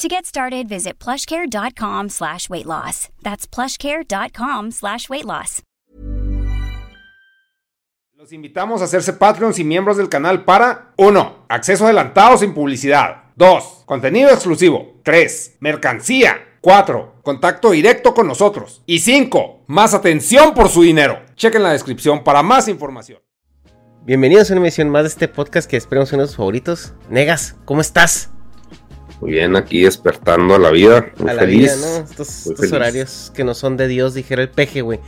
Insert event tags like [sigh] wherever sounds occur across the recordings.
To get started, visit plushcare.com slash weight loss. That's plushcare.com slash weight loss. Los invitamos a hacerse Patreons y miembros del canal para 1. Acceso adelantado sin publicidad. 2. Contenido exclusivo. 3. Mercancía. 4. Contacto directo con nosotros. Y 5. Más atención por su dinero. Chequen la descripción para más información. Bienvenidos a una emisión más de este podcast que esperemos uno de sus favoritos. Negas, ¿cómo estás? Muy bien, aquí despertando a la vida. Muy a la vida, ¿no? Estos, Muy estos feliz. horarios que no son de Dios, dijera el peje, güey.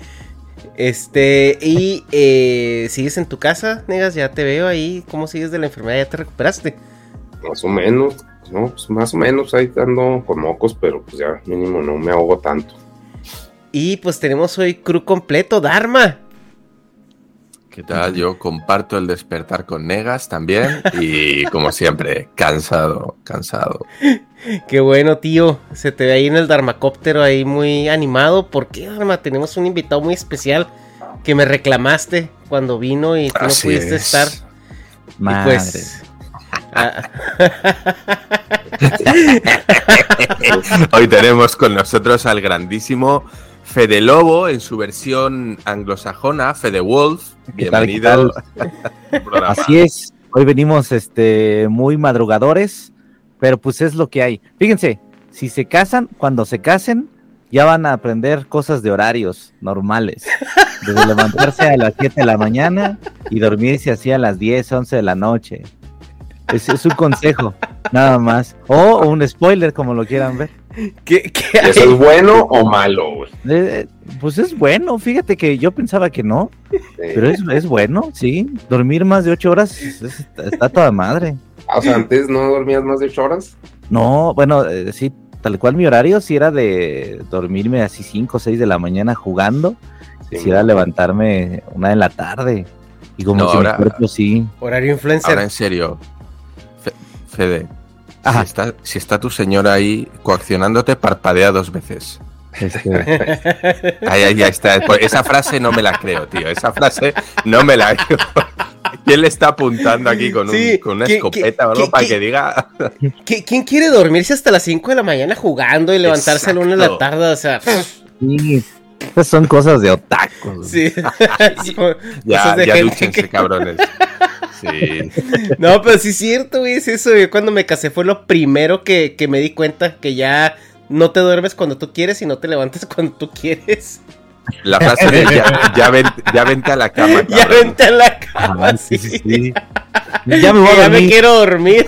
Este, y eh, sigues en tu casa, Negas, ya te veo ahí. ¿Cómo sigues de la enfermedad? ¿Ya te recuperaste? Más o menos, no, pues más o menos ahí ando con mocos, pero pues ya mínimo no me ahogo tanto. Y pues tenemos hoy crew completo, Dharma. ¿Qué tal? Yo comparto el despertar con Negas también y como siempre, cansado, cansado. Qué bueno, tío. Se te ve ahí en el Dharmacóptero ahí muy animado. ¿Por qué, Dharma? Tenemos un invitado muy especial que me reclamaste cuando vino y tú no pudiste es. estar. Y Madre. pues. ah, [laughs] Hoy tenemos con nosotros al grandísimo Fede Lobo en su versión anglosajona, Fede Wolf. ¿Qué tal, qué Bienvenido. [laughs] Así es, hoy venimos este muy madrugadores, pero pues es lo que hay. Fíjense, si se casan, cuando se casen, ya van a aprender cosas de horarios normales. Desde levantarse a las 7 de la mañana y dormirse así a las 10, 11 de la noche. Es, es un consejo, nada más. O un spoiler, como lo quieran ver. ¿Qué, qué ¿Eso es bueno o malo, güey? Eh, pues es bueno, fíjate que yo pensaba que no, pero es, es bueno, sí. Dormir más de 8 horas es- es- está toda madre. Ah, O sea, antes no dormías más de 8 horas. No, bueno, eh, sí, tal cual mi horario sí era de dormirme así 5 o 6 de la mañana jugando, Sí, sí era levantarme una de la tarde. Y como No, que ahora- mi cuerpo sí. Horario influencer. Ahora en serio, Fe- Si está, si está tu señora ahí coaccionándote, parpadea dos veces. este, Ahí, ahí, ahí está. Esa frase no me la creo, tío. Esa frase no me la creo. ¿Quién le está apuntando aquí con, un- Sí, con una ¿qué- escopeta o algo para que diga? ¿Qui- ¿Quién quiere dormirse hasta las 5 de la mañana jugando y levantarse a la 1 de la tarde? O sea, sí, esas son cosas de otaku. sí. [laughs] [laughs] Ya, cosas de ya que- cabrones. Sí. No, pero sí es cierto, güey, es eso. Yo cuando me casé fue lo primero que, que me di cuenta que ya no te duermes cuando tú quieres y no te levantas [laughs] cuando tú quieres. La frase de ya, ya, ven- ya vente a la cama, Ya cabrón. vente a la cama. Ah, sí, sí. sí, sí. Ya me voy a ya me dormir. quiero dormir.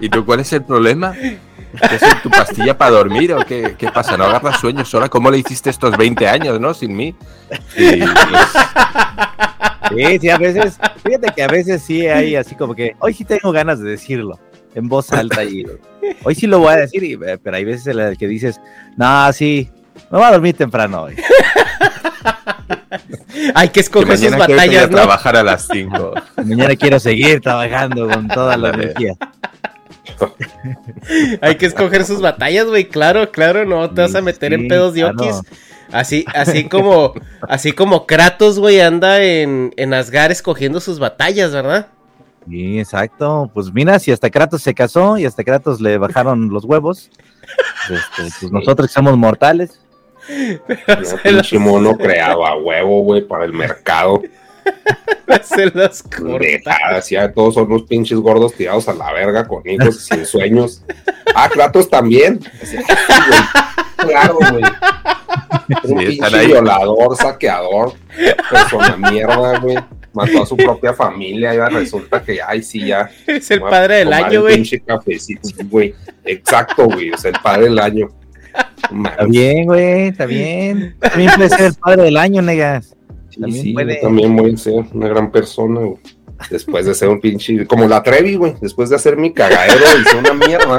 ¿Y tú cuál es el problema? ¿Qué es tu pastilla para dormir o qué, qué pasa? ¿No agarras sueño sola? ¿Cómo le hiciste estos 20 años, no? Sin mí. Sí, Sí, sí, a veces, fíjate que a veces sí hay así como que, hoy sí tengo ganas de decirlo en voz alta y hoy sí lo voy a decir, y, eh, pero hay veces en las que dices, no, sí, me voy a dormir temprano hoy. [laughs] Hay que que escoger sus batallas, ¿no? trabajar a las 5. [laughs] Mañana quiero seguir trabajando con toda la energía. [laughs] Hay que escoger sus batallas, güey. Claro, claro, no te vas a Sí, meter en pedos de claro. Así, así como, así como Kratos, güey, anda en, en Asgard escogiendo sus batallas, ¿verdad? Sí, exacto. Pues mira, si hasta Kratos se casó y hasta Kratos le bajaron los huevos, este, pues nosotros somos mortales. [laughs] Un pinche mono creado a huevo, güey, para el mercado. [laughs] Se los corta. Dejadas, ya todos son unos pinches gordos tirados a la verga con hijos y sin sueños. Ah, Kratos también. Sí, güey. Claro, güey. Un Sí, pinche ahí. violador, saqueador, persona mierda, güey. Mató a su propia familia y ahora resulta que, ay, sí, ya. Es el padre del año, güey. pinche cafecito, sí, güey. Exacto, güey. Es el padre del año. Está bien, güey, está bien. También puede ser el padre del año, negas. Sí, También sí, puede. yo también voy a ser una gran persona, güey. Después de ser un pinche, como la Trevi, güey. Después de hacer mi cagadero y ser una mierda,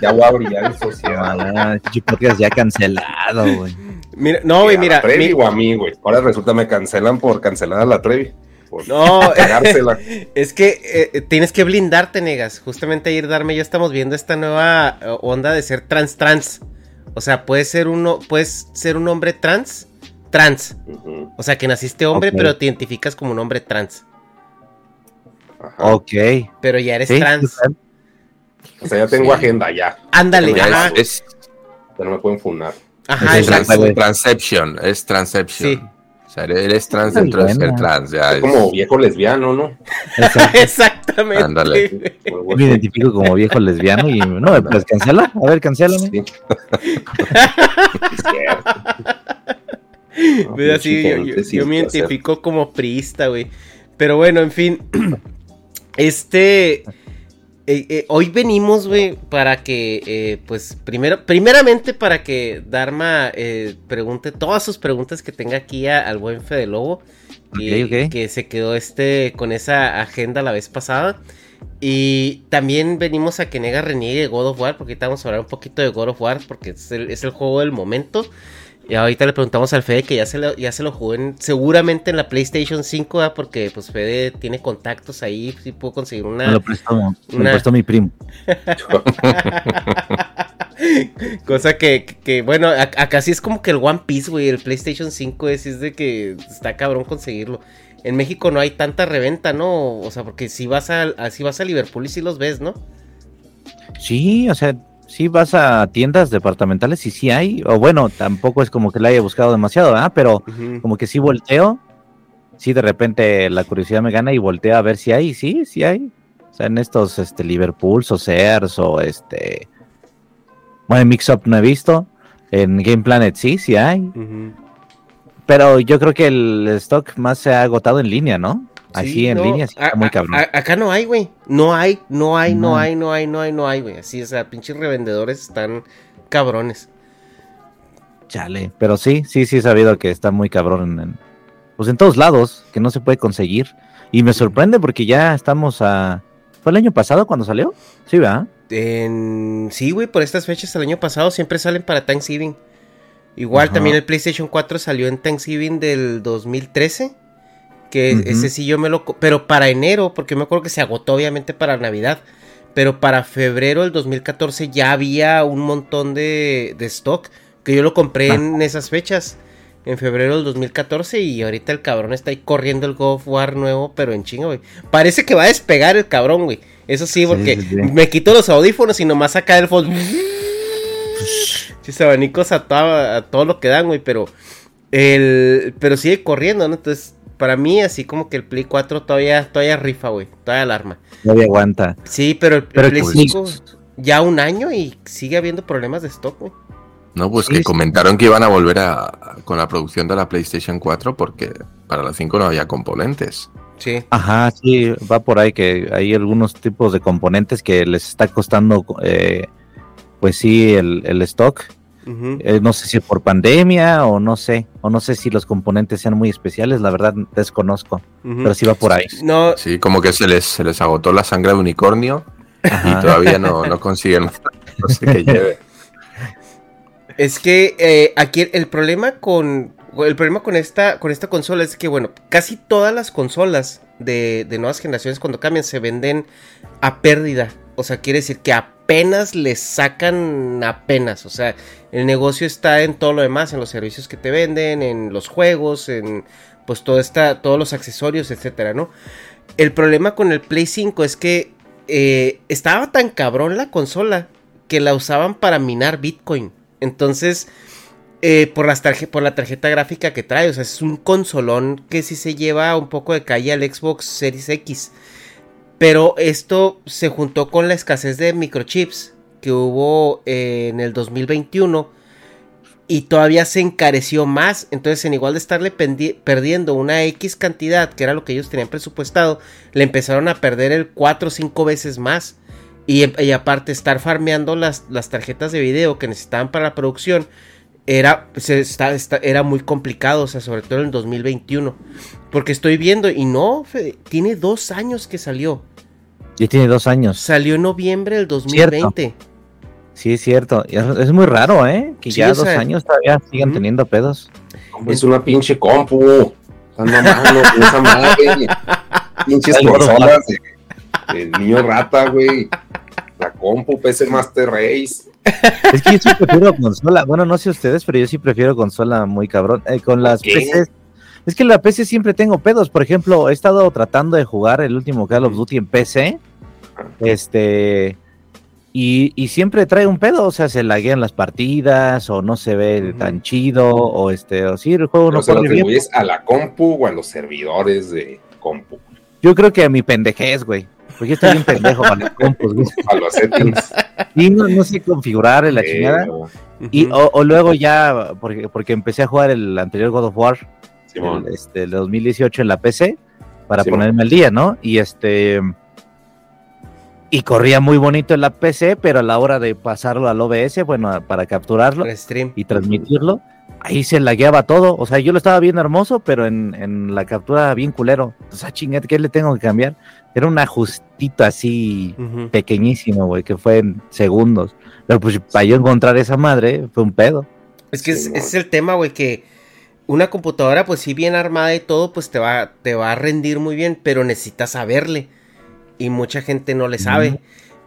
ya voy a brillar en sociedad. Ah, podcast ya cancelado, güey. Mira, no, güey, ¿A mira. la Trevi mi- o a mí, güey. Ahora resulta me cancelan por cancelar a la Trevi. Por No, [laughs] cagársela. [laughs] es que eh, tienes que blindarte, negas. Justamente ayer Darme y yo estamos viendo esta nueva eh, onda de ser trans trans. O sea, puedes ser uno, puedes ser un hombre trans, trans. O sea, que naciste hombre, pero te identificas como un hombre trans. ajá. Ok. Pero ya eres Sí, trans. O sea, ya tengo Sí. agenda, ya. Ándale, Ya Es, no me pueden funar. ajá, es trans- transception, es transception. Sí. O sea, eres trans dentro de ser trans. Ya Es como viejo lesbiano, ¿no? [laughs] Exactamente. Ándale. Me identifico como viejo lesbiano y no me puedes cancelar. A ver, cancélame. Sí. [laughs] [laughs] No, Pues así, pinche yo, me identifico como priista, güey. Pero bueno, en fin. [clears throat] Este. eh, eh, hoy venimos, güey, para que, eh, pues, primero, primeramente para que Dharma pregunte todas sus preguntas que tenga aquí a- al buen Fede Lobo. Y que se quedó este con esa agenda la vez pasada. Y también venimos a que Nega reniegue God of War, porque ahorita vamos a hablar un poquito de God of War, porque es el, es el juego del momento. Y ahorita le preguntamos al Fede que ya se lo, ya se lo jugó en- seguramente en la PlayStation 5, ¿verdad? porque pues Fede tiene contactos ahí, si pudo conseguir Me una... lo prestó, me lo prestó mi primo. [laughs] Cosa que, que- bueno, acá sí es como que el One Piece, güey, el PlayStation 5 es, es de que está cabrón conseguirlo. En México no hay tanta reventa, ¿no? O sea, porque si vas a, si vas a Liverpool y si los ves, ¿no? Sí, o sea, sí vas a tiendas departamentales y sí hay. O bueno, tampoco es como que la haya buscado demasiado, ¿verdad? Pero como que sí volteo. Sí, de repente la curiosidad me gana y volteo a ver si hay. Sí, sí hay. O sea, en estos este, Liverpools o Sears o este. Bueno, en Mixup no he visto. En Game Planet sí, sí hay. Pero yo creo que el stock más se ha agotado en línea, ¿no? Así Sí, en no, línea, sí a- está muy cabrón. a- acá no hay, güey. No hay, no hay, no No. hay, no hay, no hay, no hay, güey. Así, o sea, pinches revendedores están cabrones. Chale. Pero sí, sí, sí he sabido que está muy cabrón en, en- pues en todos lados, que no se puede conseguir. Y me sorprende porque ya estamos a... ¿Fue el año pasado cuando salió? Sí, ¿verdad? En... Sí, güey, por estas fechas el año pasado siempre salen para Thanksgiving. Igual Ajá. también el PlayStation 4 salió en Thanksgiving del 2013. Que ese sí yo me lo... Pero para enero, porque me acuerdo que se agotó obviamente para Navidad. Pero para febrero del 2014 ya había un montón de, de stock. Que yo lo compré en esas fechas. En febrero del 2014 y ahorita el cabrón está ahí corriendo el God of War nuevo, pero en chingo, güey. Parece que va a despegar el cabrón, güey. Eso sí, porque sí, sí. me quito los audífonos y nomás saca el fondo. Chis [laughs] abanicos a, a todo lo que dan, güey, pero el pero sigue corriendo, ¿no? Entonces, para mí así como que el Play 4 todavía todavía rifa, güey, todavía alarma. Todavía aguanta. Sí, pero el, Play pues- 5 ya un año y sigue habiendo problemas de stock, güey. No, pues Sí, que sí. comentaron que iban a volver a, con la producción de la PlayStation 4 porque para la 5 no había componentes. Sí. Ajá, sí, va por ahí que hay algunos tipos de componentes que les está costando, eh, pues sí, el, el stock. Eh, no sé si por pandemia o no sé, o no sé si los componentes sean muy especiales, la verdad desconozco, pero sí va por ahí. No, Sí, como que se les, se les agotó la sangre de unicornio y todavía no, no consiguen no sé qué lleve. [laughs] Es que eh, aquí el problema con el problema con esta con esta consola es que bueno casi todas las consolas de, de nuevas generaciones cuando cambian se venden a pérdida o sea, quiere decir que apenas le sacan apenas, o sea, el negocio está en todo lo demás, en los servicios que te venden, en los juegos, en pues todo todos los accesorios, etcétera, ¿no? El problema con el Play 5 es que eh, estaba tan cabrón la consola que la usaban para minar Bitcoin. Entonces, eh, por, las por la tarjeta gráfica que trae, o sea, es un consolón que sí se lleva un poco de calle al Xbox Series X. Pero esto se juntó con la escasez de microchips que hubo eh, en el 2021 y todavía se encareció más. Entonces, en igual de estarle perdiendo una X cantidad, que era lo que ellos tenían presupuestado, le empezaron a perder el 4 o 5 veces más. Y, aparte, estar farmeando las, las, tarjetas de video que necesitaban para la producción era, se, era muy complicado, o sea, sobre todo en el 2021. Porque estoy viendo, y no, tiene dos años que salió. Ya tiene dos años. Salió en noviembre del 2020. Sí, es cierto. Es, muy raro, ¿eh? Que ya dos años todavía sigan teniendo pedos. Es una pinche compu. Mamando esa madre. [laughs] Pinches consolas de, niño rata, güey. La compu, PC Master Race. Es que yo sí prefiero consola. Bueno, no sé ustedes, pero yo sí prefiero consola muy cabrón. Eh, con las PCs. Es que la PC siempre tengo pedos. Por ejemplo, he estado tratando de jugar el último Call of Duty en PC. Este y, siempre trae un pedo, o sea, se laguean las partidas, o no se ve tan chido, o este, o sí, el juego no, no se lo atribuyes a la compu o a los servidores de compu. Yo creo que a mi pendejez, güey. Porque yo estoy bien pendejo con el [laughs] compu, güey. A los settings. Y no, no sé configurar la chingada. Y, o, luego ya, porque, porque empecé a jugar el anterior God of War, el, este, el 2018 en la PC, para ponerme al día, ¿no? Y este y corría muy bonito en la PC, pero a la hora de pasarlo al OBS, bueno, para capturarlo y transmitirlo, ahí se lagueaba todo. O sea, yo lo estaba viendo hermoso, pero en, la captura bien culero. O sea, chingate, ¿qué le tengo que cambiar? Era un ajustito así pequeñísimo, güey, que fue en segundos. Pero pues para yo encontrar esa madre, fue un pedo. Es que ese es, el tema, güey, que una computadora, pues si bien armada y todo, pues te va, te va a rendir muy bien, pero necesitas saberle y mucha gente no le sabe.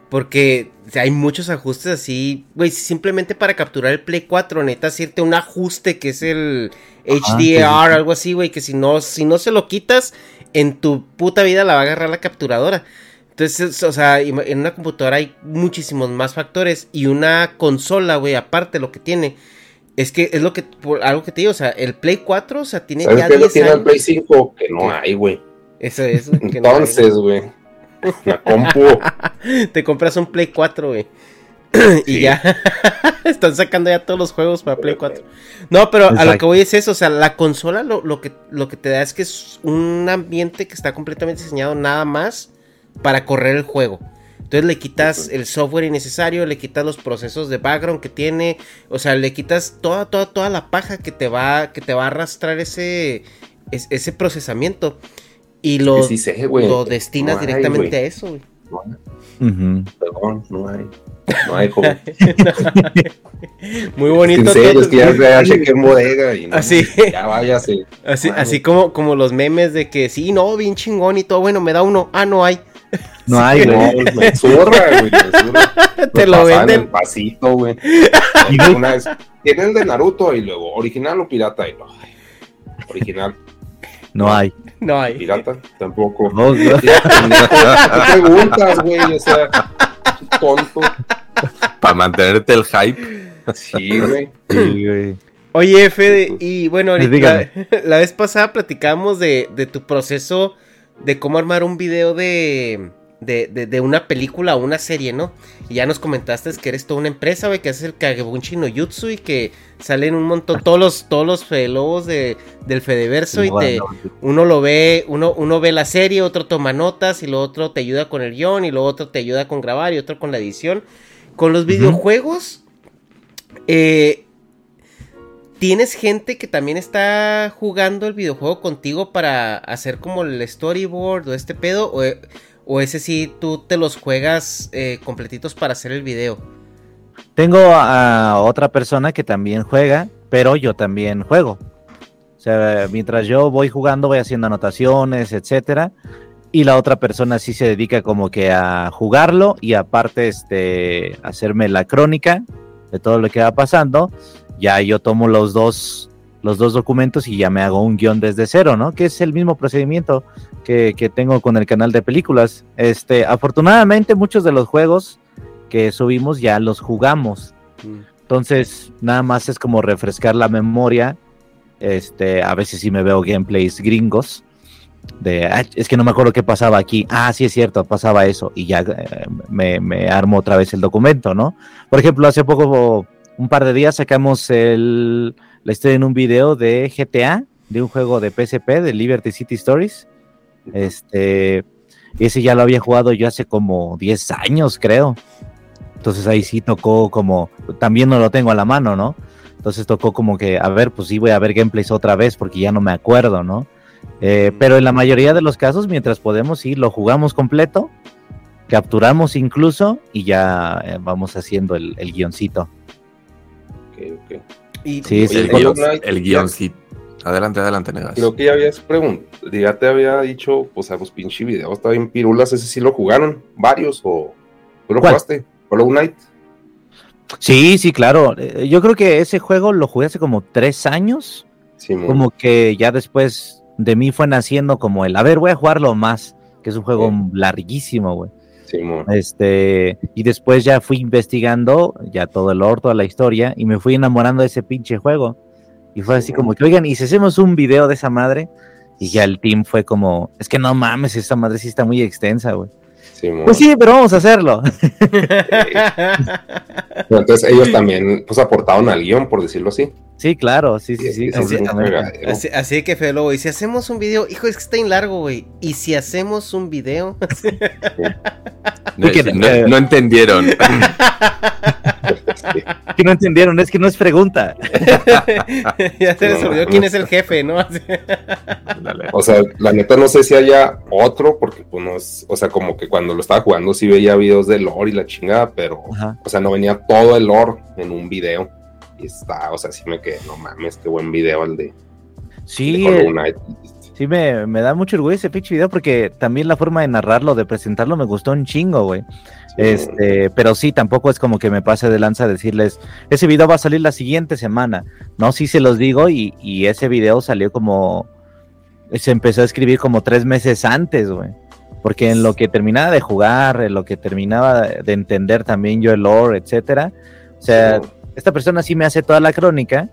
Porque hay muchos ajustes así, güey, simplemente para capturar el Play 4 neta hacerte un ajuste que es el HDR, algo así, güey, que si no, si no se lo quitas, en tu puta vida la va a agarrar la capturadora. Entonces, o sea, en una computadora hay muchísimos más factores y una consola, güey, aparte lo que tiene es que es lo que algo que te digo, o sea, el Play 4, o sea, tiene ya 10 tiene el Play 5 que no hay, güey. Eso es. Entonces, güey. La compu. [laughs] Te compras un Play 4, güey. [clears throat] y ya. [laughs] Están sacando ya todos los juegos para Play 4. No, pero a lo que voy es eso. O sea, la consola lo, que, lo que te da es que es un ambiente que está completamente diseñado nada más para correr el juego. Entonces le quitas el software innecesario, le quitas los procesos de background que tiene, o sea, le quitas toda, toda, toda la paja que te va, que te va a arrastrar ese, ese procesamiento y lo, lo destinas directamente a eso, güey. Perdón, no hay. No hay como. Muy bonito. En serio, es que ya chequé en bodega y no, así, ya váyase. Así, así como, como los memes de que sí, no, bien chingón y todo, bueno, me da uno, ah, no hay. No [laughs] hay, güey. No, me zurra, güey. [laughs] Te lo, venden. el pasito, güey. Una vez, tiene el de Naruto y luego original o pirata y no. Original. No hay. No hay. Pirata, tampoco. No, no. [laughs] preguntas, güey, o sea, tonto. Para mantenerte el hype. Sí, güey. Sí, güey. Oye, Fede, y bueno, ahorita, [laughs] la, vez pasada platicamos de, de tu proceso de cómo armar un video de de, de, una película o una serie, ¿no? Y ya nos comentaste que eres toda una empresa, güey, que haces el Kagebunchi no Jutsu y que salen un montón, todos los, todos los lobos de, del Fedeverso y te, uno lo ve, uno, uno ve la serie, otro toma notas y lo otro te ayuda con el guion y lo otro te ayuda con grabar y otro con la edición. Con los videojuegos, eh, ¿Tienes gente que también está jugando el videojuego contigo para hacer como el storyboard o este pedo? ¿O, ¿O ese sí tú te los juegas eh, completitos para hacer el video? Tengo a otra persona que también juega, pero yo también juego. O sea, mientras yo voy jugando, voy haciendo anotaciones, etcétera. y la otra persona sí se dedica como que a jugarlo y aparte este hacerme la crónica de todo lo que va pasando. Ya yo tomo los dos los dos documentos y ya me hago un guion desde cero, ¿no? Que es el mismo procedimiento que, que tengo con el canal de películas. Este, afortunadamente muchos de los juegos que subimos ya los jugamos. Entonces, nada más es como refrescar la memoria. Este, a veces sí me veo gameplays gringos. De, "Ah, es que no me acuerdo qué pasaba aquí. Ah, sí es cierto, pasaba eso. Y ya eh, me, me armo otra vez el documento, ¿no? Por ejemplo, hace poco, un par de días, sacamos el, la historia en un video de GTA, de un juego de PSP, de Liberty City Stories. Este, ese ya lo había jugado yo hace como 10 años, creo. Entonces ahí sí tocó como, también no lo tengo a la mano, ¿no? Entonces tocó como que, a ver, pues sí voy a ver gameplays otra vez porque ya no me acuerdo, ¿no? Eh, pero en la mayoría de los casos, mientras podemos, sí, lo jugamos completo, capturamos incluso y ya eh, vamos haciendo el, el guioncito. Ok, ok. Y, Sí, sí, El, guion, Knight, el guioncito. Adelante, adelante, Negas. Creo que ya habías preguntado, ya te había dicho, pues a los pinche videos, está bien pirulas, ese sí lo jugaron, varios, o tú lo ¿Cuál? jugaste, Hollow Knight. Sí, sí, claro. Eh, Yo creo que ese juego lo jugué hace como tres años. Sí. Como que ya después de mí fue naciendo como el, a ver, voy a jugarlo más, que es un juego Sí. larguísimo, güey. Este, y después ya fui investigando ya todo el lore, toda la historia, y me fui enamorando de ese pinche juego. Y fue así como que, oigan, y si hacemos un video de esa madre, y ya el team fue como, es que no mames, esa madre sí está muy extensa, güey. Sí. Pues sí, pero vamos a hacerlo. Pero Entonces ellos también, pues aportaron al guion, por decirlo así. Sí, claro, sí, sí, sí. Cagadero. Así, así que Fede Lobo, y si hacemos un video, hijo, es que está en largo, güey. Y si hacemos un video, no entendieron. [laughs] Sí. [laughs] Que no entendieron, es que no es pregunta. [laughs] ya se les olvidó quién es el jefe, ¿no? O sea, la neta no sé si haya otro, porque pues no es, o sea, como que cuando lo estaba jugando sí veía videos de lore y la chingada, pero, Ajá. o sea, no venía todo el lore en un video. Y está, o sea, sí me quedé, no mames, qué buen video el de, Sí, de eh, Knight. sí me, me da mucho orgullo ese pinche video porque también la forma de narrarlo, de presentarlo, me gustó un chingo, güey. Este, pero sí, tampoco es como que me pase de lanza decirles, ese video va a salir la siguiente semana. No, sí se los digo y, y ese video salió como, se empezó a escribir como tres meses antes, güey. Porque en lo que terminaba de jugar, en lo que terminaba de entender también yo el lore, etcétera. O sea, Sí. esta persona sí me hace toda la crónica,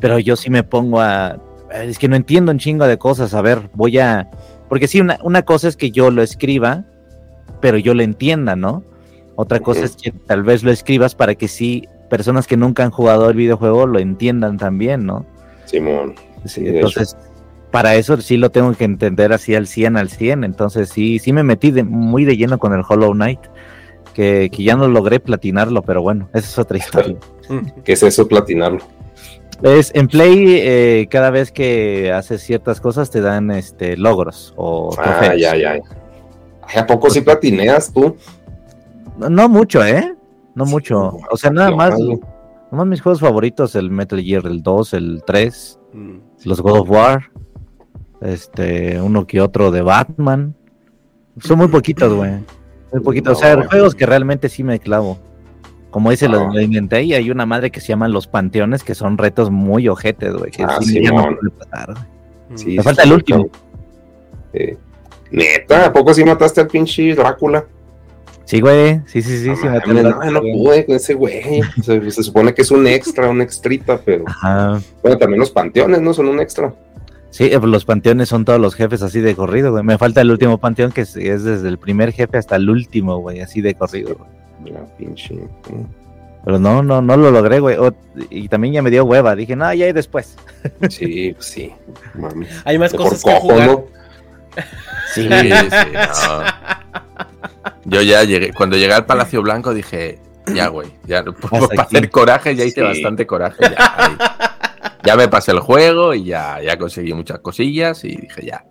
pero yo sí me pongo a... Es que no entiendo un chingo de cosas, a ver, voy a... Porque sí, una, una cosa es que yo lo escriba, pero yo lo entienda, ¿no? Otra cosa es que tal vez lo escribas para que sí, personas que nunca han jugado el videojuego lo entiendan también, ¿no? Simón. Sí, entonces, para eso sí lo tengo que entender así al 100, al 100. Entonces, sí, sí me metí de- muy de lleno con el Hollow Knight, que, que ya no logré platinarlo, pero bueno, esa es otra historia. [laughs] ¿Qué es eso, platinarlo? Es en Play, eh, cada vez que haces ciertas cosas te dan este logros o Ah, trofeos. ya, ya. Ay, ¿A poco sí platineas tú? No, no mucho, ¿eh? No mucho. O sea, nada No, más, algo. nada más mis juegos favoritos, el Metal Gear, el 2, el 3, Mm. los God of War, este, uno que otro de Batman. Son muy poquitos, güey. Muy poquitos. o sea, juegos que realmente sí me clavo. Como dice, lo, No. lo inventé y hay una madre que se llaman Los Panteones, que son retos muy ojetes, güey. Que Ah, sí, ya no puede pasar. Sí, Me sí, falta el sí, último. sí. Neta, ¿a poco sí mataste al pinche Drácula? Sí, güey. Sí, sí, sí. No sí, no, no pude con ese güey. Se, se supone que es un extra, un extrita, pero Ajá. bueno, también los panteones, ¿no? Son un extra. Sí, eh, los panteones son todos los jefes así de corrido, güey. Me falta el último panteón que es, es desde el primer jefe hasta el último, güey, así de corrido. güey. Mira, pinche. Pero no, no, no lo logré, güey. O- y también ya me dio hueva. Dije, no, ya hay después. Sí, pues sí. Mami. Hay más cosas que cojo, jugar. ¿no? Sí, Sí, sí, no. Yo ya llegué, cuando llegué al Palacio Blanco dije, ya, güey, ya para aquí. hacer coraje ya hice Sí. bastante coraje. Ya, me pasé el juego y ya, ya conseguí muchas cosillas y dije, ya.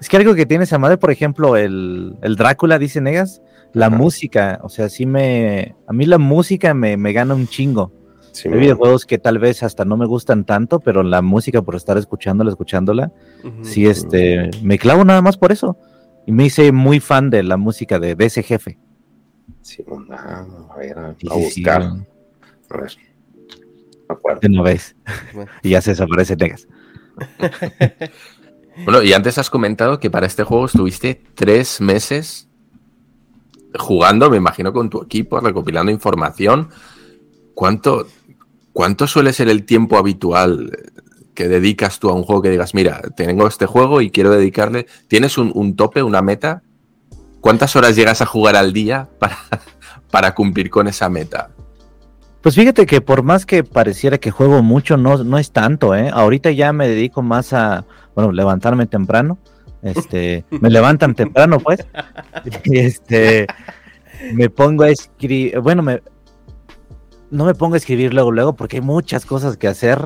Es que algo que tiene esa madre, por ejemplo, el, el Drácula, dice Negas, la música. O sea, sí me. A mí la música me, me gana un chingo. Sí, Hay videojuegos que tal vez hasta no me gustan tanto, pero la música, por estar escuchándola, escuchándola, sí, este. Me clavo nada más por eso. Y me hice muy fan de la música de, de ese jefe. Sí, ah, a ver, a, Sí, sí, sí, buscar. no. A ver. Me acuerdo. De una vez. Bueno. [laughs] y ya se desaparece Negas. [laughs] Bueno, y antes has comentado que para este juego estuviste tres meses jugando, me imagino, con tu equipo, recopilando información. ¿Cuánto, cuánto suele ser el tiempo habitual que dedicas tú a un juego que digas, mira, tengo este juego y quiero dedicarle? ¿Tienes un, un tope, una meta? ¿Cuántas horas llegas a jugar al día para, [laughs] para cumplir con esa meta? Pues fíjate que por más que pareciera que juego mucho, no, no es tanto, ¿eh? Ahorita ya me dedico más a, bueno, levantarme temprano. Este, [laughs] me levantan temprano, pues. [laughs] Y este, me pongo a escribir, bueno, me, no me pongo a escribir luego, luego, porque hay muchas cosas que hacer.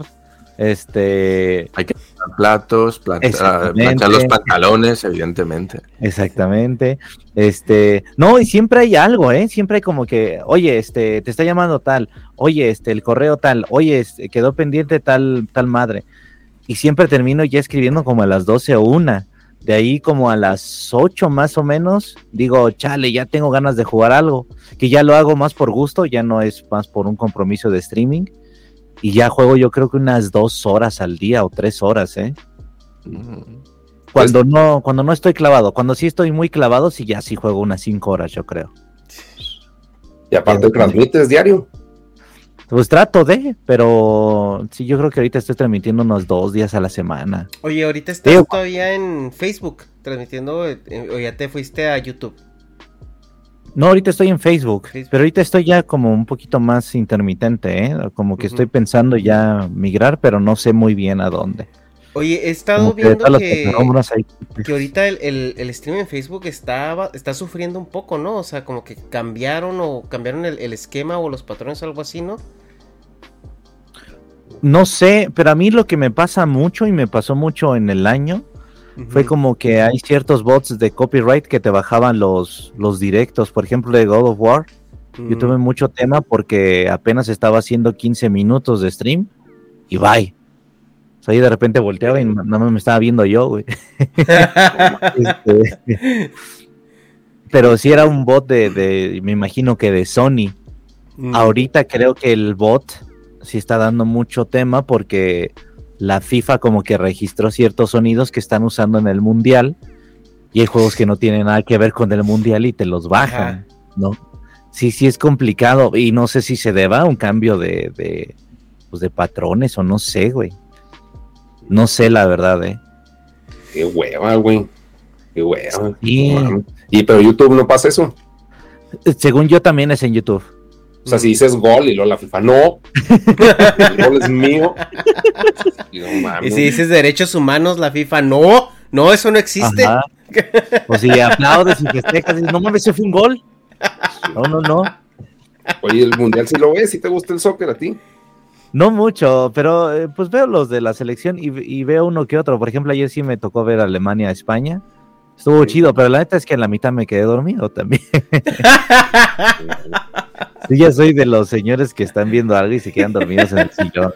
Este, Hay que planchar platos, planchar, Exactamente. planchar los pantalones, evidentemente. Exactamente. Este, no, y siempre hay algo, ¿eh? Siempre hay como que, oye, este, te está llamando tal, oye, este, el correo tal, oye, este, quedó pendiente tal, tal madre. Y siempre termino ya escribiendo como a las 12 o una. De ahí como a las 8 más o menos, digo, chale, ya tengo ganas de jugar algo. Que ya lo hago más por gusto, ya no es más por un compromiso de streaming. Y ya juego yo creo que unas dos horas al día o tres horas, ¿eh? Mm. Cuando no, cuando no estoy clavado, cuando sí estoy muy clavado, sí ya sí juego unas cinco horas, yo creo. Y aparte transmites diario. Pues trato de, pero sí, yo creo que ahorita estoy transmitiendo unos dos días a la semana. Oye, ahorita estás Digo- todavía en Facebook transmitiendo eh, o ya te fuiste a YouTube. No, ahorita estoy en Facebook, Facebook. pero ahorita estoy ya como un poquito más intermitente, ¿eh? Como que estoy pensando ya migrar, pero no sé muy bien a dónde. Oye, he estado Como viendo las que, ahorita el, el, el stream en Facebook está, está sufriendo un poco, ¿no? O sea, como que cambiaron o cambiaron el, el esquema o los patrones o algo así, ¿no? No sé, pero a mí lo que me pasa mucho y me pasó mucho en el año fue como que hay ciertos bots de copyright que te bajaban los, los directos, por ejemplo de God of War. Yo Mm. tuve mucho tema porque apenas estaba haciendo 15 minutos de stream y bye. O sea, y de repente volteaba y nada más me estaba viendo yo, güey. [laughs] Este, pero sí era un bot de, de, me imagino que de Sony. Mm. Ahorita creo que el bot sí está dando mucho tema porque la FIFA como que registró ciertos sonidos que están usando en el mundial y hay juegos que no tienen nada que ver con el mundial y te los bajan, ¿no? Sí, sí es complicado y no sé si se deba a un cambio de, de, pues de patrones o no sé, güey. No sé la verdad, eh. Qué hueva, güey. Qué hueva. Sí. Y pero YouTube no pasa eso. Según yo también es en YouTube. O sea, si dices gol y luego la FIFA, no. El gol es mío. Y no Y mames. si dices derechos humanos, la FIFA, no, no, eso no existe. Ajá. O si aplaudes y festejas y dices, no mames, ese fue un gol. No, no, no. Oye, el mundial si lo ves, si te gusta el soccer a ti. No mucho, pero eh, pues veo los de la selección y, y veo uno que otro. Por ejemplo, ayer sí me tocó ver Alemania España. Estuvo Sí. chido, pero la neta es que en la mitad me quedé dormido también. [laughs] Sí, ya soy de los señores que están viendo algo y se quedan dormidos en el sillón.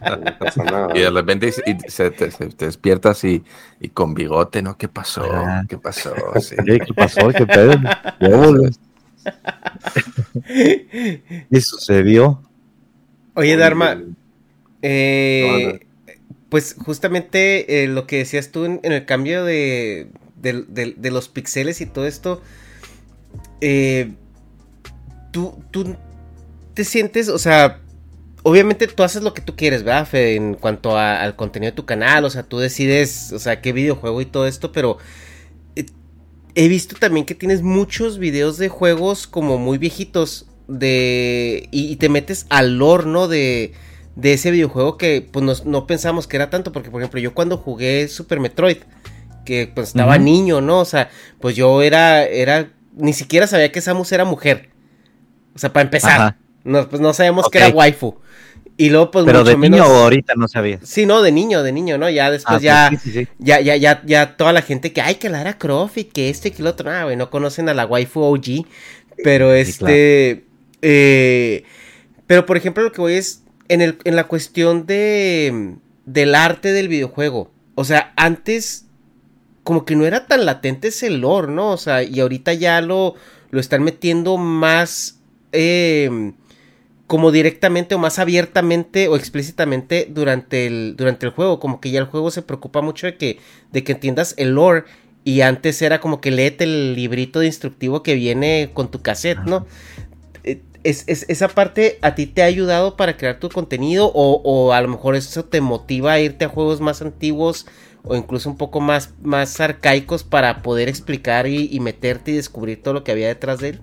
No pasa nada. Y de repente y- y se te, se te despiertas y, y con bigote, ¿no? ¿Qué pasó? Ajá. ¿Qué pasó? Sí. ¿Qué pasó? ¿Qué pedo? [laughs] ¿Qué sucedió? Oye, Dharma, eh. Pues justamente eh, lo que decías tú en, el cambio de, de, los pixeles y todo esto, eh, tú, tú te sientes, o sea, obviamente tú haces lo que tú quieres, ¿verdad? Fe, en cuanto al contenido de tu canal, o sea, tú decides, o sea, qué videojuego y todo esto, pero eh, he visto también que tienes muchos videos de juegos como muy viejitos de y, y te metes al lore, ¿no? De, de ese videojuego que pues nos- no pensamos que era tanto, porque por ejemplo yo cuando jugué Super Metroid, que pues estaba niño, ¿no? O sea, pues yo era, era, ni siquiera sabía que Samus era mujer. O sea, para empezar, Ajá. no, pues no sabíamos que era waifu. Y luego pues Pero mucho de niño o ahorita no sabías. Sí, no, de niño, de niño, ¿no? Ya después Ah, ya, pues sí, sí, sí. ya, ya, ya, ya toda la gente que, ay, que Lara Croft y que esto y que lo otro, ah, güey, no conocen a la waifu OG, pero este, eh, pero por ejemplo lo que voy es, en, el, en la cuestión de, del arte del videojuego, o sea, antes, como que no era tan latente ese lore, ¿no? O sea, y ahorita ya lo, lo están metiendo más eh, como directamente o más abiertamente o explícitamente durante el, durante el juego. Como que ya el juego se preocupa mucho de que, de que entiendas el lore. Y antes era como que léete el librito de instructivo que viene con tu cassette, ¿no? Es, es- esa parte a ti te ha ayudado para crear tu contenido o, o a lo mejor eso te motiva a irte a juegos más antiguos o incluso un poco más, más arcaicos para poder explicar y, y meterte y descubrir todo lo que había detrás de él.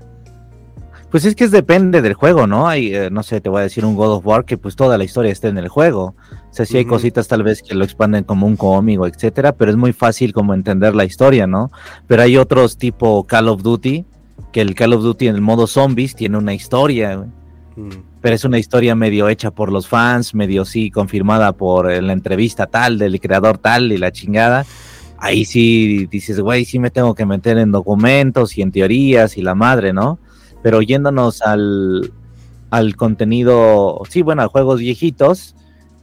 Pues es que es depende del juego, ¿no? Hay, eh, no sé, te voy a decir un God of War que pues toda la historia está en el juego. O sea, sí hay cositas tal vez que lo expanden como un cómic o etcétera, pero es muy fácil como entender la historia, ¿no? Pero hay otros tipo Call of Duty, que el Call of Duty en el modo zombies tiene una historia, güey. pero es una historia medio hecha por los fans, medio sí confirmada por la entrevista tal del creador tal y la chingada. Ahí sí dices, güey, sí me tengo que meter en documentos y en teorías y la madre, ¿no? Pero yéndonos al, al contenido, sí, bueno, a juegos viejitos,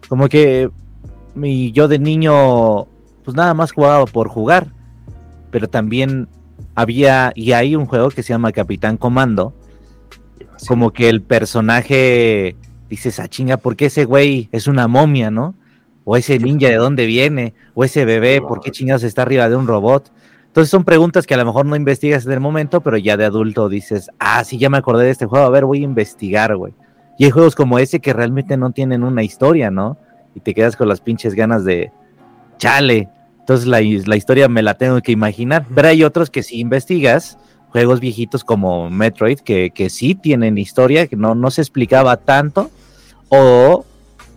como que mi, yo de niño, pues nada más jugaba por jugar, pero también había, y hay un juego que se llama Capitán Comando, como que el personaje dices, ah, chinga, ¿por qué ese güey es una momia, no? O ese ninja, ¿de dónde viene? O ese bebé, ¿por qué chingados está arriba de un robot? Entonces son preguntas que a lo mejor no investigas en el momento, pero ya de adulto dices, ah, sí, ya me acordé de este juego, a ver, voy a investigar, güey. Y hay juegos como ese que realmente no tienen una historia, ¿no? Y te quedas con las pinches ganas de, chale. Entonces la, la historia me la tengo que imaginar. Pero hay otros que si investigas, juegos viejitos como Metroid, que, que sí tienen historia, que no, no se explicaba tanto, o,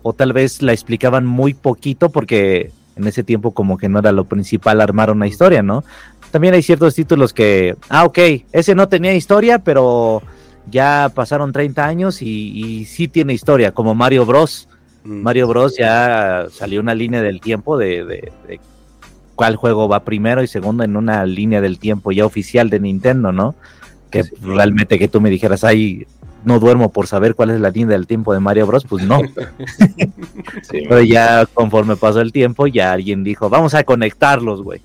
o tal vez la explicaban muy poquito porque en ese tiempo como que no era lo principal armar una historia, ¿no? También hay ciertos títulos que, ah, ok, ese no tenía historia, pero ya pasaron 30 años y, y sí tiene historia, como Mario Bros. Mario Bros. ya salió una línea del tiempo de, de- de cuál juego va primero y segundo en una línea del tiempo ya oficial de Nintendo, ¿no? Que Sí. realmente que tú me dijeras, ay, no duermo por saber cuál es la línea del tiempo de Mario Bros. Pues no, [laughs] Sí, pero ya conforme pasó el tiempo, ya alguien dijo, vamos a conectarlos, güey.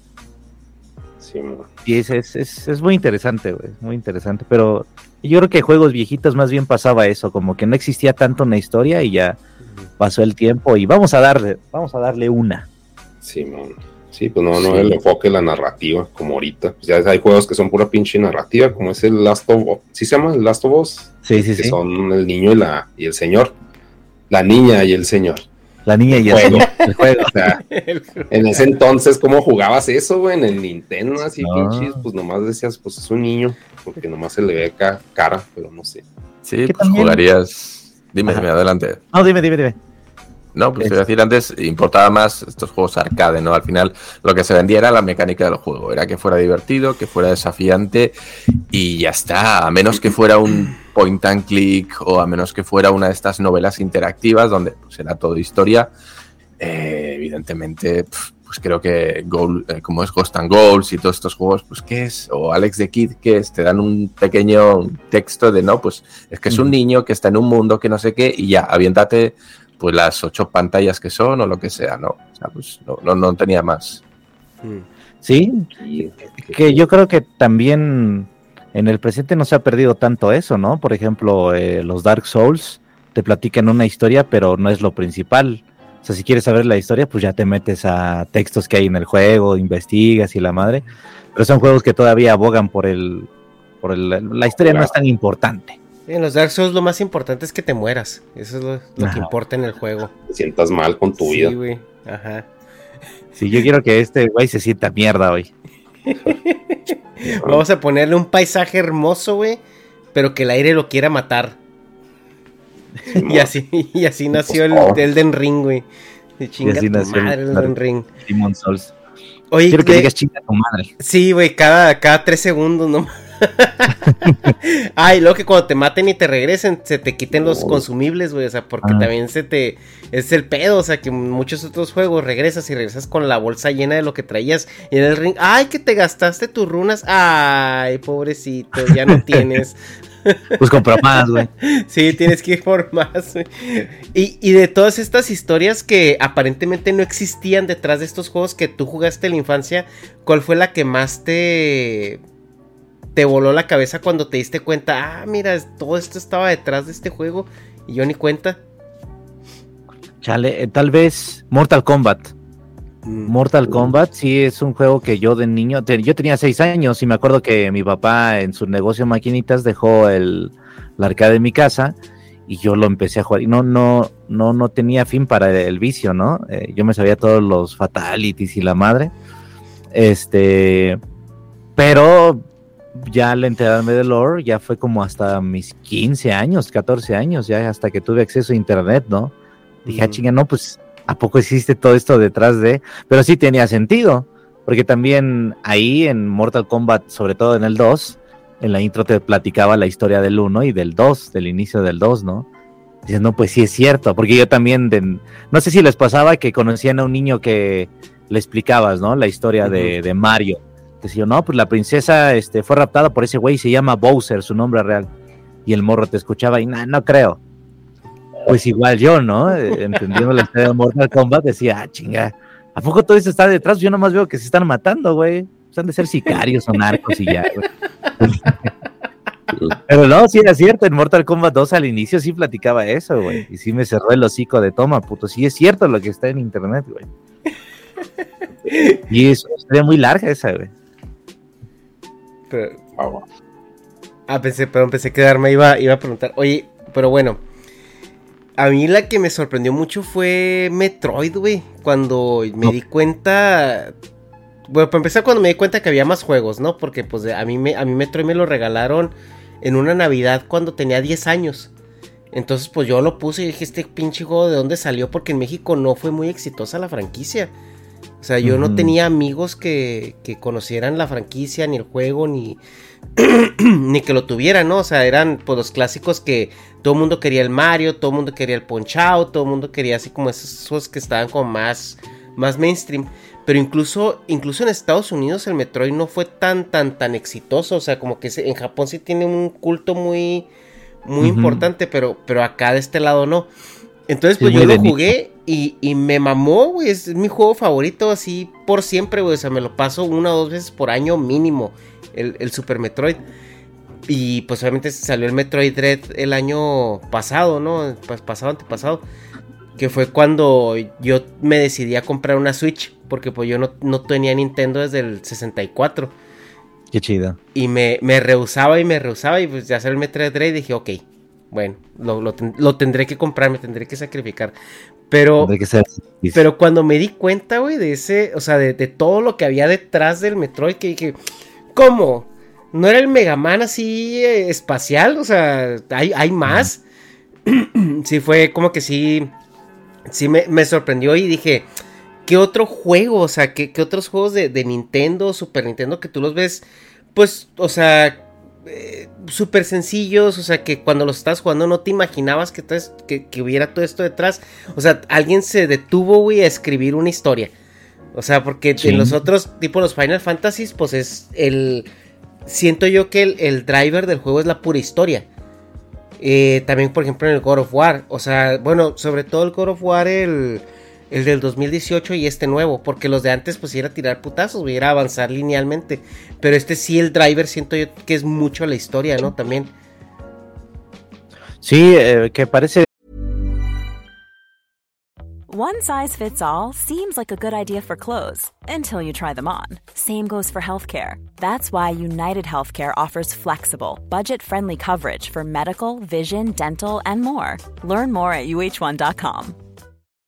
sí. Y es, es, es, es muy interesante, güey, muy interesante. Pero yo creo que juegos viejitos más bien pasaba eso, como que no existía tanto una historia y ya pasó el tiempo y vamos a darle, vamos a darle una. Sí, man. Sí, pues no, no Sí. el enfoque la narrativa, como ahorita. Pues ya hay juegos que son pura pinche narrativa, como es el Last of Us. ¿Sí se llama el Last of Us? Sí, sí, que sí. son el niño y, la, y el señor. La niña y el señor. La niña y el, Juego. el [laughs] juego. O sea, [laughs] en ese entonces, ¿cómo jugabas eso, güey? En el Nintendo, así No. pinches, pues nomás decías, pues es un niño, porque nomás se le ve ca- cara, pero no sé. Sí, pues también- jugarías. Dime, Ajá. dime, adelante. No, dime, dime, dime. No, pues Es- te iba a decir antes, importaba más estos juegos arcade, ¿no? Al final lo que se vendía era la mecánica del juego, era que fuera divertido, que fuera desafiante y ya está, a menos que fuera un point and click o a menos que fuera una de estas novelas interactivas donde pues era todo historia, eh, evidentemente, pues creo que Goal, eh, como es Ghost and Goals y todos estos juegos, pues ¿qué es? O Alex the Kid, ¿qué es? Te dan un pequeño texto de, no, pues es que es un niño que está en un mundo que no sé qué y ya, aviéntate pues las ocho pantallas que son o lo que sea, ¿no? O sea, pues no, no, no tenía más. Sí, Y- que yo creo que también en el presente no se ha perdido tanto eso, ¿no? Por ejemplo, eh, los Dark Souls te platican una historia, pero no es lo principal. O sea, si quieres saber la historia, pues ya te metes a textos que hay en el juego, investigas y la madre. Pero son juegos que todavía abogan por el... Por el la historia no es tan importante. En los Dark Souls lo más importante es que te mueras. Eso es lo, lo que importa en el juego. te sientas mal con tu vida. Sí, güey. Ajá. Si yo quiero que este güey se sienta mierda hoy. [laughs] Vamos a ponerle un paisaje hermoso, güey. Pero que el aire lo quiera matar. Y así, y así nació el. Elden Ring, güey. De chinga así tu nació el- madre, Elden Ring. Demon Souls. Oye, Quiero que de- digas chinga tu madre. Sí, güey, cada, cada tres segundos, ¿no? [laughs] Ay, luego que cuando te maten y te regresen, se te quiten los consumibles, güey. O sea, porque Ah. también se te. Es el pedo, o sea, que en muchos otros juegos regresas y regresas con la bolsa llena de lo que traías. Y en el ring, ay, que te gastaste tus runas. Ay, pobrecito, ya no [laughs] tienes. Pues compra más, güey. [laughs] Sí, tienes que ir por más. güey. Y, y de todas estas historias que aparentemente no existían detrás de estos juegos que tú jugaste en la infancia, ¿cuál fue la que más te te voló la cabeza cuando te diste cuenta? Ah, mira, todo esto estaba detrás de este juego y yo ni cuenta. Chale, eh, tal vez Mortal Kombat. Mortal Kombat sí es un juego que yo de niño, te- yo tenía seis años y me acuerdo que mi papá en su negocio de maquinitas dejó el, la arcade de mi casa y yo lo empecé a jugar y no, no, no, no tenía fin para el vicio, ¿no? Eh, yo me sabía todos los fatalities y la madre. Este, pero ya al enterarme de lore ya fue como hasta mis 15 años, 14 años, ya hasta que tuve acceso a internet, ¿no? Dije, ah, chinga, no, pues, ¿a poco existe todo esto detrás de? Pero sí tenía sentido, porque también ahí en Mortal Kombat, sobre todo en el 2, en la intro te platicaba la historia del 1 y del 2, del inicio del 2, ¿no? Dices, no, pues sí es cierto, porque yo también, de- no sé si les pasaba que conocían a un niño que le explicabas, ¿no? La historia de, de Mario. Decía, no, pues la princesa este, fue raptada por ese güey, se llama Bowser, su nombre real. Y el morro te escuchaba y, nah, no creo. Pues igual yo, ¿no? [laughs] Entendiendo la historia de Mortal Kombat, decía, ah, chinga, ¿a poco todo eso está detrás? Yo nomás veo que se están matando, güey. Pues han de ser sicarios o narcos y ya, güey. [laughs] Pero no, sí era cierto, en Mortal Kombat 2 al inicio sí platicaba eso, güey. Y sí me cerró el hocico de toma, puto. Sí es cierto lo que está en internet, güey. Y es una historia muy larga esa, güey. Pero- Ah, pensé, perdón, pensé que iba, iba a preguntar. Oye, pero bueno. A mí la que me sorprendió mucho fue Metroid, güey. Cuando me No. di cuenta. Bueno, para empezar, cuando me di cuenta que había más juegos, ¿no? Porque pues a mí, me, a mí Metroid me lo regalaron en una Navidad cuando tenía 10 años. Entonces, pues yo lo puse y dije, este pinche juego de dónde salió, porque en México no fue muy exitosa la franquicia. O sea, yo no tenía amigos que, que conocieran la franquicia, ni el juego, ni, [clears throat] ni que lo tuvieran, ¿no? O sea, eran pues los clásicos que todo el mundo quería el Mario, todo el mundo quería el Punch Out, todo el mundo quería así como esos juegos que estaban como más, más mainstream. Pero incluso, incluso en Estados Unidos el Metroid no fue tan, tan, tan exitoso. O sea, como que en Japón sí tiene un culto muy, muy importante, pero, pero acá de este lado no. Entonces, pues yo lo jugué y, y me mamó, güey. Es mi juego favorito así por siempre, güey. O sea, me lo paso una o dos veces por año mínimo. El, el Super Metroid. Y pues obviamente salió el Metroid Dread el año pasado, ¿no? Pues pasado, antepasado. Que fue cuando yo me decidí a comprar una Switch. Porque pues yo no, no tenía Nintendo desde el 64. Qué chido. Y me, me rehusaba y me rehusaba. Y pues ya salió el Metroid Dread y dije, ok, bueno, lo, lo ten- lo tendré que comprar, me tendré que sacrificar. Pero, Tendré que ser- pero cuando me di cuenta, güey, de ese, o sea, de, de todo lo que había detrás del Metroid, que dije, ¿cómo? ¿No era el Mega Man así eh, espacial? O sea, ¿hay, hay más? [clears throat] sí, fue como que sí, sí me, me sorprendió y dije, ¿qué otro juego? O sea, ¿qué, qué otros juegos de, de Nintendo, Super Nintendo que tú los ves, pues, o sea, eh, súper sencillos, o sea, que cuando los estás jugando no te imaginabas que, que, que hubiera todo esto detrás. O sea, alguien se detuvo, güey, a escribir una historia. O sea, porque Sí. en los otros, tipo los Final Fantasies, pues es el... Siento yo que el, el driver del juego es la pura historia. Eh, también, por ejemplo, en el God of War. O sea, bueno, sobre todo el God of War, el, el del 2018 y este nuevo. Porque los de antes, pues era tirar putazos, güey, era avanzar linealmente. Pero este sí, el driver, siento yo que es mucho la historia, ¿no? También. Sí, eh, que parece One size fits all seems like a good idea for clothes until you try them on. Same goes for healthcare. That's why United Healthcare offers flexible, budget friendly coverage for medical, vision, dental, and more. Learn more at uh1.com.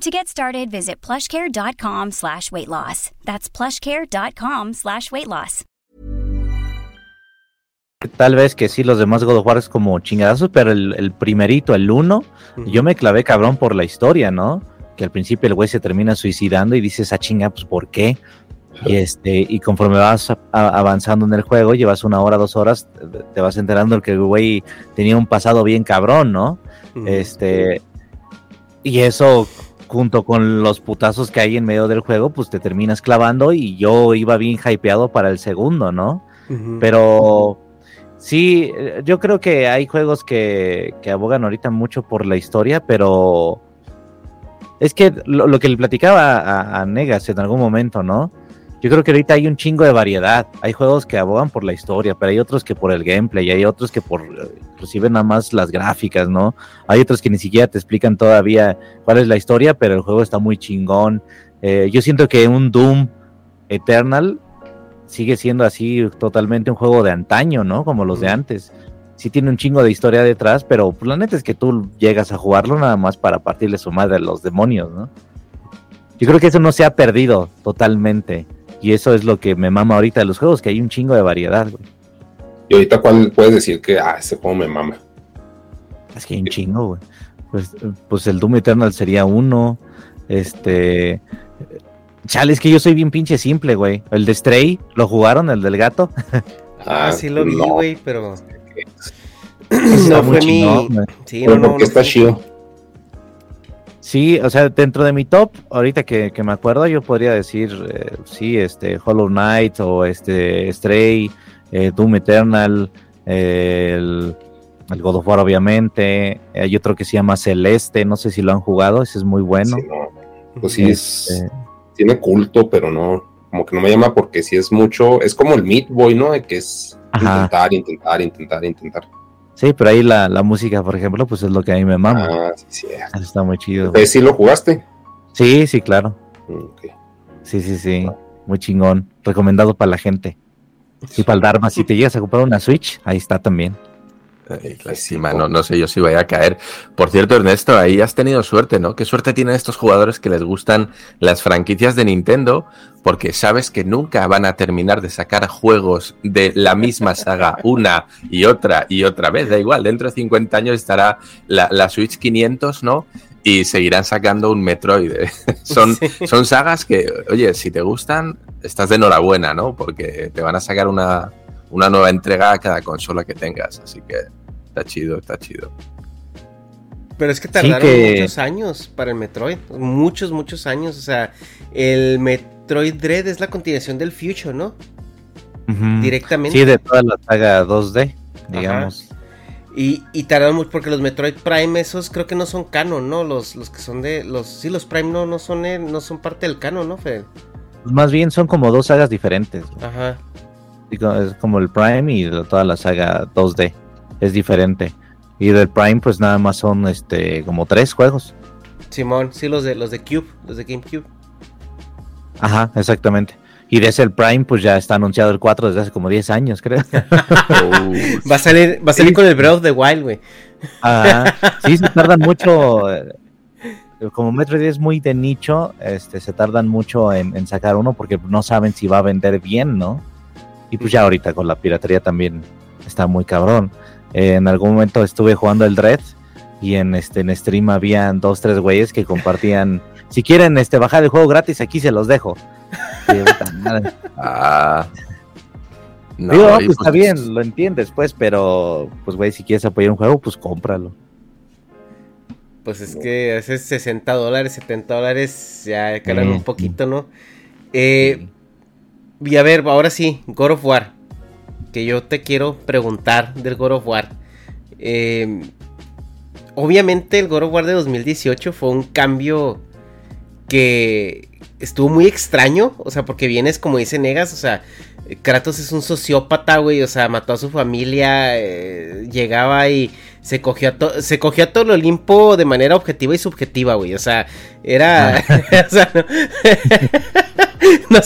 To get started, visit plushcare.com slash weight loss. That's plushcare.com slash weight loss. tal vez que sí los demás God of War es como chingadazos, pero el, el primerito, el uno, yo me clavé cabrón por la historia, ¿no? que al principio el güey se termina suicidando y dices, ah, chinga, pues ¿por qué? Y, este, y conforme vas a- a- avanzando en el juego, llevas una hora, dos horas, te- te vas enterando que el güey tenía un pasado bien cabrón, ¿no? Este, y eso, junto con los putazos que hay en medio del juego, pues te terminas clavando y yo iba bien hypeado para el segundo, ¿no? Pero sí, yo creo que hay juegos que, que abogan ahorita mucho por la historia, pero es que lo, lo que le platicaba a, a Negas en algún momento, ¿no? Yo creo que ahorita hay un chingo de variedad. Hay juegos que abogan por la historia, pero hay otros que por el gameplay, hay otros que por eh, inclusive nada más las gráficas, ¿no? Hay otros que ni siquiera te explican todavía cuál es la historia, pero el juego está muy chingón. Eh, yo siento que un Doom Eternal sigue siendo así totalmente un juego de antaño, ¿no? Como los de antes. Sí tiene un chingo de historia detrás, pero pues, la neta es que tú llegas a jugarlo nada más para partirle su madre a los demonios, ¿no? Yo creo que eso no se ha perdido totalmente. Y eso es lo que me mama ahorita de los juegos, que hay un chingo de variedad, güey. Y ahorita, ¿cuál puedes decir que, ah, ese juego me mama? Es que hay un chingo, güey. Pues, pues el Doom Eternal sería uno. Este. Chale, es que yo soy bien pinche simple, güey. El de Stray, ¿lo jugaron? El del gato. [laughs] Ah, sí lo vi, no. güey, pero Está no muy fue mi. Sí, Pero no, no, porque no está chido. Sí, o sea, dentro de mi top, ahorita que, que me acuerdo, yo podría decir, eh, sí, este, Hollow Knight o este, Stray, eh, Doom Eternal, eh, el, el God of War, obviamente. Hay otro que se llama Celeste, no sé si lo han jugado, ese es muy bueno. Sí, no. Pues sí, es, Este, tiene culto, pero no, como que no me llama porque sí es mucho, es como el Meat Boy, ¿no? De que es Ajá. intentar, intentar, intentar, intentar. Sí, pero ahí la, la música, por ejemplo, pues es lo que a mí me mama. Ah, sí, sí. Está muy chido. Entonces, ¿Sí lo jugaste? Sí, sí, claro. Mm, ok. Sí, sí, sí. Muy chingón. Recomendado para la gente. Y para el Dharma, si te llegas a comprar una Switch, ahí está también. Lástima, no, no sé yo si vaya a caer. Por cierto, Ernesto, ahí has tenido suerte, ¿no? ¿Qué suerte tienen estos jugadores que les gustan las franquicias de Nintendo? Porque sabes que nunca van a terminar de sacar juegos de la misma saga [laughs] una y otra y otra vez. Da igual, dentro de 50 años estará la, la Switch 500, ¿no? Y seguirán sacando un Metroid. [laughs] son, Sí. son sagas que, oye, si te gustan, estás de enhorabuena, ¿no? Porque te van a sacar una, una nueva entrega a cada consola que tengas. Así que está chido, está chido. Pero es que tardaron que- muchos años para el Metroid. Muchos, muchos años. O sea, el Metroid Dread es la continuación del Future, ¿no? Directamente. Sí, de toda la saga 2D, digamos. Y, y tardaron mucho porque los Metroid Prime, esos creo que no son canon, ¿no? Los, los que son de. los Sí, los Prime no, no, son, eh, no son parte del canon, ¿no, Fede? Pues más bien son como dos sagas diferentes. Ajá. Es como el Prime y toda la saga 2D. Es diferente. Y del Prime, pues nada más son este como tres juegos. Simón, sí, los de los de Cube, los de GameCube. Ajá, exactamente. Y de ese el Prime, pues ya está anunciado el 4 desde hace como 10 años, creo. [laughs] Va a salir, va a salir con el Breath of the Wild, güey. Ajá. [laughs] Sí, se tardan mucho. eh, Como Metroid es muy de nicho, este, se tardan mucho en, en sacar uno porque no saben si va a vender bien, ¿no? Y pues ya ahorita con la piratería también está muy cabrón. Eh, en algún momento estuve jugando el Dread y en este en stream habían dos, tres güeyes que compartían. [laughs] Si quieren este bajar el juego gratis, aquí se los dejo. Ah. No, Digo, no, y pues pues- está bien, lo entiendes, pues, pero pues güey, si quieres apoyar un juego, pues cómpralo. Pues es que a veces 60 dólares, 70 dólares ya calan Mm, un poquito, ¿no? Eh, y a ver, ahora sí, God of War. Que yo te quiero preguntar del God of War. Eh, obviamente el God of War de 2018 fue un cambio que estuvo muy extraño. O sea, porque vienes, como dice Negas, o sea, Kratos es un sociópata, güey. O sea, mató a su familia, eh, llegaba y se cogió, a se cogió a todo el Olimpo de manera objetiva y subjetiva, güey. O sea, era... [laughs] o sea, no, [laughs] [laughs] no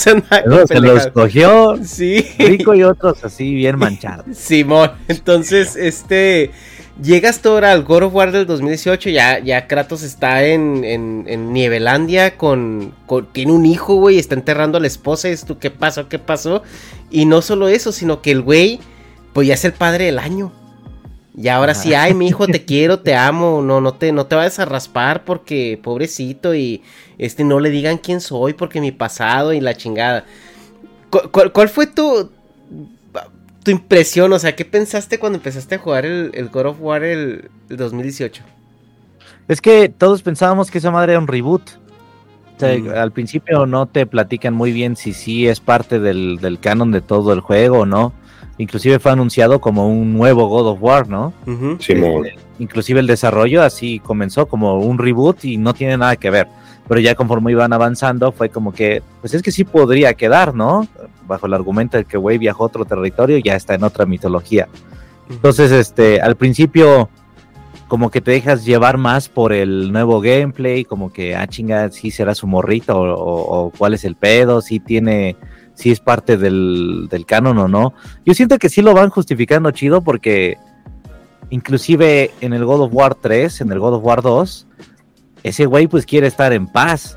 Luego se los cogió Sí. rico y otros así bien manchados. [laughs] Simón, entonces, este. Llegas tú ahora al God of War del 2018, ya, ya Kratos está en, en, en Nievelandia con, con- Tiene un hijo, güey, está enterrando a la esposa, y dices tú, ¿qué pasó? ¿Qué pasó? Y no solo eso, sino que el güey, pues ya es el padre del año. Y ahora sí, ay, mi hijo, te [laughs] quiero, te amo, no, no te, no te vayas a raspar porque pobrecito y este no le digan quién soy porque mi pasado y la chingada. ¿Cu- ¿Cuál, cuál fue tu, tu impresión? O sea, ¿qué pensaste cuando empezaste a jugar el, el God of War el, el 2018? Es que todos pensábamos que esa madre era un reboot. O sea, Mm. Al principio no te platican muy bien si sí es parte del, del canon de todo el juego o no. Inclusive fue anunciado como un nuevo God of War, ¿no? Ujú. Simón. Inclusive el desarrollo así comenzó como un reboot y no tiene nada que ver. Pero ya conforme iban avanzando fue como que, pues es que sí podría quedar, ¿no? Bajo el argumento de que güey viajó a otro territorio, ya está en otra mitología. Entonces, este, al principio, como que te dejas llevar más por el nuevo gameplay, como que, ah, chinga, si será su morrito, o, o- o cuál es el pedo, si tiene, si es parte del, del canon o no. Yo siento que sí lo van justificando chido porque inclusive en el God of War 3, en el God of War 2, ese güey pues quiere estar en paz,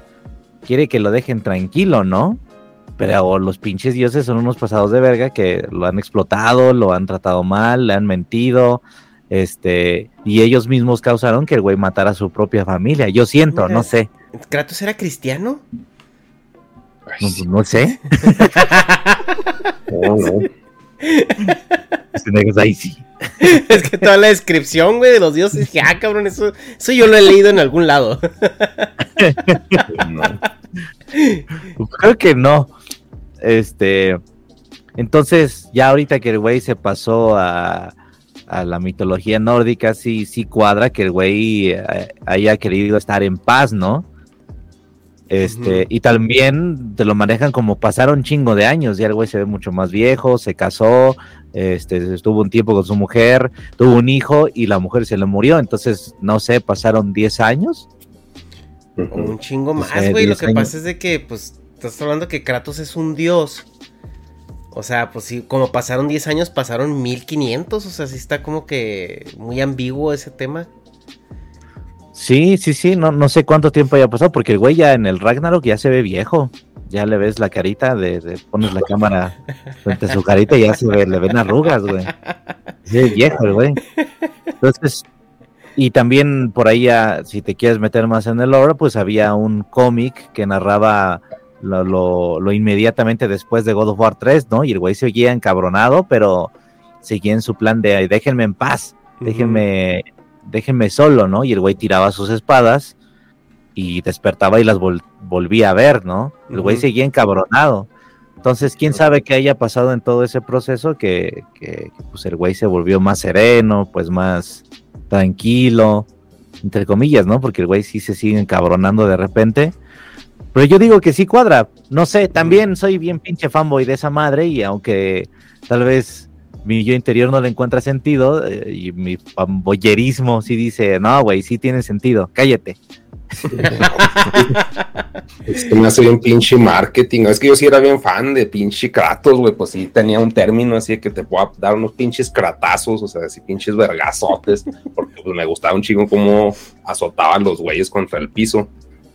quiere que lo dejen tranquilo, ¿no? Pero los pinches dioses son unos pasados de verga que lo han explotado, lo han tratado mal, le han mentido, este, y ellos mismos causaron que el güey matara a su propia familia. Yo siento, Mira. no sé, ¿Kratos era cristiano? No, no sé. [laughs] No. Es ahí sí. [laughs] es que toda la descripción, güey, de los dioses, dije, ah, cabrón, eso, eso yo lo he leído en algún lado. [laughs] No. Pues Creo que no. Este, entonces ya ahorita que el güey se pasó a, a la mitología nórdica, sí, sí cuadra que el güey eh, haya querido estar en paz, ¿no? Este, y también te lo manejan como pasaron chingo de años, ya el güey se ve mucho más viejo, se casó, este, estuvo un tiempo con su mujer, tuvo un hijo y la mujer se le murió, entonces, no sé, pasaron 10 años. O un chingo Pues, más, eh, güey. Lo 10 que años. pasa es de que, pues, estás hablando que Kratos es un dios. O sea, pues sí, como pasaron 10 años, pasaron 1500. O sea, sí está como que muy ambiguo ese tema. Sí, sí, sí, no, no sé cuánto tiempo haya pasado, porque el güey ya en el Ragnarok ya se ve viejo. Ya le ves la carita, de, de- pones la cámara frente a su carita y ya se ve, le ven arrugas, güey. Sí, es viejo el güey. Entonces, y también por ahí, ya, si te quieres meter más en el lore, pues había un cómic que narraba lo, lo- lo inmediatamente después de God of War 3, ¿no? Y el güey se oía encabronado, pero seguía en su plan de "Ay, déjenme en paz, déjenme, déjenme solo, ¿no? Y el güey tiraba sus espadas y despertaba y las vol- volvía a ver, ¿no? El güey seguía encabronado. Entonces, quién sabe qué haya pasado en todo ese proceso que, que, que, pues el güey se volvió más sereno, pues más tranquilo, entre comillas, ¿no? Porque el güey sí se sigue encabronando de repente. Pero yo digo que sí cuadra. No sé, también soy bien pinche fanboy de esa madre y aunque tal vez mi yo interior no le encuentra sentido eh, y mi fanboyerismo sí dice, no, güey, sí tiene sentido, cállate. [laughs] Es que me hace bien pinche marketing. Es que yo sí era bien fan de pinche Kratos, güey. Pues sí tenía un término así de que te puedo dar unos pinches cratazos, o sea, así pinches vergazotes. Porque pues, me gustaba un chingo cómo azotaban los güeyes contra el piso.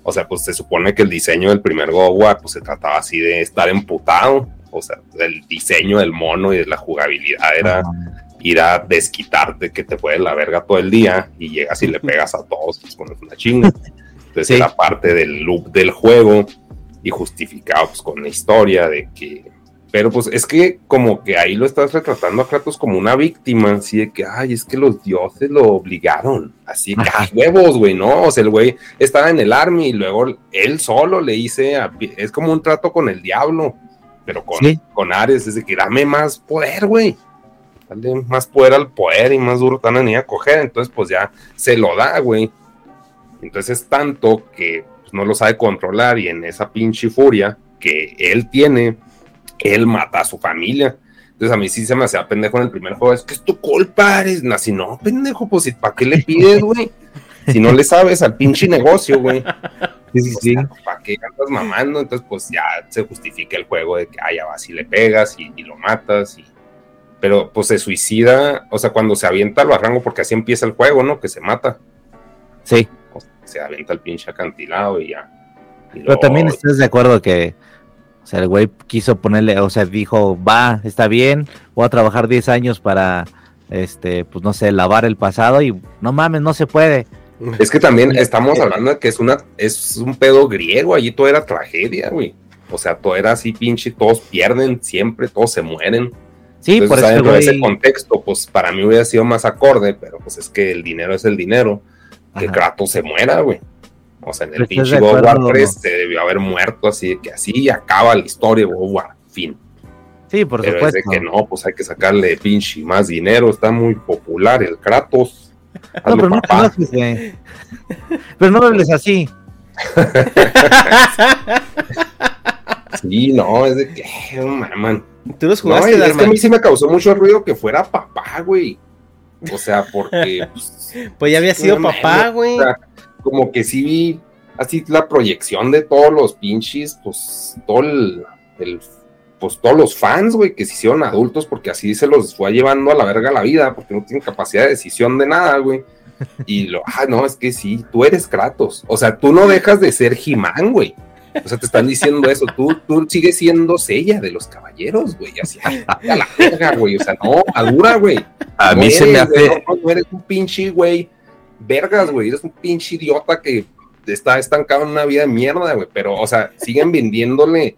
O sea, pues se supone que el diseño del primer War, pues se trataba así de estar emputado. O sea, el diseño del mono y de la jugabilidad era ir a desquitarte que te fue de la verga todo el día y llegas y le [laughs] pegas a todos pues, con una chinga. Entonces Sí. era parte del loop del juego y justificado pues con la historia de que... Pero pues es que como que ahí lo estás retratando a Kratos como una víctima, así de que, ay, es que los dioses lo obligaron, así que, ay, huevos, güey, ¿no? O sea, el güey estaba en el army y luego él solo le dice, a- es como un trato con el diablo, pero con, Sí. con Ares, es de que dame más poder, güey. Dale más poder al poder y más duro tan a coger. Entonces, pues ya se lo da, güey. Entonces es tanto que pues, no lo sabe controlar y en esa pinche furia que él tiene, él mata a su familia. Entonces a mí sí se me hacía pendejo en el primer juego. Es que es tu culpa, Ares. Si no, pendejo, pues ¿para qué le pides, güey? Si no le sabes al pinche negocio, güey. Sí, sí, sí. ¿Para qué andas mamando? Entonces, pues ya se justifica el juego de que, ah, ya vas y le pegas y, y lo matas. Y... Pero pues se suicida, o sea, cuando se avienta al barranco, porque así empieza el juego, ¿no? Que se mata. Sí. O sea, se avienta al pinche acantilado y ya. Y Pero también estás de acuerdo que, o sea, el güey quiso ponerle, o sea, dijo, va, está bien, voy a trabajar 10 años para, este, pues no sé, lavar el pasado y no mames, no se puede. Es que también estamos hablando de que es una, es un pedo griego, allí todo era tragedia, güey. O sea, todo era así, pinche, todos pierden siempre, todos se mueren. Sí, Entonces, por eso, dentro de ese contexto, pues para mí hubiera sido más acorde, pero pues es que el dinero es el dinero. Que Ajá. Kratos se muera, güey. O sea, en el pinche God War acuerdo, 3 ¿no? se debió haber muerto así, que así acaba la historia God War, fin. sí, por pero supuesto. es de que no, pues hay que sacarle pinche más dinero, está muy popular el Kratos. No, pero no güey. Pero no hables así. [laughs] Sí, no, es de que, no maman. Tú los jugaste, y es que a mí sí me causó mucho ruido que fuera papá, güey. O sea, porque [laughs] pues, Pues ya había sido papá, güey. o sea, como que sí vi así la proyección de todos los pinches, pues todo el, el- pues todos los fans, güey, que se hicieron adultos porque así se los fue llevando a la verga la vida, porque no tienen capacidad de decisión de nada, güey. [laughs] Y lo, ah, no, es que sí, tú eres Kratos. O sea, tú no dejas de ser He-Man, güey. O sea, te están diciendo eso, tú, tú sigues siendo Sella de los caballeros, güey, así, a la verga, güey, o sea, no, madura, güey. A No mí se me eres, güey, hace. No, no eres un pinche güey. Vergas, güey. Eres un pinche idiota que está estancado en una vida de mierda, güey. Pero, o sea, siguen vendiéndole,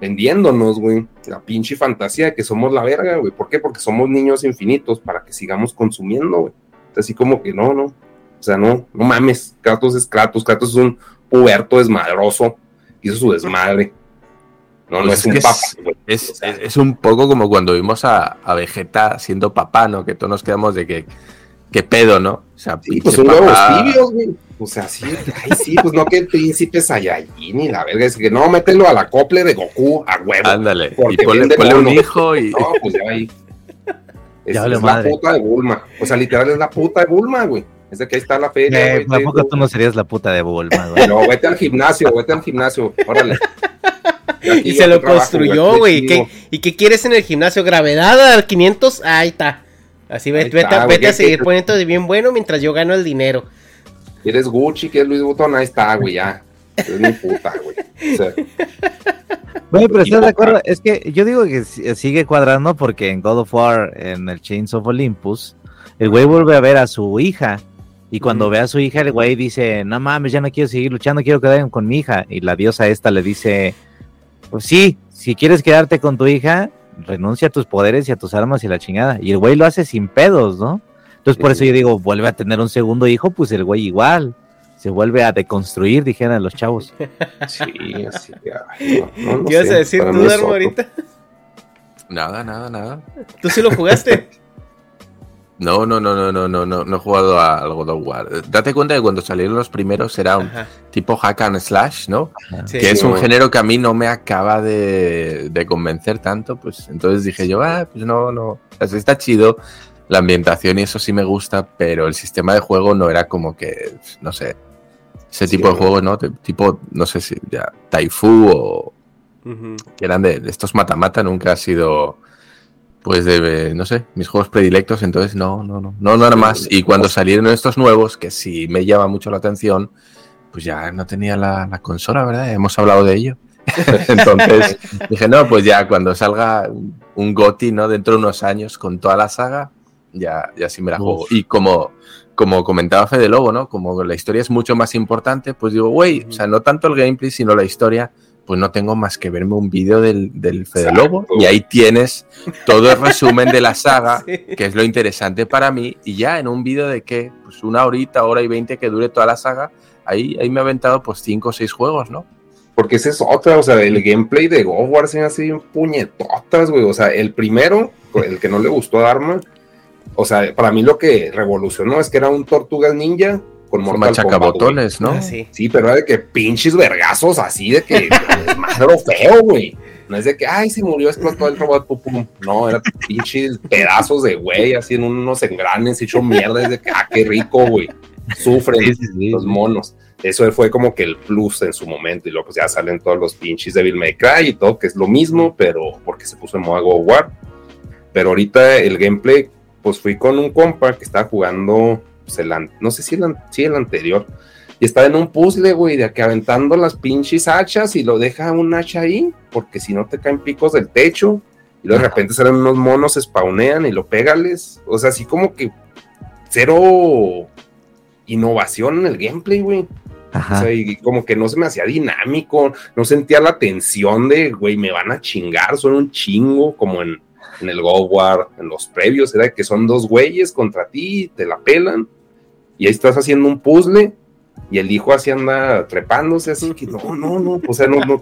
vendiéndonos, güey, la pinche fantasía de que somos la verga, güey. ¿Por qué? Porque somos niños infinitos para que sigamos consumiendo, güey. Así como que no, no. O sea, no, no mames. Kratos es Kratos. Kratos es un puberto desmadroso. Hizo su desmadre. No, no Pues es es un papá, es- güey. Es, un poco como cuando vimos a, a Vegeta siendo papá, ¿no? Que todos nos quedamos de que, ¿qué pedo, no? O sea, Sí, pues son huevos tibios, güey. O sea, sí, ay, sí, pues no que príncipe Saiyajin y la verga, es que no, mételo al acople de Goku a huevo. Ándale. Y ponle, ponle un hijo y. No, pues ya ahí. [laughs] Es, Ya vale es la puta de Bulma. O sea, literal es la puta de Bulma, güey. Es de que ahí está la feria, Eh, güey. tampoco tú no serías la puta de Bulma, [laughs] güey. No, vete al gimnasio, vete al gimnasio, órale. [laughs] Y se lo trabajo, construyó, güey. ¿Qué- ¿Y qué quieres en el gimnasio? ¿Gravedad al 500? Ahí está. Así ve- Ahí vete, está, a- güey, vete a ¿qué seguir poniendo de bien bueno mientras yo gano el dinero. Quieres Gucci, quieres Luis Vuitton, ahí está, güey, ya. Es mi puta, güey. O sea, [laughs] Güey, pero estás de acuerdo, es que yo digo que si- sigue cuadrando porque en God of War, en el Chains of Olympus, el güey vuelve a ver a su hija. Y cuando ve a su hija, el güey dice, no mames, ya no quiero seguir luchando, quiero quedarme con mi hija. Y la diosa esta le dice, pues sí, si quieres quedarte con tu hija, renuncia a tus poderes y a tus armas y la chingada. Y el güey lo hace sin pedos, ¿no? Entonces por eso yo digo, vuelve a tener un segundo hijo, pues el güey igual. Se vuelve a deconstruir, dijeran los chavos. [laughs] sí, así, ay, no, no, ¿Qué ibas sé, a decir tú, Darmo, ahorita? Nada, nada, nada. ¿Tú sí lo jugaste? [laughs] No, no, no, no, no, no, no, no he jugado a- al God of War. Date cuenta que cuando salieron los primeros era un Ajá. tipo hack and slash, ¿no? Sí. que es un género que a mí no me acaba de, de convencer tanto, pues entonces dije yo, ah, pues no, no, o sea, está chido, la ambientación y eso sí me gusta, pero el sistema de juego no era como que, no sé, ese Sí, tipo de juegos, ¿no? Tipo, no sé si ya, Taifu o que eran de, de estos mata-mata, nunca ha sido, pues, de, no sé, mis juegos predilectos, entonces no, no, no, no, nada más. Y cuando salieron estos nuevos, que sí me llama mucho la atención, pues ya no tenía la, la consola, ¿verdad? Hemos hablado de ello. [laughs] Entonces dije, no, pues ya cuando salga un- un GOTI, ¿no? Dentro de unos años con toda la saga, ya, ya sí me la juego. Y como, como comentaba Fede Lobo, ¿no? Como la historia es mucho más importante, pues digo, güey, o sea, no tanto el gameplay, sino la historia, pues no tengo más que verme un vídeo del, del Fede. Lobo y ahí tienes todo el resumen de la saga, [laughs] Sí. que es lo interesante para mí, y ya en un vídeo de que, pues una horita, hora y veinte que dure toda la saga, ahí, ahí me ha aventado pues cinco o seis juegos, ¿no? Porque esa es otra, o sea, el gameplay de God of War se me hace bien puñetotas, güey. O sea, el primero, el que no le gustó a Dharma, o sea, para mí lo que revolucionó es que era un Tortugas Ninja con Mortal Kombat. Machacabotones, ¿no? Ah, sí. Sí, pero era de que pinches vergazos así, de que [laughs] madro feo, güey. No es de que, ay, se murió, explotó el robot, pum, pum. No, era pinches pedazos de güey, así en unos engranes, hecho mierda. Es de que, ah, qué rico, güey. Sufren Sí, sí, sí. los monos. Eso fue como que el plus en su momento. Y luego pues ya salen todos los pinches Devil May Cry y todo, que es lo mismo, pero porque se puso en moda God of War. Pero ahorita el gameplay, pues fui con un compa que estaba jugando, pues, el no sé si el, anterior. Y estaba en un puzzle, güey, de que aventando las pinches hachas y lo deja un hacha ahí, porque si no te caen picos del techo. Y luego de repente salen unos monos, spawnean y lo pégales. O sea, así como que cero innovación en el gameplay, güey. O sea, y como que no se me hacía dinámico, no sentía la tensión de, güey, me van a chingar, son un chingo, como en, en el Go War, en los previos, era que son dos güeyes contra ti, te la pelan, y ahí estás haciendo un puzzle, y el hijo así anda trepándose, así que no, no, no, o sea, no, no,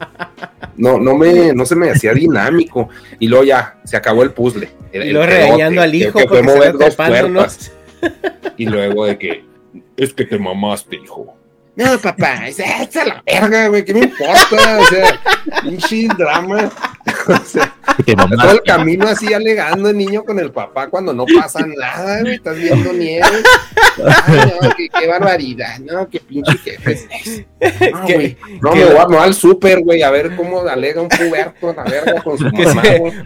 no, no me, no se me hacía dinámico, y luego ya, se acabó el puzzle. y luego regañando al hijo, que fue mover dos puertas, y luego de que, es que te mamaste, hijo. No, papá, es a la verga, güey, ¿qué me importa? O sea, pinche drama. O sea, [laughs] todo el camino así alegando el niño con el papá cuando no pasa nada, güey, estás viendo nieve. Ay, no, qué, barbaridad, no, qué pinche jefe. No, güey, no, me voy no, al súper, güey, a ver cómo alega un puberto a la verga con su mamá,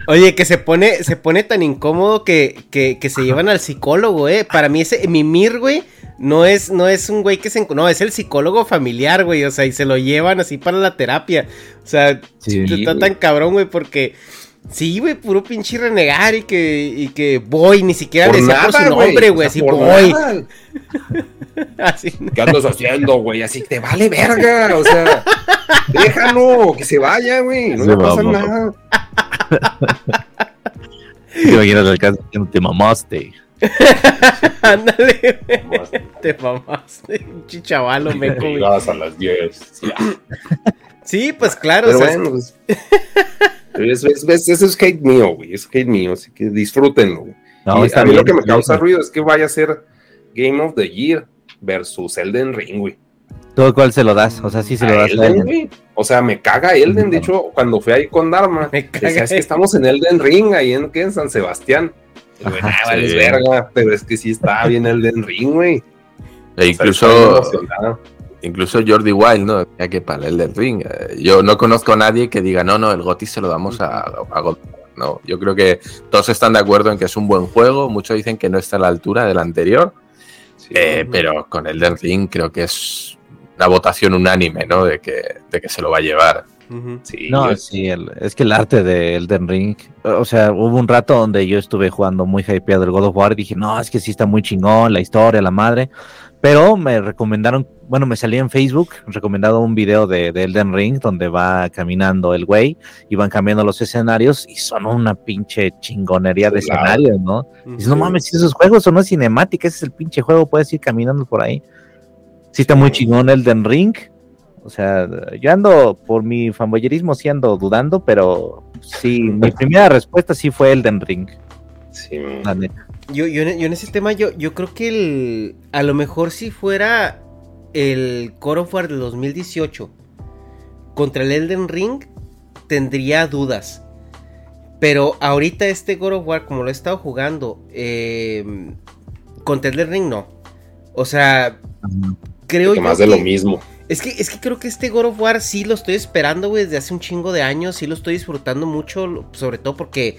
Oye, que se pone, se pone tan incómodo que, que, que se llevan al psicólogo, eh. Para mí ese mimir, güey, no es, no es un güey que se... No, es el psicólogo familiar, güey. O sea, y se lo llevan así para la terapia. O sea, está tan cabrón, güey, porque... Sí, güey, puro pinche renegar y que, y que voy, ni siquiera le decía por su nombre, güey, así voy. [laughs] así. ¿Qué andas haciendo, güey? Así te vale verga, o sea, déjalo, que se vaya, güey, no le pasa nada. [laughs] Te imaginas el caso te mamaste. [laughs] Ándale, te mamaste, un chichavalo meco. [laughs] a las 10. Sí, pues claro. Pero bueno, pues, es, eso es hate mío, güey. Es hate mío, así que disfrútenlo. Güey. a mí lo que me causa ruido es que vaya a ser Game of the Year versus Elden Ring, güey. ¿Todo cuál se lo das? O sea, sí se lo das Elden, Elden. O sea, me caga Elden. De hecho, cuando fui ahí con Dharma, decía, es que estamos en Elden Ring, ahí en, en San Sebastián. Ah, verga, pero es que sí está bien el Den Ring, güey. E incluso, incluso Jordi Wild, ¿no? Ya que para el del Ring. Eh, yo no conozco a nadie que diga, no, no, el GOTI se lo damos a, a God. No, yo creo que todos están de acuerdo en que es un buen juego. Muchos dicen que no está a la altura del anterior. Eh, pero con el del Ring creo que es una votación unánime, ¿no? De que, de que se lo va a llevar no, sí, es que el arte de Elden Ring, o sea, hubo un rato donde yo estuve jugando muy hypeado el God of War y dije, no, es que sí está muy chingón, la historia, la madre, pero me recomendaron, bueno, me salí en Facebook, recomendado un video de, Elden Ring donde va caminando el güey y van cambiando los escenarios y son una pinche chingonería de escenarios, ¿no? Dices, no mames, si esos juegos son no cinemática, ese es el pinche juego, puedes ir caminando por ahí. Sí está muy chingón Elden Ring, o sea, yo ando por mi fanboyerismo, sí ando dudando, pero sí, [laughs] mi primera respuesta sí fue Elden Ring. Sí. Yo, yo, en ese tema, yo, yo creo que el, a lo mejor si fuera el Core of War de 2018 contra el Elden Ring, tendría dudas. Pero ahorita este God of War, como lo he estado jugando, eh, contra el Elden Ring no. O sea, creo que más de lo mismo. Es que, es que creo que este God of War sí lo estoy esperando, güey, desde hace un chingo de años. Sí lo estoy disfrutando mucho, sobre todo porque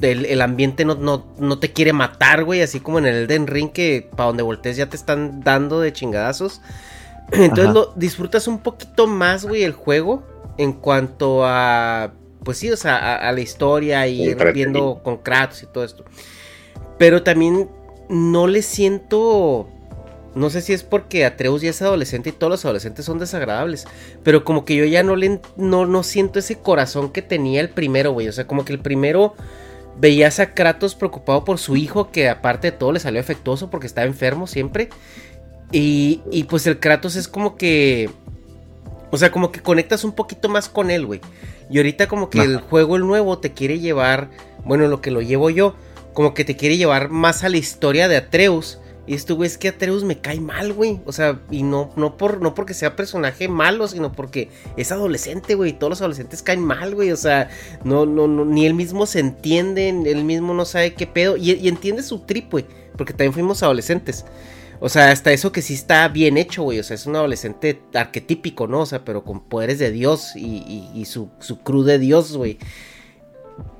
el, ambiente no, no, te quiere matar, güey. Así como en el Elden Ring, que para donde voltees ya te están dando de chingadazos. [clears throat] Entonces lo disfrutas un poquito más, güey, el juego. En cuanto a. Pues sí, o sea, a, la historia y viendo con Kratos y todo esto. Pero también no le siento no sé si es porque Atreus ya es adolescente y todos los adolescentes son desagradables. Pero como que yo ya no le no, no siento ese corazón que tenía el primero, güey. O sea, como que el primero veías a Kratos preocupado por su hijo, que aparte de todo le salió efectuoso porque estaba enfermo siempre. Y, y pues el Kratos es como que. O sea, como que conectas un poquito más con él, güey. Y ahorita como que el juego el nuevo te quiere llevar. Bueno, lo que lo llevo yo. Como que te quiere llevar más a la historia de Atreus y esto, güey, es que Atreus me cae mal, güey. O sea, y no, no, por, no porque sea personaje malo, sino porque es adolescente, güey. Todos los adolescentes caen mal, güey. O sea, no, no, no, ni él mismo se entiende, él mismo no sabe qué pedo. Y, entiende su trip, güey. Porque también fuimos adolescentes. O sea, hasta eso que sí está bien hecho, güey. O sea, es un adolescente arquetípico, ¿no? O sea, pero con poderes de Dios y, su, su cruz de Dios, güey.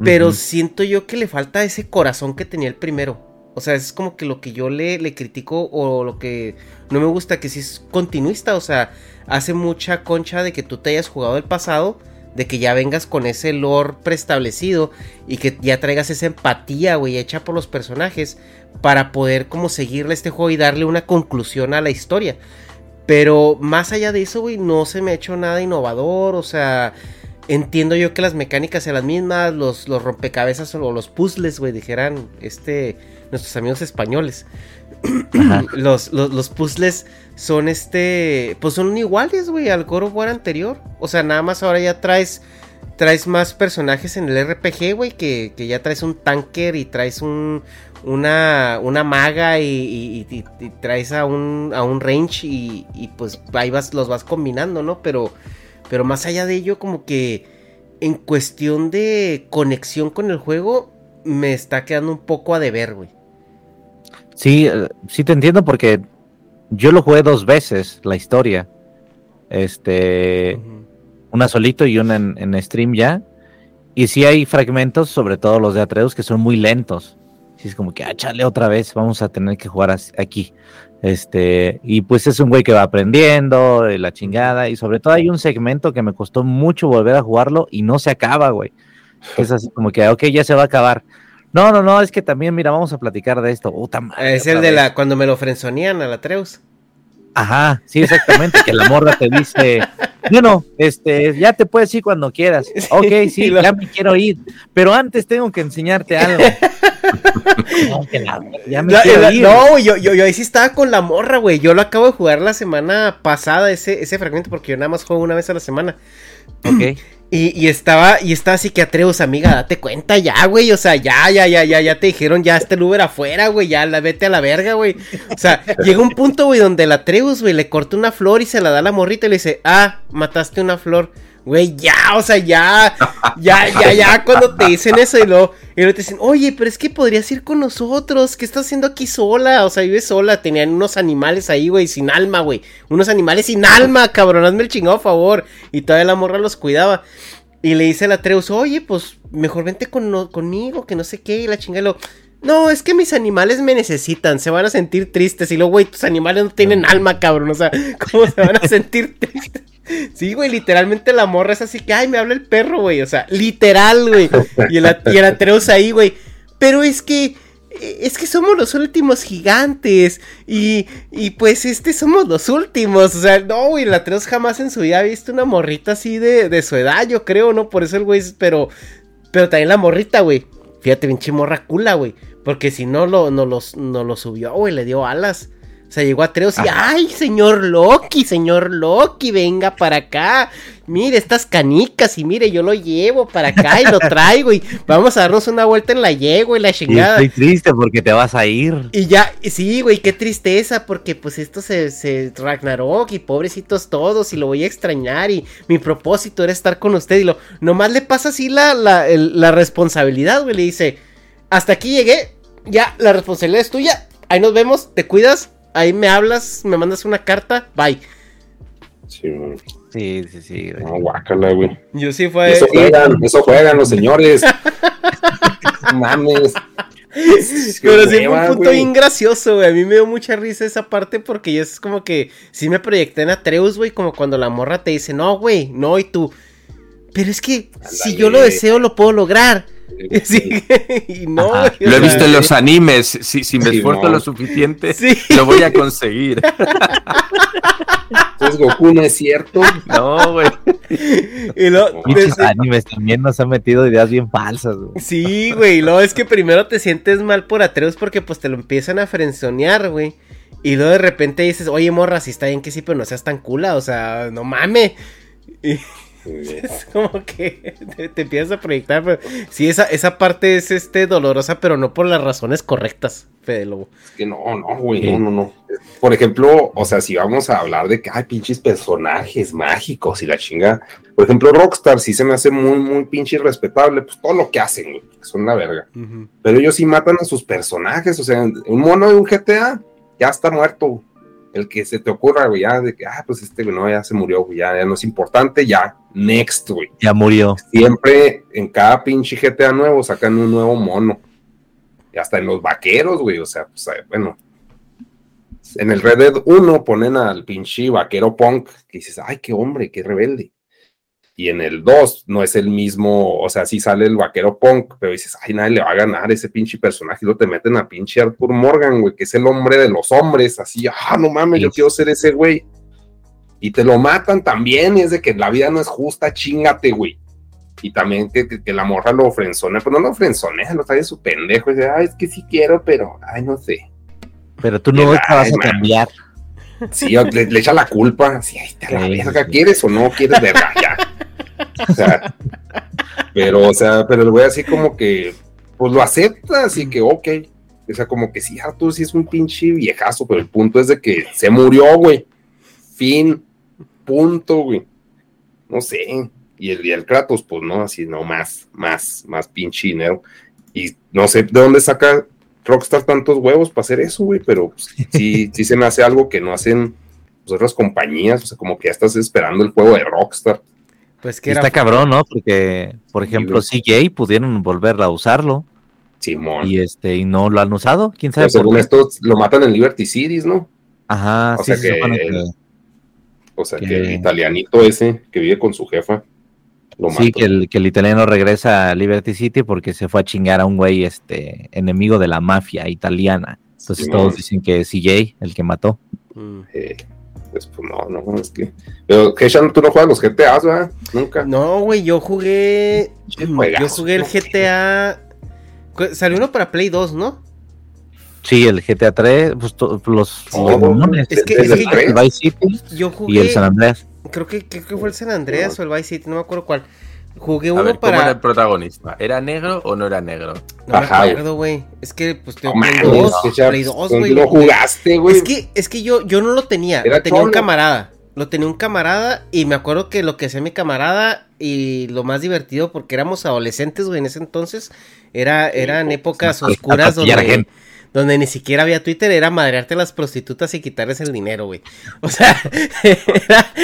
Pero siento yo que le falta ese corazón que tenía el primero. O sea, es como que lo que yo le, le critico o lo que no me gusta, que si es continuista. O sea, hace mucha concha de que tú te hayas jugado el pasado, de que ya vengas con ese lore preestablecido y que ya traigas esa empatía, güey, hecha por los personajes para poder como seguirle este juego y darle una conclusión a la historia. Pero más allá de eso, güey, no se me ha hecho nada innovador, o sea, entiendo yo que las mecánicas sean las mismas, los, los rompecabezas o los puzzles, güey, dijeran este, nuestros amigos españoles. [clears throat] los, los, los, puzzles son este, pues son iguales, güey, al God of War anterior. O sea, nada más ahora ya traes, traes más personajes en el RPG, güey, que, que ya traes un tanker y traes un, una, una maga y, y, traes a un, a un range y, y, pues ahí vas, los vas combinando, ¿no? Pero, pero más allá de ello, como que en cuestión de conexión con el juego, me está quedando un poco a deber, güey. Sí, eh, sí te entiendo porque yo lo jugué dos veces, la historia. Este, una solito y una en, stream ya. Y sí hay fragmentos, sobre todo los de Atreus, que son muy lentos. Sí, es como que, ah, chale otra vez, vamos a tener que jugar aquí. Este, y pues es un güey que va aprendiendo, de la chingada, y sobre todo hay un segmento que me costó mucho volver a jugarlo y no se acaba, güey. Es así como que, ok, ya se va a acabar. No, no, no, es que también, mira, vamos a platicar de esto. es el de la, cuando me lo frenzonían a la Treus. Ajá, sí, exactamente, que la morra te dice, bueno, este, ya te puedes ir cuando quieras. [laughs] Ok, sí, ya me quiero ir, pero antes tengo que enseñarte algo. [laughs] no, ya me quiero ir. No, yo, yo, yo ahí sí estaba con la morra, güey. Yo lo acabo de jugar la semana pasada, ese, ese fragmento, porque yo nada más juego una vez a la semana. Ok. [clears throat] Y, estaba, y estaba así que Atreus, amiga, date cuenta ya, güey. O sea, ya, ya, ya, ya, ya te dijeron, ya está el Uber afuera, güey. Ya la vete a la verga, güey. O sea, [laughs] llega un punto, güey, donde el Atreus, güey, le corta una flor y se la da a la morrita y le dice, ah, mataste una flor. Güey, ya, o sea, ya, ya, ya, ya, cuando te dicen eso y luego, y luego te dicen, oye, pero es que podrías ir con nosotros, ¿qué estás haciendo aquí sola? O sea, vives sola, tenían unos animales ahí, güey, sin alma, güey, unos animales sin alma, cabrón, hazme el chingado favor, y todavía la morra los cuidaba. Y le dice a la Treus, oye, pues mejor vente con, conmigo, que no sé qué, y la chingada no, es que mis animales me necesitan, se van a sentir tristes. Y luego, güey, tus animales no tienen alma, cabrón. O sea, [laughs] ¿cómo se van a sentir tristes? Sí, güey, literalmente la morra es así que, ay, me habla el perro, güey. O sea, literal, güey. Y el, y Atreus ahí, güey. Pero es que, es que somos los últimos gigantes. Y, y pues, este, somos los últimos. O sea, no, güey, el Atreus jamás en su vida ha visto una morrita así de, de su edad, yo creo, ¿no? Por eso el güey, pero, pero también la morrita, güey. Fíjate, pinche morra cula, güey. Porque si no lo, no los, no lo subió, güey, le dio alas. O sea, llegó a Treos y, ay, señor Loki, señor Loki, venga para acá. Mire estas canicas y mire, yo lo llevo para acá y lo [laughs] traigo y vamos a darnos una vuelta en la yegua y la chingada. estoy triste porque te vas a ir. Y ya, sí, güey, qué tristeza porque pues esto se, se Ragnarok y pobrecitos todos y lo voy a extrañar y mi propósito era estar con usted y lo, nomás le pasa así la, la, la responsabilidad, güey, le dice, hasta aquí llegué, ya, la responsabilidad es tuya, ahí nos vemos, te cuidas ahí me hablas, me mandas una carta, bye. Sí, Sí, sí, sí. No, guácala, güey. Yo sí fue. Eso juegan, eso juegan los señores. [laughs] Mames. [laughs] Pero sí fue un punto bien gracioso, güey. A mí me dio mucha risa esa parte porque yo es como que sí me proyecté en Atreus, güey, como cuando la morra te dice, no, güey, no, y tú. Pero es que si yo lo deseo, lo puedo lograr. [laughs] no, lo he visto en los animes. Si, me esfuerzo lo suficiente, [laughs] lo voy a conseguir. Entonces Goku no es cierto. [laughs] No, güey. Y Muchos animes también nos han metido ideas bien falsas, güey. Sí, güey. Luego es que primero te sientes mal por Atreus porque pues te lo empiezan a frenzonear, güey. Y luego de repente dices, oye, morra, si está bien que sí, pero no seas tan cula, o sea, no mames. Y, [laughs] es como que te, empiezas a proyectar. Pero sí, esa, esa parte es este dolorosa, pero no por las razones correctas, Fede Lobo. Es que no, no, güey, no, no, no. Por ejemplo, o sea, si vamos a hablar de que hay pinches personajes mágicos y la chinga. Por ejemplo, Rockstar sí se me hace muy, muy pinche irrespetable, pues todo lo que hacen, son una verga. Pero ellos sí matan a sus personajes, o sea, un mono de un GTA ya está muerto el que se te ocurra, güey, ya de que, ah, pues este, güey, no, ya se murió, güey, ya, no es importante, ya, next, güey. Ya murió. Siempre en cada pinche GTA nuevo sacan un nuevo mono. Y hasta en los vaqueros, güey, o sea, pues, eh, bueno. En el Red Dead 1 ponen al pinche vaquero punk, que dices, ay, qué hombre, qué rebelde. Y en el 2 no es el mismo, o sea, sí sale el vaquero punk, pero dices, ay, nadie le va a ganar ese pinche personaje. Y lo te meten a pinche Arthur Morgan, güey, que es el hombre de los hombres, así, ah, no mames, yo quiero ser ese güey. Y te lo matan también, y es de que la vida no es justa, chingate, güey. Y también que, que- que la morra lo ofrenzonea, pues no lo ofrenzonea, lo trae su pendejo, y dice, ay, es que sí quiero, pero, ay, no sé. Pero tú no vas a cambiar. Sí, le, le echa la culpa, así, ay, te la Sí, verga, sí. ¿quieres o no quieres verga? Ya. Sea, pero, o sea, pero el güey así como que, pues lo acepta, así que, ok. O sea, como que sí, Arthur sí es un pinche viejazo, pero el punto es de que se murió, güey. Fin, punto, güey. No sé. Y el, y Kratos, pues no, así, no, más, más, más pinche dinero. Y no sé de dónde saca Rockstar tantos huevos para hacer eso, güey, pero pues, sí, sí se me hace algo que no hacen pues, otras compañías, o sea, como que ya estás esperando el juego de Rockstar. Pues que Y era. está cabrón, ¿no? Porque, por ejemplo. CJ pudieron volver a usarlo Simón. y este y no lo han usado. ¿Quién Pero sabe por según esto, lo matan en Liberty Cities, ¿no? Ajá, o sí, sea se que O sea, Que- que el italianito ese que vive con su jefa, lo Sí, mató. que el, que el italiano regresa a Liberty City porque se fue a chingar a un güey este enemigo de la mafia italiana. Entonces Sí, todos dicen que es CJ el que mató. Mm. Eh, pues, pues, no, no, es que... Pero, Keshan, tú no juegas los GTAs, ¿verdad? Nunca. No, güey, yo jugué. Yo jugué el ¿no? GTA. Salió uno para Play 2, ¿no? Sí, el GTA 3, pues to- los, Oh, Es que- es el que el tres. Vice City Yo jugué. y el San Andreas. Creo que, creo que fue el San Andreas o el Vice City, no me acuerdo cuál. Jugué A uno ver, ¿cómo para. era el protagonista? ¿Era negro o no era negro? No me Ajá, acuerdo, güey. Es que, pues, tengo No Play mames, 2. Keshan, Play 2, ¿dónde güey. lo jugaste, güey? Es que, es que yo, yo no lo tenía. Era lo tenía un cholo. camarada. Lo tenía un camarada y me acuerdo que lo que hacía mi camarada y lo más divertido porque éramos adolescentes, güey, en ese entonces, era, eran pues, épocas oscuras donde, donde ni siquiera había Twitter, era madrearte a las prostitutas y quitarles el dinero, güey. O sea, [laughs] era-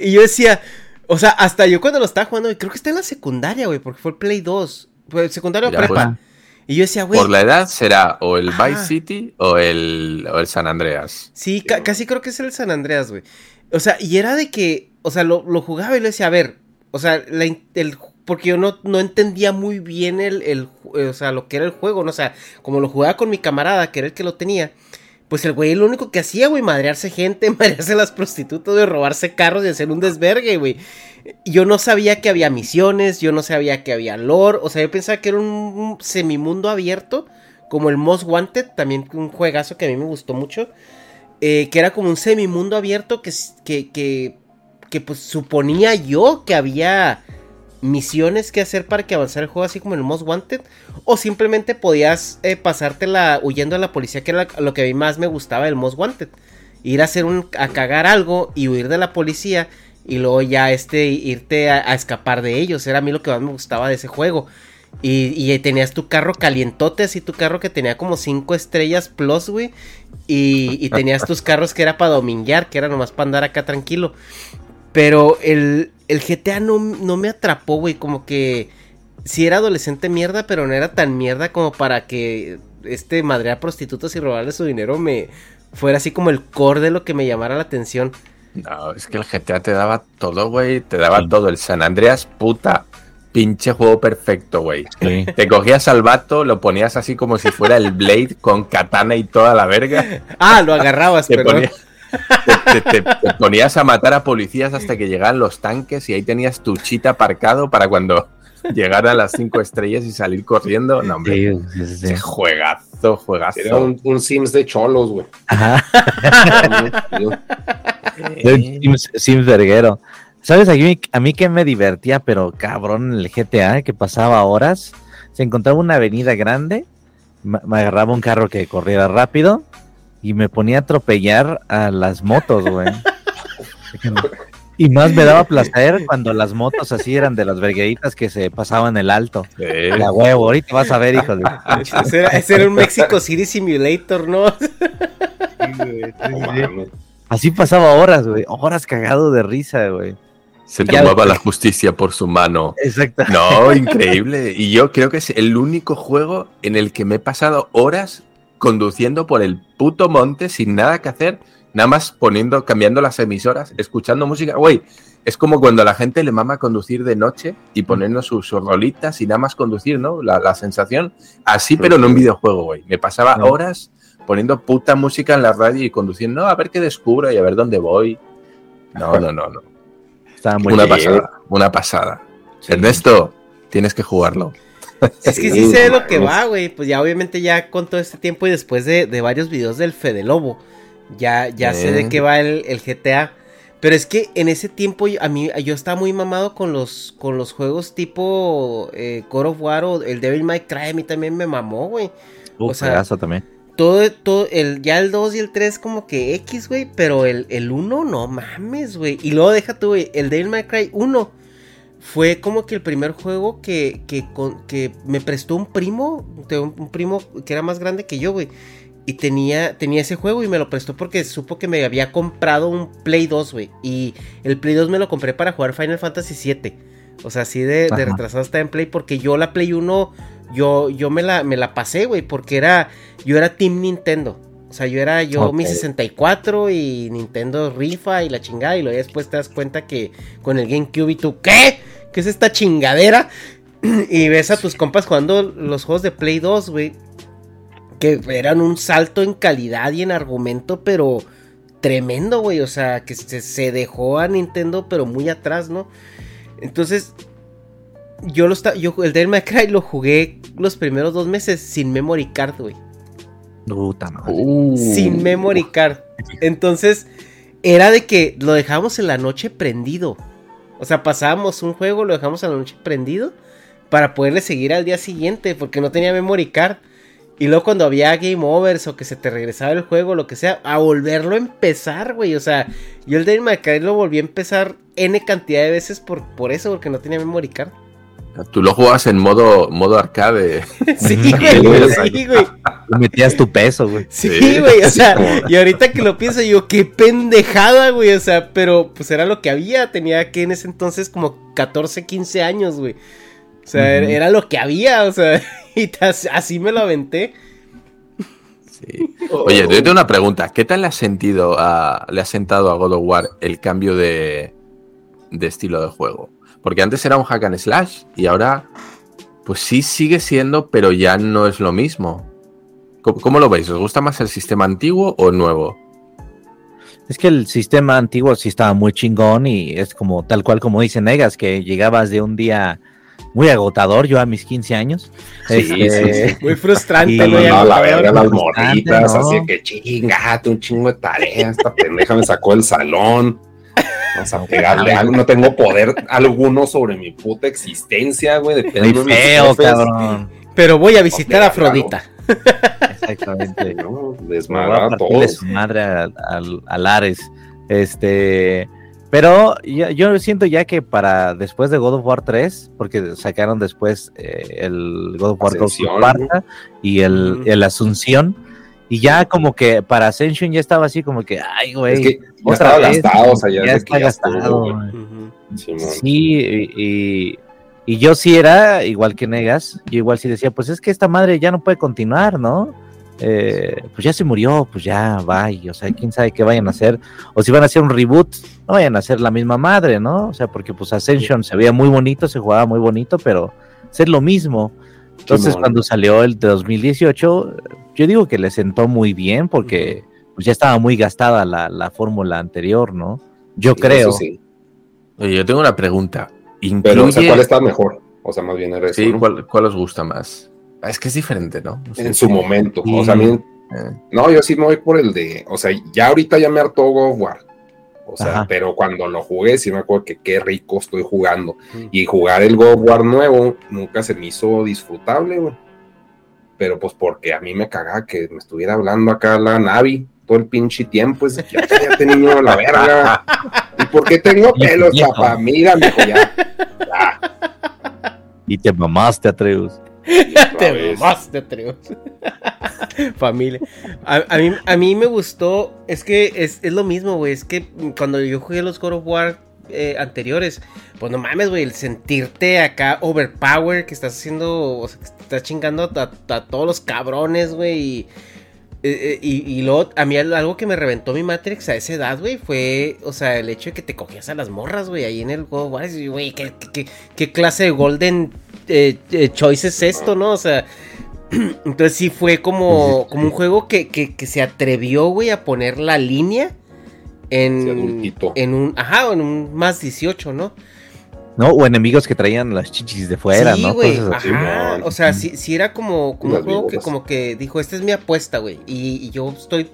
y yo decía, o sea, hasta yo cuando lo estaba jugando, güey, creo que está en la secundaria, güey, porque fue el Play 2, fue secundaria o Mira, prepa. Y yo decía, güey, Por la edad será o el. Vice City o el, o el San Andreas. Sí, ca- casi creo que es el San Andreas, güey. O sea, y era de que, o sea, lo, lo jugaba y le decía, a ver, o sea, la el, porque yo no, no entendía muy bien el, el, eh, o sea, lo que era el juego, ¿no? O sea, como lo jugaba con mi camarada, que era el que lo tenía, pues el güey lo único que hacía, güey, madrearse gente, [laughs] madrearse las prostitutas, güey, robarse carros y hacer un desvergue, güey. Yo no sabía que había misiones, yo no sabía que había lore, o sea, yo pensaba que era un, un semimundo abierto, como el Most Wanted, también un juegazo que a mí me gustó mucho eh, que era como un semimundo abierto que, que, que, que, pues suponía yo que había misiones que hacer para que avanzara el juego así como en el Most Wanted o simplemente podías eh, pasártela huyendo de la policía que era lo que a mí más me gustaba del Most Wanted ir a hacer un a cagar algo y huir de la policía y luego ya este irte a, a escapar de ellos era a mí lo que más me gustaba de ese juego y, y tenías tu carro calientote, así tu carro que tenía como 5 estrellas plus, güey. Y, y tenías tus [laughs] carros que era para dominguear, que era nomás para andar acá tranquilo. Pero el, el GTA no, no me atrapó, güey. Como que sí era adolescente mierda, pero no era tan mierda como para que este madrear prostitutas y robarle su dinero me fuera así como el core de lo que me llamara la atención. No, es que el GTA te daba todo, güey. Te daba todo. El San Andreas, puta. Pinche juego perfecto, güey. Sí. Te cogías al vato, lo ponías así como si fuera el Blade [laughs] con katana y toda la verga. Ah, lo agarrabas, Te, perdón. ponía- te- te- te- te ponías a matar a policías hasta que llegaban los tanques y ahí tenías tu chita aparcado para cuando llegaran las cinco estrellas y salir corriendo. No, hombre. Sí, sí, sí, sí. Ese juegazo, juegazo. Era un, un Sims de cholos, güey. Ajá. [laughs] Sims, Sims verguero. ¿Sabes? A mí, a mí que me divertía, pero cabrón, en el GTA, que pasaba horas, se encontraba una avenida grande, me, me agarraba un carro que corriera rápido y me ponía a atropellar a las motos, güey. [laughs] Y más me daba placer cuando las motos así eran de las vergueritas que se pasaban el alto. La huevo, ahorita vas a ver, hijo de... [laughs] Ese era, ese era un Mexico City Simulator, ¿no? [laughs] Así pasaba horas, güey. Horas cagado de risa, güey. se Ya tomaba ves. la justicia por su mano. Exacto. No, increíble. Y yo creo que es el único juego en el que me he pasado horas conduciendo por el puto monte sin nada que hacer nada más poniendo, cambiando las emisoras, escuchando música. Güey, es como cuando a la gente le mama conducir de noche y ponernos sus, sus rolitas y nada más conducir, ¿no? La, la sensación así, pero no en videojuego, güey. Me pasaba No. horas poniendo puta música en la radio y conduciendo, no, a ver qué descubro y a ver dónde voy. No, no, no, no. Estaba muy Una bien. pasada, una pasada. Ernesto, tienes que jugarlo. Es que [laughs] sí sé de lo que va, güey. Pues ya obviamente ya con todo este tiempo y después de, de varios videos del Fede Lobo, ya, ya sé de Eh. qué va el, el GTA. Pero es que en ese tiempo yo- a mí yo estaba muy mamado con los, con los juegos tipo eh, God of War o el Devil May Cry. A mí también me mamó, güey. Uh, o sea, también. Todo, todo, el, ya el 2 y el 3 como que X, güey, pero el, el 1 no mames, güey. Y luego deja tú, güey, el Devil May Cry 1 fue como que el primer juego que, que, me prestó un primo, un primo que era más grande que yo, güey. Y tenía, tenía ese juego y me lo prestó porque supo que me había comprado un Play 2, güey. Y el Play 2 me lo compré para jugar Final Fantasy VII. O sea, así de, de retrasado está en Play porque yo la Play 1, yo, yo me, la, me la pasé, güey, porque era, yo era Team Nintendo. O sea, yo era yo mi Ok. 64 y Nintendo rifa y la chingada. Y luego después te das cuenta que con el GameCube y tú, ¿qué? ¿Qué es esta chingadera? [clears throat] y ves a tus compas jugando los juegos de Play 2, güey. Que eran un salto en calidad y en argumento, pero tremendo, güey. O sea, que se, se dejó a Nintendo, pero muy atrás, ¿no? Entonces, yo lo está, yo el Devil May Cry lo jugué los primeros dos meses sin memory card, güey. Puta madre. Uh. Sin memory card. Entonces, era de que lo dejábamos en la noche prendido. O sea, pasábamos un juego, lo dejamos en la noche prendido para poderle seguir al día siguiente, porque no tenía memory card. Y luego cuando había game overs o que se te regresaba el juego, lo que sea, a volverlo a empezar, güey. O sea, yo el Devil May Cry lo volví a empezar N cantidad de veces por, por eso, porque no tenía memory card. Tú lo jugabas en modo, modo arcade. [laughs] Sí, güey, sí, güey. Metías tu peso, güey. Sí, Sí. güey, o sea, y ahorita que lo pienso, yo, qué pendejada, güey, o sea, pero pues era lo que había, tenía que en ese entonces como 14, 15 años, güey. O sea, era lo que había, o sea, [laughs] y así me lo aventé. Sí. Oye, yo tengo una pregunta. ¿Qué tal le ha sentido a, le ha sentado a God of War el cambio de, de estilo de juego? Porque antes era un hack and slash y ahora, pues sí sigue siendo, pero ya no es lo mismo. ¿Cómo, cómo lo veis? ¿Os gusta más el sistema antiguo o el nuevo? Es que el sistema antiguo sí estaba muy chingón y es como tal cual como dice Negas, que llegabas de un día muy agotador, yo a mis 15 años. Sí, Este, sí, Muy frustrante, mandaba a la verga las morritas, ¿no? así que chingate, un chingo de tareas. Esta pendeja me sacó del salón. Vamos a pegarle algo. No tengo poder alguno sobre mi puta existencia, güey. muy Dependo de feo, jefes. cabrón. Pero voy a visitar a claro. Afrodita. Exactamente. No, Me voy a desmadrar a partirle todos. su madre al, al- al Ares. Este, pero yo, yo siento ya que para después de God of War 3, porque sacaron después eh, el God of War 2 Ascensión, Esparta y el, el Asunción, y ya como que para Ascension ya estaba así como que, ay, güey, Es que ya estaba vez, gastado, o sea, ya, ya está ya gastado. Sí, y, y- y yo sí era igual que Negas, yo igual sí decía, pues es que esta madre ya no puede continuar, ¿no? Eh, pues ya se murió, pues ya va, y, o sea, quién sabe qué vayan a hacer, o si van a hacer un reboot, no vayan a hacer la misma madre, ¿no? O sea, porque pues Ascension se veía muy bonito, se jugaba muy bonito, pero ser lo mismo. Entonces, cuando salió el de 2018, yo digo que le sentó muy bien, porque pues ya estaba muy gastada la, la fórmula anterior, ¿no? Yo Sí, creo. sí. Oye, yo tengo una pregunta. Pero, o sea, Incluye- ¿cuál está mejor? O sea, más bien era eso. Sí, ¿no? ¿cuál, cuál os gusta más? Ah, Es que es diferente, ¿no? En su momento. O sea, a mí, Eh, no, yo sí me voy por el de. O sea, ya ahorita ya me hartó God of War. O sea, Ajá. pero cuando lo jugué, sí me acuerdo que qué rico estoy jugando. Y jugar el God of War nuevo nunca se me hizo disfrutable, güey. Pero pues porque a mí me cagaba que me estuviera hablando acá la Navi todo el pinche tiempo. Pues ya cállate, niño, a la verga. ¿Y por qué tengo [laughs] pelos, papá? Mira, mijo, ya. Ya. [laughs] Y te mamaste, Atreus. [laughs] Te mamaste, Atreus. [laughs] Familia. A, a mí, a mí me gustó. Es que es, es lo mismo, güey. Es que cuando yo jugué los God of War eh, anteriores, pues no mames, güey. El sentirte acá overpower, que estás haciendo. O sea, que estás chingando a, a todos los cabrones, güey. Y, eh, eh, y, y luego, a mí al- algo que me reventó mi Matrix a esa edad, güey, fue, o sea, el hecho de que te cogías a las morras, güey, ahí en el y, Güey, ¿qué, qué- clase de Golden eh, eh, Choice es esto, no? O sea, [clears throat] entonces sí fue como, como un juego que, que, que se atrevió, güey, a poner la línea en, en un, ajá, en un más 18, ¿no? ¿No? O enemigos que traían las chichis de fuera, sí, ¿no? güey. Cosas así. Ajá. O sea, sí, sí era como, como un juego que como que dijo, esta es mi apuesta, güey. Y, y yo estoy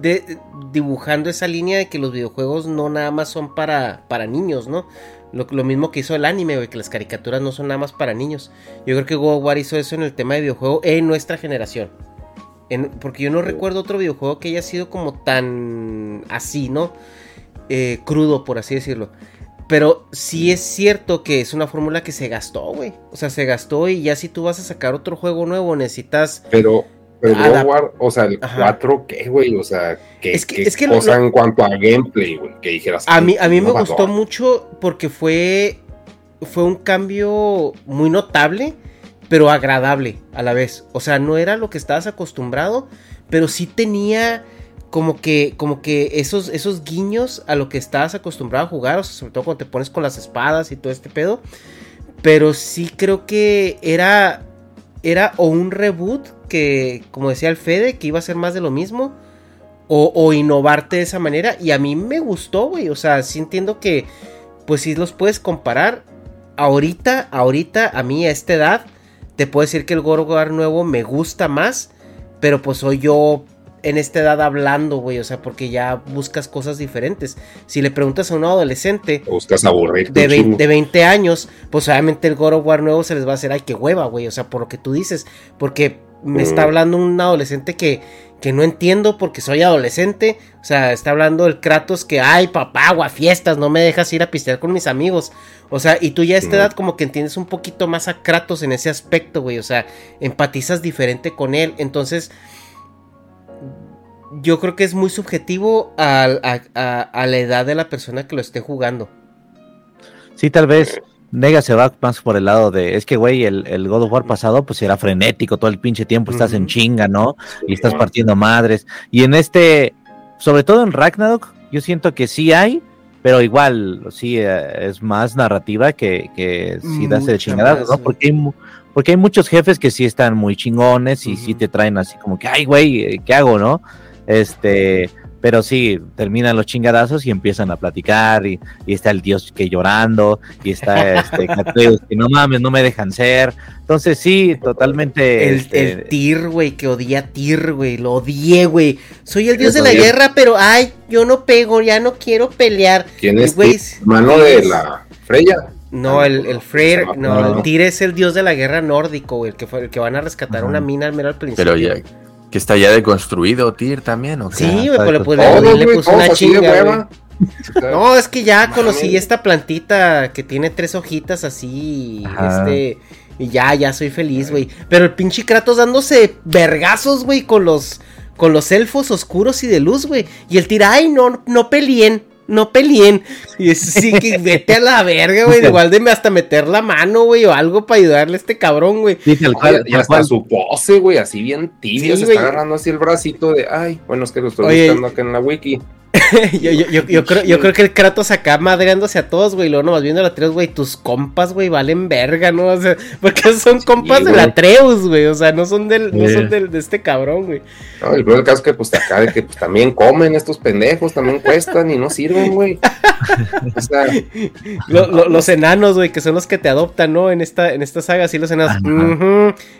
de- dibujando esa línea de que los videojuegos no nada más son para, para niños, ¿no? Lo, lo mismo que hizo el anime, güey, que las caricaturas no son nada más para niños. Yo creo que God War hizo eso en el tema de videojuego en nuestra generación. En- porque yo no recuerdo otro videojuego que haya sido como tan así, ¿no? Eh, crudo, por así decirlo. Pero sí es cierto que es una fórmula que se gastó, güey. O sea, se gastó y ya si tú vas a sacar otro juego nuevo necesitas... Pero, pero War, o sea, el Ajá. 4, ¿qué, güey? O sea, ¿qué, Es que- qué es que cosa lo- en cuanto a gameplay, güey? Que dijeras. A mí, a mí me gustó mucho porque fue, fue un cambio muy notable, pero agradable a la vez. O sea, no era lo que estabas acostumbrado, pero sí tenía como que, como que esos, esos guiños a lo que estabas acostumbrado a jugar, o sea, sobre todo cuando te pones con las espadas y todo este pedo. Pero sí creo que era, era o un reboot que, como decía el Fede, que iba a ser más de lo mismo. O, o innovarte de esa manera. Y a mí me gustó, güey. O sea, sí entiendo que, pues si los puedes comparar. Ahorita, ahorita, a mí a esta edad, te puedo decir que el War nuevo me gusta más. Pero pues soy yo en esta edad hablando, güey. O sea, porque ya buscas cosas diferentes. Si le preguntas a un adolescente Buscas de un 20, chingo. de 20 años, pues obviamente el God of War nuevo se les va a hacer, ay, qué hueva, güey. O sea, por lo que tú dices. Porque me está Mm. hablando un adolescente que, que no entiendo porque soy adolescente. O sea, está hablando el Kratos que, ay, papá, agua, fiestas, no me dejas ir a pistear con mis amigos. O sea, y tú ya a esta Mm. edad como que entiendes un poquito más a Kratos en ese aspecto, güey. O sea, empatizas diferente con él. Entonces, yo creo que es muy subjetivo al- a, a- a la edad de la persona que lo esté jugando. Sí, tal vez Nega se va más por el lado de, es que, güey, el, el God of War pasado, pues era frenético todo el pinche tiempo, estás en chinga, ¿no? Y estás partiendo madres. Y en este, sobre todo en Ragnarok, yo siento que sí hay, pero igual, sí, eh, es más narrativa que, que sí darse de chingadas, ¿no? Porque hay, mu- porque hay muchos jefes que sí están muy chingones y sí te traen así como que, ay, güey, eh, ¿qué hago, no? Este, pero sí, terminan los chingadazos y empiezan a platicar y, y está el dios que llorando y está este [laughs] que no mames, no me dejan ser. Entonces sí, totalmente El, este, el güey, que odia a Tyr, güey. Lo odié, güey. Soy el dios de la bien. guerra, pero ay, yo no pego, ya no quiero pelear. ¿Quién es? Tyr? Hermano de la Freya. No, el, el Freyr, no, no. el Tyr es el dios de la guerra nórdico, güey. El que, fue, el que van a rescatar una mina al mero al principio. Pero ya, que está ya deconstruido, Tyr también, ¿o qué? Sí, Ah, güey, pues pues, Todos, le- le puso una chinga. [laughs] No, es que ya conocí esta plantita que tiene tres hojitas así, Ajá. este, y ya, ya soy feliz, güey. Pero el pinche Kratos dándose vergazos, güey, con los, con los elfos oscuros y de luz, güey. Y el tira, ay, no, no peleen, no peleen. Y es sí que [laughs] vete a la verga, güey. Igual de hasta meter la mano, güey, o algo para ayudarle a este cabrón, güey. sí, tal Ay, cual, y hasta cual. su pose, güey, así bien tibio, Sí, se está agarrando así el bracito de, ay, bueno, es que lo estoy Oye, buscando acá en la wiki. [laughs] yo, yo, yo, yo creo, yo creo que el Kratos acá madreándose a todos, güey. Luego nomás viendo a Atreus, güey. Tus compas, güey, valen verga, ¿no? O sea, [laughs] porque son compas del güey. Atreus, güey. O sea, no son del, no Sí. son del, de este cabrón, güey. No, el peor caso es que, pues, acá de que pues, también comen estos pendejos, también cuestan y no sirven, güey. [laughs] O sea, Lo- lo- los enanos, güey, que son los que te adoptan, ¿no? En esta, en esta saga, sí, los enanos.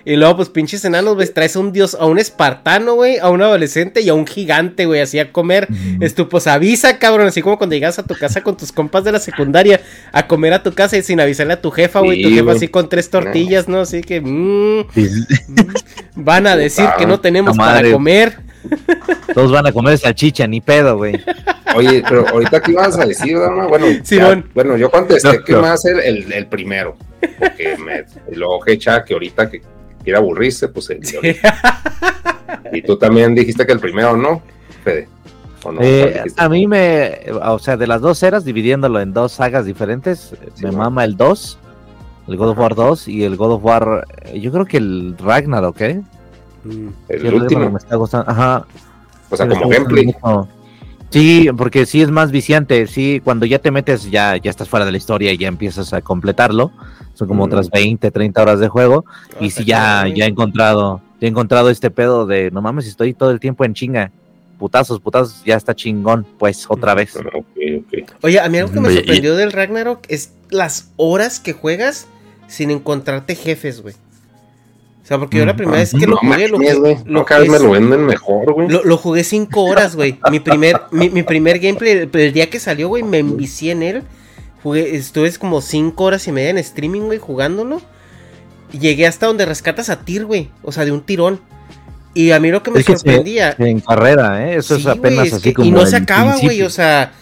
Y luego, pues, pinches enanos, güey, traes a un dios, a un espartano, güey, a un adolescente y a un gigante, güey, así a comer. Ujú. Es tu, pues, avisa, cabrón, así como cuando llegas a tu casa con tus compas de la secundaria a comer a tu casa y sin avisarle a tu jefa, güey, tu Sí, jefa así con tres tortillas, ¿no? Así que, mm, Sí, sí, van a decir que no tenemos La para comer. todos van a comer salchicha, ni pedo, güey. oye, pero ahorita qué ibas a decir, Dama? Bueno, ya- bueno, yo contesté No, que no. me va a ser el, el primero. Porque me, y luego Hecha que ahorita que quiere aburrirse, pues el ahorita. [laughs] Y tú también dijiste que el primero, ¿no, Fede? ¿O no? Eh, a mí me, o sea, de las dos eras, dividiéndolo en dos sagas diferentes, Sí, me mama el 2, el God of War 2 y el God of War, eh, yo creo que el Ragnarok, ¿eh? Mm. El Sí, que último. me está gustando. Ajá. O sea, me como gustando gameplay. mucho. Sí, porque sí es más viciante. Sí, cuando ya te metes, ya, ya estás fuera de la historia y ya empiezas a completarlo. Son como Mm. otras 20, 30 horas de juego. Ah, y si está ya, ya he encontrado, ya he encontrado este pedo de no mames, estoy todo el tiempo en chinga. Putazos, putazos, ya está chingón, pues otra vez. Ah. Oye, a mí algo que me Oye, y- sorprendió del Ragnarok es las horas que juegas sin encontrarte jefes, güey. O sea, porque yo la Mm, primera vez que lo No jugué, lo, güey. lo No, cada vez jugué me lo venden mejor, güey. Lo, lo jugué cinco horas, güey. Mi primer, mi, mi primer gameplay, el, el día que salió, güey, me envicié en él. Jugué, estuve como cinco horas y media en streaming, güey, jugándolo. Y llegué hasta donde rescatas a Tyr, güey. O sea, de un tirón. Y a mí lo que me Es que se- sorprendía. En carrera, ¿eh? Eso Sí, es apenas es así que- como. Y no se acaba, güey. O sea.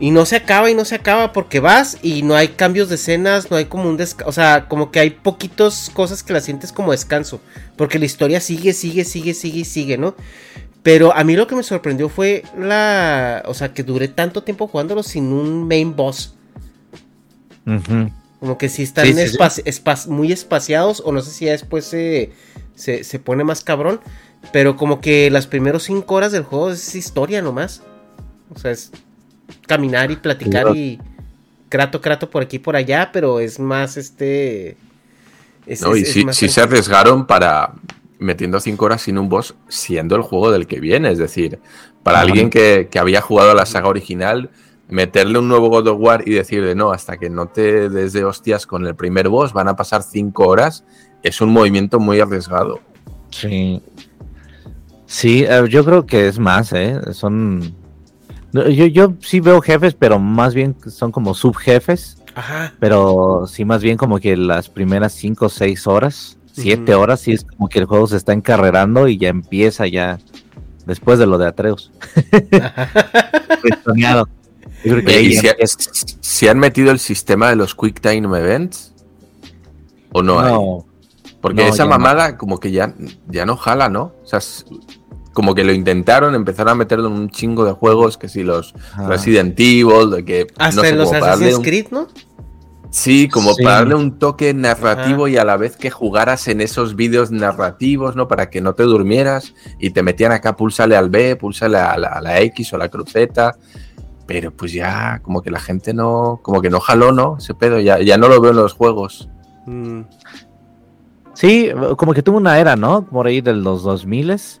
Y no se acaba y no se acaba porque vas y no hay cambios de escenas, no hay como un descanso. O sea, como que hay poquitos cosas que la sientes como descanso. Porque la historia sigue, sigue, sigue, sigue y sigue, ¿no? Pero a mí lo que me sorprendió fue la. O sea, que duré tanto tiempo jugándolo sin un main boss. Como que sí están Sí, sí, sí. espa- espa- muy espaciados. O no sé si ya después se, se, se pone más cabrón. Pero como que las primeros cinco horas del juego es historia nomás. O sea, es caminar y platicar y crato, crato por aquí y por allá. Pero es más este. es- No, y es- sí se arriesgaron para metiendo 5 horas sin un boss, siendo el juego del que viene. Es decir, para Ajá. alguien que, que había jugado a la saga original, meterle un nuevo God of War y decirle no, hasta que no te des de hostias con el primer boss, van a pasar 5 horas, es un movimiento muy arriesgado. Sí. Sí, eh, yo creo que es más, ¿eh? Son. Yo, yo sí veo jefes, pero más bien son como subjefes. Ajá. Pero sí, más bien como que las primeras cinco o seis horas, siete horas, sí es como que el juego se está encarrerando y ya empieza ya después de lo de Atreus. [laughs] Yo creo que ¿y si, han metido el sistema de los Quick Time Events? ¿O no, hay? Porque No, esa no. mamada como que ya, ya no jala, ¿no? O sea, como que lo intentaron, empezaron a meterlo en un chingo de juegos, que si los Ajá. Resident Evil, de que Hasta no sé, en los Assassin's un, Creed, ¿no? sí, como Sí. para darle un toque narrativo Ajá. y a la vez que jugaras en esos vídeos narrativos, ¿no? Para que no te durmieras y te metían acá, púlsale al B, púlsale a la, a la X o a la cruceta. Pero pues ya, como que la gente no, como que no jaló, ¿no? Ese pedo, ya, ya no lo veo en los juegos. Mm. Sí, como que tuvo una era, ¿no? Por ahí de los 2000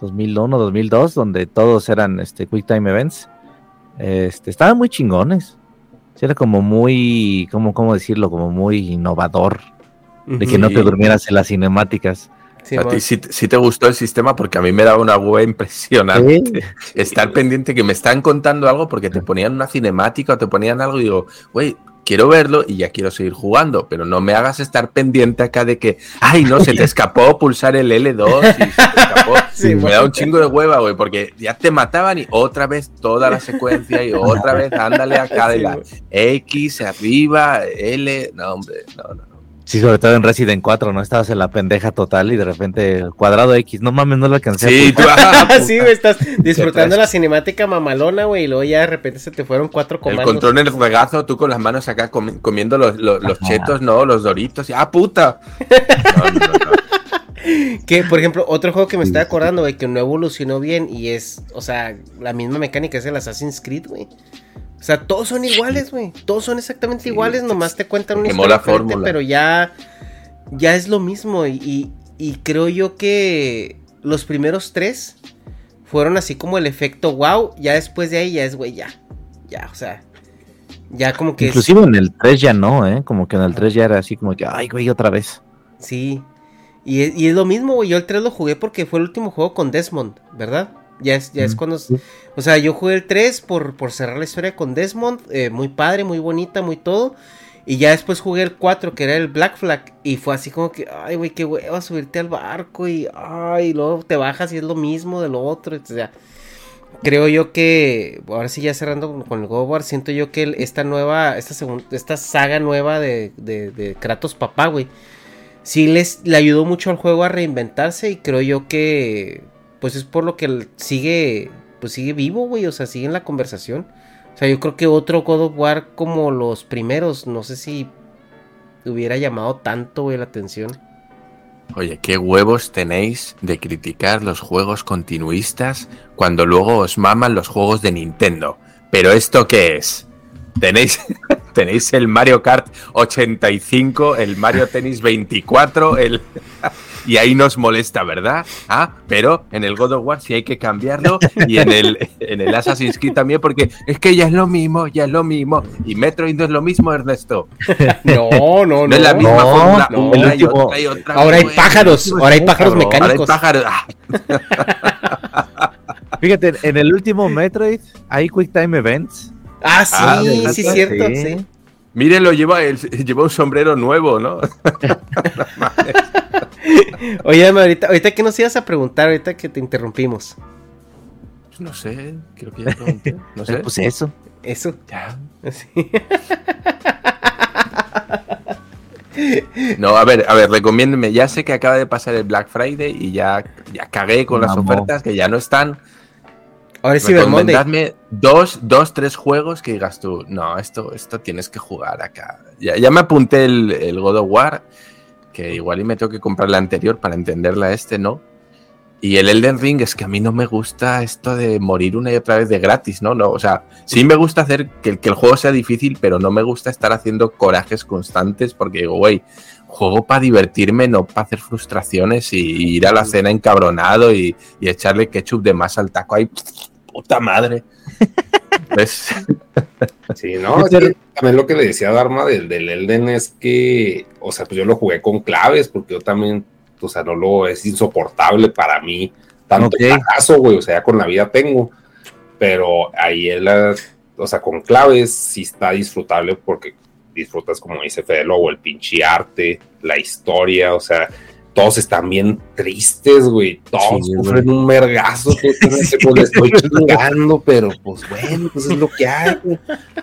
2001, 2002, donde todos eran este Quick Time Events. Este, estaban muy chingones. Sí, era como muy, como, ¿cómo decirlo? Como muy innovador. De que no te durmieras en las cinemáticas. Sí, a ti sí, sí te gustó el sistema porque a mí me daba una hueva impresionante. [laughs] Estar pendiente que me están contando algo porque te ponían una cinemática o te ponían algo y digo, güey, quiero verlo y ya quiero seguir jugando, pero no me hagas estar pendiente acá de que, ay, no, se te [laughs] escapó pulsar el L2 y se te escapó. [laughs] Sí, me da un chingo de hueva, güey, porque ya te mataban y otra vez toda la secuencia y otra vez ándale acá de la. X arriba, L, no, hombre, no, no. Sí, sobre todo en Resident 4, ¿no? Estabas en la pendeja total y de repente cuadrado X. No mames, no lo alcancé. Sí, tú, ah, [laughs] sí, güey, estás disfrutando la cinemática mamalona, güey, y luego ya de repente se te fueron cuatro El comandos. control en el regazo, tú con las manos acá comi- comiendo los, los, los Ajá. chetos, ¿no? Los doritos. Y, ¡Ah, puta! No, no, no. Que, por ejemplo, otro juego que me estaba acordando, güey, que no evolucionó bien y es, o sea, la misma mecánica es el Assassin's Creed, güey. O sea, todos son iguales, güey. Todos son exactamente Sí, iguales, nomás te cuentan una historia la diferente, pero ya, ya es lo mismo. Y, y, y creo yo que los primeros tres fueron así como el efecto wow. Ya después de ahí ya es, güey, ya. Ya, o sea. Ya como que es- Inclusive en el 3 ya no, ¿eh? Como que en el 3 ya era así como que, ay, güey, otra vez. Sí. Y es, y es lo mismo, güey. Yo el 3 lo jugué porque fue el último juego con Desmond, ¿verdad? Ya es, ya es cuando... O sea, yo jugué el 3 por, por cerrar la historia con Desmond. eh, muy padre, muy bonita, muy todo. Y ya después jugué el 4, que era el Black Flag. Y fue así como que, ay, güey, qué hueva subirte al barco. Y, ay, luego te bajas y es lo mismo de lo otro. O sea, creo yo que, ahora sí ya cerrando con- con el God War, siento yo que el- esta nueva, esta segunda, esta saga nueva de, de, de Kratos papá, güey, sí les le ayudó mucho al juego a reinventarse y creo yo que, pues es por lo que sigue, pues sigue vivo, güey, o sea, sigue en la conversación. O sea, yo creo que otro God of War como los primeros, no sé si hubiera llamado tanto, güey, la atención. Oye, qué huevos tenéis de criticar los juegos continuistas cuando luego os maman los juegos de Nintendo. Pero esto qué es? Tenéis, [laughs] tenéis el Mario Kart 85, el Mario Tennis 24, el [laughs] y ahí nos molesta, ¿verdad? Ah, pero en el God of War sí hay que cambiarlo y en el, en el Assassin's Creed también, porque es que ya es lo mismo, ya es lo mismo. Y Metroid no es lo mismo, Ernesto. No, no, no. [laughs] No es la misma No, fórmula. no. una y El último- otra y otra, Ahora hay pájaros, ahora hay pájaros cabrón. Ahora hay mecánicos. pájaros. Ah, [laughs] Fíjate, en el último Metroid hay Quick Time Events. Ah, sí, Ah, sí, cierto, Sí. sí. Mírenlo, lleva, el, [laughs] lleva un sombrero nuevo, ¿no? Oye, ahorita, ahorita que nos ibas a preguntar, ahorita que te interrumpimos. No sé, creo que ya pregunté. No sé. [laughs] Pues eso. Eso. Ya. Sí. [laughs] No, a ver, a ver, recomiéndeme. Ya sé que acaba de pasar el Black Friday y ya, ya cagué con las ofertas que ya no están. Ahora es Cyber Monday. Recomendadme dos, dos, tres juegos que digas tú, no, esto, esto tienes que jugar acá. Ya, ya me apunté el, el God of War, que igual y me tengo que comprar la anterior para entenderla este, ¿no? Y el Elden Ring es que a mí no me gusta esto de morir una y otra vez de gratis, ¿no? no o sea, sí me gusta hacer que, el- que el juego sea difícil, pero no me gusta estar haciendo corajes constantes porque digo, güey, juego para divertirme, no para hacer frustraciones y, y ir a la cena encabronado y, y echarle ketchup de más al taco. Ay, puta madre. [laughs] ¿Ves? Sí, no, es que también lo que le decía Dharma del, del Elden es que, o sea, pues yo lo jugué con claves, porque yo también, o sea, no lo es insoportable para mí, tanto Ok. el fracaso, güey, o sea, ya con la vida tengo, pero ahí él, o sea, con claves sí está disfrutable porque disfrutas, como dice Fede Lobo, el pinche arte, la historia, o sea, todos están bien tristes, güey, todos Sí, sufren un tienes [laughs] que, pues, le estoy chingando, pero pues bueno, pues es lo que hay, güey.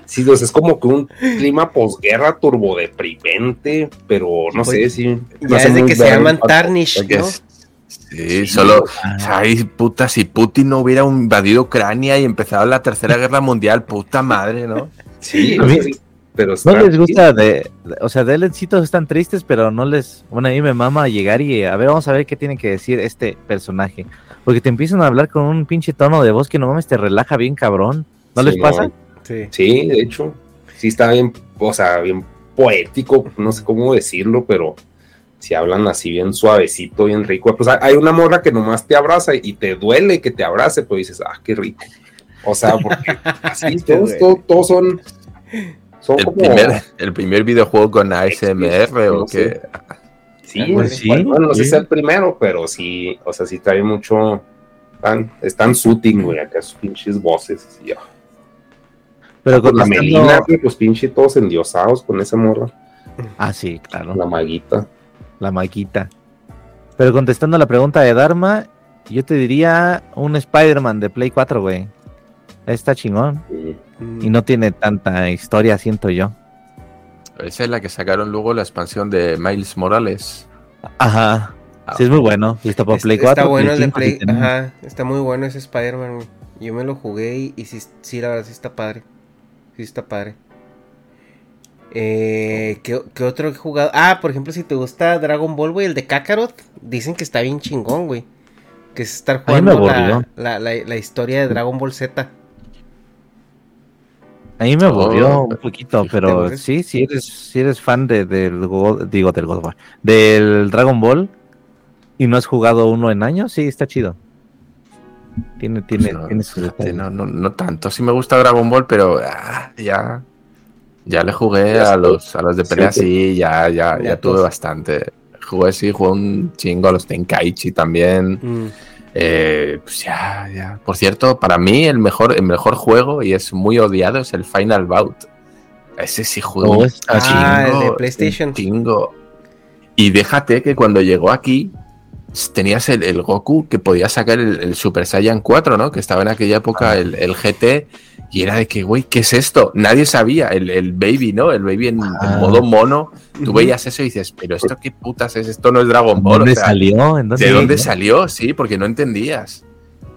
Sí, pues, es como que un clima posguerra turbodeprimente, pero no sé si. Ya es de que se llaman Tarnish, ¿no? es- Sí, solo, ay, puta, si Putin no hubiera invadido Ucrania y empezado la tercera guerra mundial, puta madre, ¿no? Sí, A mí- sí, pero No les gusta de, de- o sea, de Eldencitos están tristes, pero no les, bueno, a mí me mama llegar y a ver, vamos a ver qué tiene que decir este personaje, porque te empiezan a hablar con un pinche tono de voz que no mames te relaja bien cabrón, ¿no Sí, les pasa? Sí. Sí, de hecho, sí está bien, o sea, bien poético, no sé cómo decirlo, pero si hablan así bien suavecito, bien rico. Pues hay- una morra que nomás te abraza y te duele que te abrace, pues dices, ah, qué rico. O sea, porque [laughs] así todos, todos, todos son, son El como... primer, el primer videojuego con ASMR o No sé. Sí, Pues sí, bueno, no sé sí. si es el primero, pero sí, o sea, sí trae mucho... Están, están soothing, güey, acá sus pinches voces. así, ah. Pero Pues la Melina, güey, pues pinche todos endiosados con esa morra, Ah, sí, claro, la maguita. la maquita. Pero contestando la pregunta de Dharma, yo te diría un Spider-Man de Play 4, güey. Está chingón Sí. y no tiene tanta historia, siento yo. Esa es la que sacaron luego la expansión de Miles Morales. Ajá. Sí, es muy bueno. Listo para Está- Play está 4. bueno el de Play. Ajá, está muy bueno ese Spider-Man. güey. Yo me lo jugué y, y sí, sí, la verdad sí está padre. Sí está padre. Eh, ¿qué, qué otro he jugado? Ah, por ejemplo, si te gusta Dragon Ball, güey, el de Kakarot, dicen que está bien chingón, güey. Que es estar jugando la, aburrió. la, la- la historia de Dragon Ball Z. A mí me aburrió Oh, un poquito, ¿te pero aburres? sí, si eres, si eres fan de, del God- digo del God of War, del Dragon Ball y no has jugado uno en años, sí, está chido. Tiene, tiene, No, tiene sus no, no, no tanto. Sí me gusta Dragon Ball, pero ah, ya... Ya le jugué a los, a los de pelea, Sí, sí, ya, ya, Ya ya tuve bastante. Jugué, sí, jugué un chingo a los Tenkaichi también. Mm. Eh, pues ya, ya. Por cierto, para mí el mejor, el mejor juego, y es muy odiado, es el Final Bout. Ese sí juego. Oh, Ah, el de chingo, PlayStation. chingo. Y déjate que cuando llegó aquí, tenías el, el Goku que podía sacar el, el Super Saiyan 4, ¿no? Que estaba en aquella época el, el GT. Y era de que, güey, ¿qué es esto? Nadie sabía. El, el baby, ¿no? El baby en, en Ah. modo mono. Tú veías eso y dices, pero esto qué putas es? Esto no es Dragon Ball. ¿Dónde o sea, salió? ¿En dónde ¿De dónde salió? Sí, porque no entendías.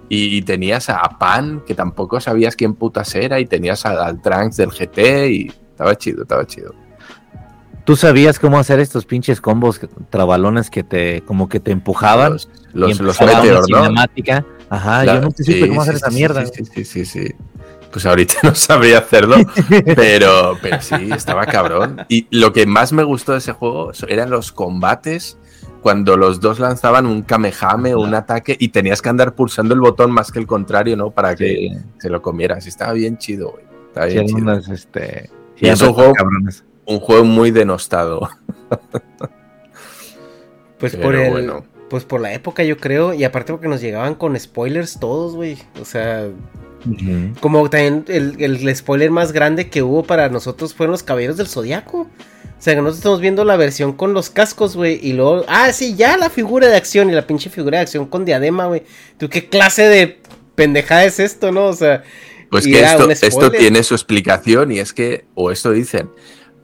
Y, y tenías a Pan, que tampoco sabías quién putas era, y tenías a- al Trunks del GT, y estaba chido, estaba chido. ¿Tú sabías cómo hacer estos pinches combos trabalones que te, como que te empujaban? Los, y los, los Meteor, ¿no? Ajá, Claro, yo nunca supe sí, cómo hacer sí, esa sí, mierda. Sí, sí, sí, sí, sí. Pues ahorita [laughs] no sabría hacerlo, [laughs] pero, pero sí, estaba cabrón. Y lo que más me gustó de ese juego eran los combates cuando los dos lanzaban un kamehame o un ataque y tenías que andar pulsando el botón más que el contrario, ¿no? Para que Sí. se lo comieras. Estaba bien chido, güey. Estaba Sí, bien eran chido. este, Y sí, es un juego- cabrones. Un juego muy denostado. [laughs] Pues Pero por el, bueno. pues por la época yo creo, y aparte porque nos llegaban con spoilers todos, güey. O sea, Como también el, el spoiler más grande que hubo para nosotros fueron los Caballeros del Zodiaco. O sea, que nosotros estamos viendo la versión con los cascos, güey, y luego, ah, sí, ya la figura de acción y la pinche figura de acción con diadema, güey. ¿Tú qué clase de pendejada es esto, no? O sea, Pues que esto, tiene su explicación y es que, o esto dicen,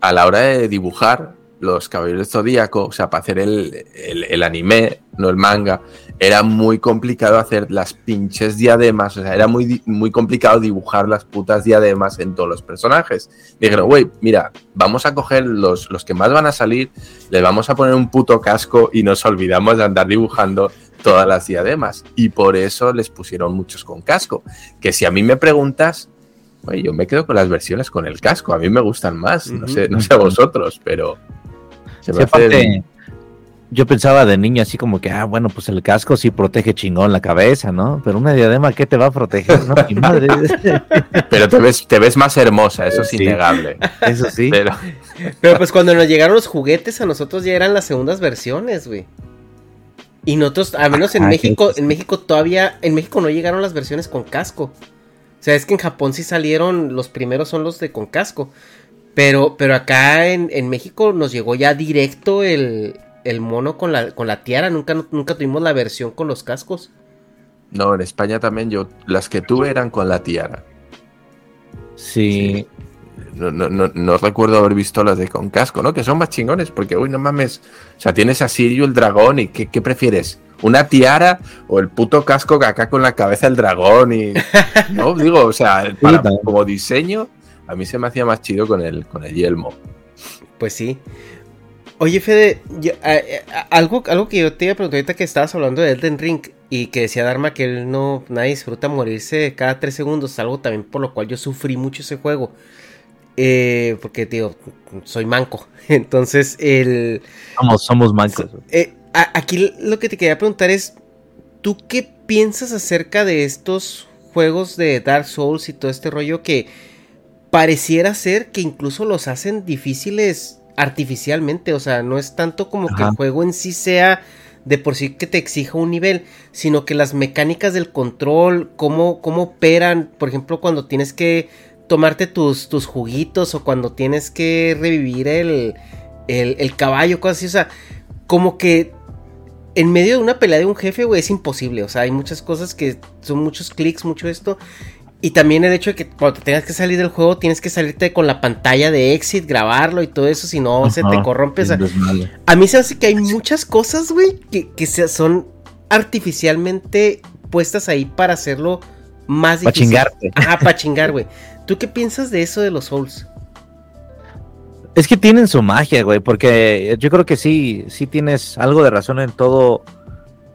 a la hora de dibujar los Caballeros del Zodíaco, o sea, para hacer el, el- el anime, no el manga, era muy complicado hacer las pinches diademas, o sea, era muy, muy complicado dibujar las putas diademas en todos los personajes. Dijeron, güey, mira, vamos a coger los, los que más van a salir, les vamos a poner un puto casco y nos olvidamos de andar dibujando todas las diademas. Y por eso les pusieron muchos con casco. Que si a mí me preguntas, Oye, yo me quedo con las versiones con el casco, a mí me gustan más, no, sé, no sé a vosotros, pero se me Sí, hace- aparte, yo pensaba de niño así como que, ah, bueno, pues el casco sí protege chingón la cabeza, ¿no? Pero una diadema, ¿qué te va a proteger? No, mi madre. [laughs] Pero te ves, te ves más hermosa, eso es Sí. innegable. Eso sí. Pero Pero pues cuando nos llegaron los juguetes a nosotros ya eran las segundas versiones, güey. Y nosotros, al menos en Ajá, México, en México todavía, en México no llegaron las versiones con casco. O sea, es que en Japón sí salieron, los primeros son los de con casco. Pero, pero acá en, en México nos llegó ya directo el, el mono con la, con la tiara. Nunca, nunca tuvimos la versión con los cascos. no, en España también yo, las que tuve eran con la tiara. Sí. No, no, no, no recuerdo haber visto las de con casco, ¿no? Que son más chingones, porque, uy, no mames. O sea, tienes a Sirio el dragón y ¿qué, qué prefieres? ¿Una tiara o el puto casco que acá con la cabeza del dragón? Y. [laughs] No, digo, o sea, para- como diseño, a mí se me hacía más chido con el, con el yelmo. Pues sí. Oye, Fede, yo- a- a- algo, algo que yo te iba a preguntar ahorita que estabas hablando de Elden Ring y que decía Dharma que él no, nadie disfruta morirse cada tres segundos, algo también por lo cual yo sufrí mucho ese juego. Eh, porque, tío, soy manco. [laughs] Entonces, el... Somos, somos mancos. Eh, a- aquí lo que te quería preguntar es, ¿tú qué piensas acerca de estos juegos de Dark Souls y todo este rollo que pareciera ser que incluso los hacen difíciles artificialmente? O sea, no es tanto como que el juego en sí sea de por sí que te exija un nivel, sino que las mecánicas del control, cómo, cómo operan, por ejemplo, cuando tienes que tomarte tus, tus juguitos o cuando tienes que revivir el, el, el caballo, cosas así, o sea, como que en medio de una pelea de un jefe, güey, es imposible. O sea, hay muchas cosas que son muchos clics, mucho esto. Y también el hecho de que cuando te tengas que salir del juego, tienes que salirte con la pantalla de exit, grabarlo y todo eso, si no se te corrompe. O sea, a mí se hace que hay muchas cosas, güey, que, que se- son artificialmente puestas ahí para hacerlo más difícil. chingarte. Ajá, para chingar, güey. ¿Tú qué piensas de eso de los Souls? Es que tienen su magia, güey, porque yo creo que sí, sí tienes algo de razón en todo,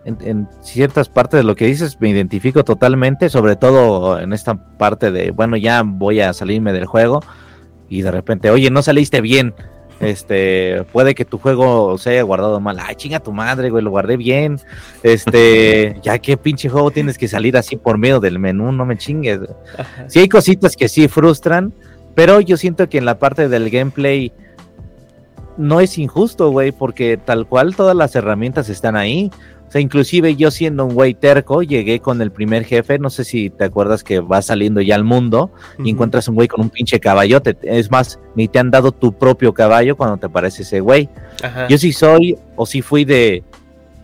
en, en ciertas partes de lo que dices, me identifico totalmente, sobre todo en esta parte de, bueno, ya voy a salirme del juego y de repente, oye, no saliste bien, este, puede que tu juego se haya guardado mal, ay, chinga tu madre, güey, lo guardé bien, este, [laughs] ya qué pinche juego tienes que salir así por medio del menú, no me chingues. Sí hay cositas que sí frustran, pero yo siento que en la parte del gameplay no es injusto, güey, porque tal cual todas las herramientas están ahí. O sea, inclusive yo siendo un güey terco, llegué con el primer jefe, no sé si te acuerdas que vas saliendo ya al mundo y encuentras un güey con un pinche caballote. Es más, ni te han dado tu propio caballo cuando te aparece ese güey. Ajá. Yo sí soy o sí fui de,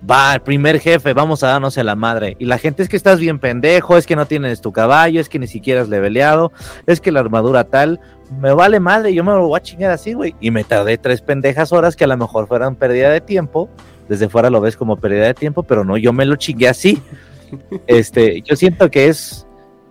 va, el primer jefe, vamos a darnos a la madre. Y la gente es que estás bien pendejo, es que no tienes tu caballo, es que ni siquiera has leveleado, es que la armadura tal, me vale madre, yo me lo voy a chingar así, güey. Y me tardé tres pendejas horas que a lo mejor fueran pérdida de tiempo. Desde fuera lo ves como pérdida de tiempo, pero no, yo me lo chingué así. Este, yo siento que es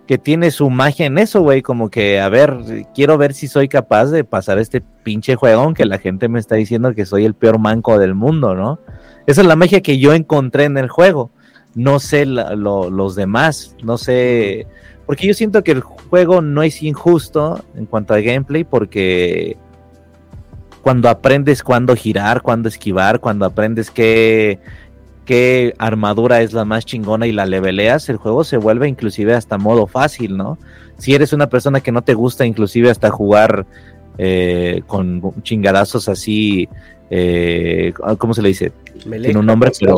que tiene su magia en eso, güey, como que, a ver, quiero ver si soy capaz de pasar este pinche juego, aunque la gente me está diciendo que soy el peor manco del mundo, ¿no? Esa es la magia que yo encontré en el juego. No sé lo- los demás, no sé, porque yo siento que el juego no es injusto en cuanto a gameplay, porque cuando aprendes cuándo girar, cuándo esquivar, cuando aprendes qué, qué armadura es la más chingona y la leveleas, el juego se vuelve inclusive hasta modo fácil, ¿no? Si eres una persona que no te gusta inclusive hasta jugar eh, con chingadazos así, eh, ¿cómo se le dice? Tiene un nombre, pero...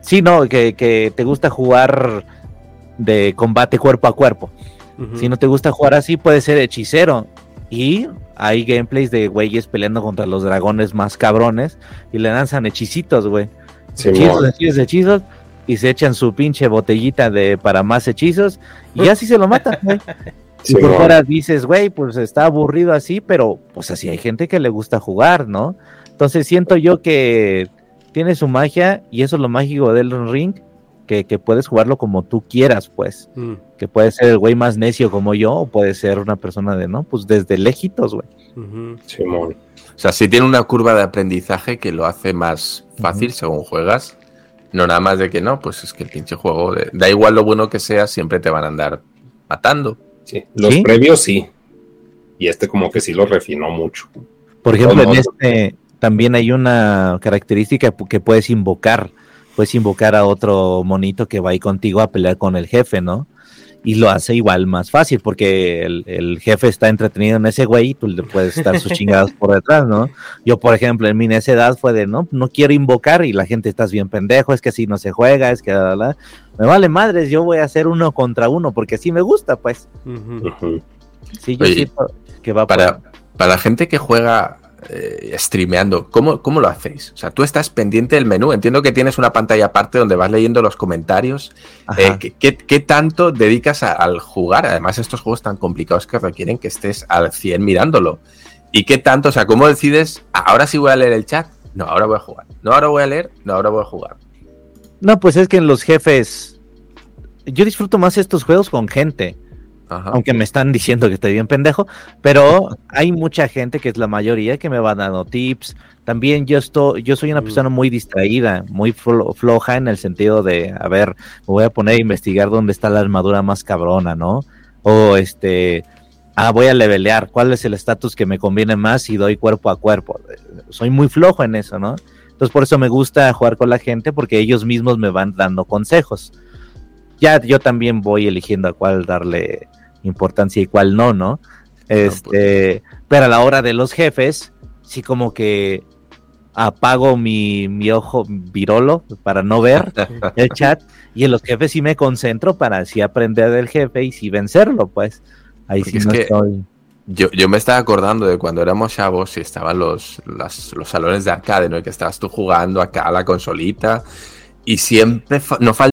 Sí, no, que, que te gusta jugar de combate cuerpo a cuerpo. Si no te gusta jugar así, puede ser hechicero. Y hay gameplays de güeyes peleando contra los dragones más cabrones y le lanzan hechicitos, güey. Hechizos, hechizos, hechizos. Y se echan su pinche botellita de para más hechizos. Y así se lo matan, güey. [laughs] Y por Simón. fuera dices, güey, pues está aburrido así, pero pues así hay gente que le gusta jugar, ¿no? Entonces siento yo que tiene su magia y eso es lo mágico del ring, que, que puedes jugarlo como tú quieras, pues. Mm. Que puede ser el güey más necio como yo, o puede ser una persona de, ¿no? Pues desde lejitos, güey. Simón. O sea, sí tiene una curva de aprendizaje que lo hace más fácil según juegas. No nada más de que no, pues es que el pinche juego, de- da igual lo bueno que sea, siempre te van a andar matando. Sí. Los ¿Sí? previos sí. Y este como que sí lo refinó mucho. Por ejemplo, en no, este también hay una característica que puedes invocar. Puedes invocar a otro monito que va ahí contigo a pelear con el jefe, ¿no? Y lo hace igual más fácil porque el, el jefe está entretenido en ese güey y tú le puedes estar sus [laughs] chingadas por detrás, ¿no? Yo, por ejemplo, en mi necedad fue de, no, no quiero invocar y la gente estás bien pendejo, es que así no se juega, es que la, la, la". me vale madres, yo voy a hacer uno contra uno porque así me gusta, pues. Sí, yo Oye, siento que va por Para, para la gente que juega eh, streameando, ¿cómo, ¿cómo lo hacéis? O sea, tú estás pendiente del menú. Entiendo que tienes una pantalla aparte donde vas leyendo los comentarios. Eh, ¿qué, qué, qué tanto dedicas a- al jugar? Además, estos juegos tan complicados que requieren que estés al 100 mirándolo. ¿Y qué tanto? O sea, ¿cómo decides? "Ah, Ahora sí voy a leer el chat. No, ahora voy a jugar. No, ahora voy a leer. No, ahora voy a jugar. No, pues es que en los jefes. Yo disfruto más estos juegos con gente. Ajá. Aunque me están diciendo que estoy bien pendejo. Pero hay mucha gente que es la mayoría que me va dando tips. También yo estoy, yo soy una Mm. persona muy distraída, muy flo- floja en el sentido de, a ver, me voy a poner a investigar dónde está la armadura más cabrona, ¿no? O este, ah, voy a levelear, ¿cuál es el estatus que me conviene más y doy cuerpo a cuerpo? Soy muy flojo en eso, ¿no? Entonces por eso me gusta jugar con la gente porque ellos mismos me van dando consejos. Ya yo también voy eligiendo a cuál darle importancia y cuál no, ¿no? Este, pero a la hora de los jefes, sí como que apago mi, mi ojo virolo para no ver [laughs] el chat y en los jefes sí me concentro para así aprender del jefe y sí vencerlo, pues. Ahí Porque sí no que- estoy. Yo, yo me estaba acordando de cuando éramos chavos y estaban los, las- los salones de arcade, ¿no? Y que estabas tú jugando acá a la consolita y siempre fa- no falta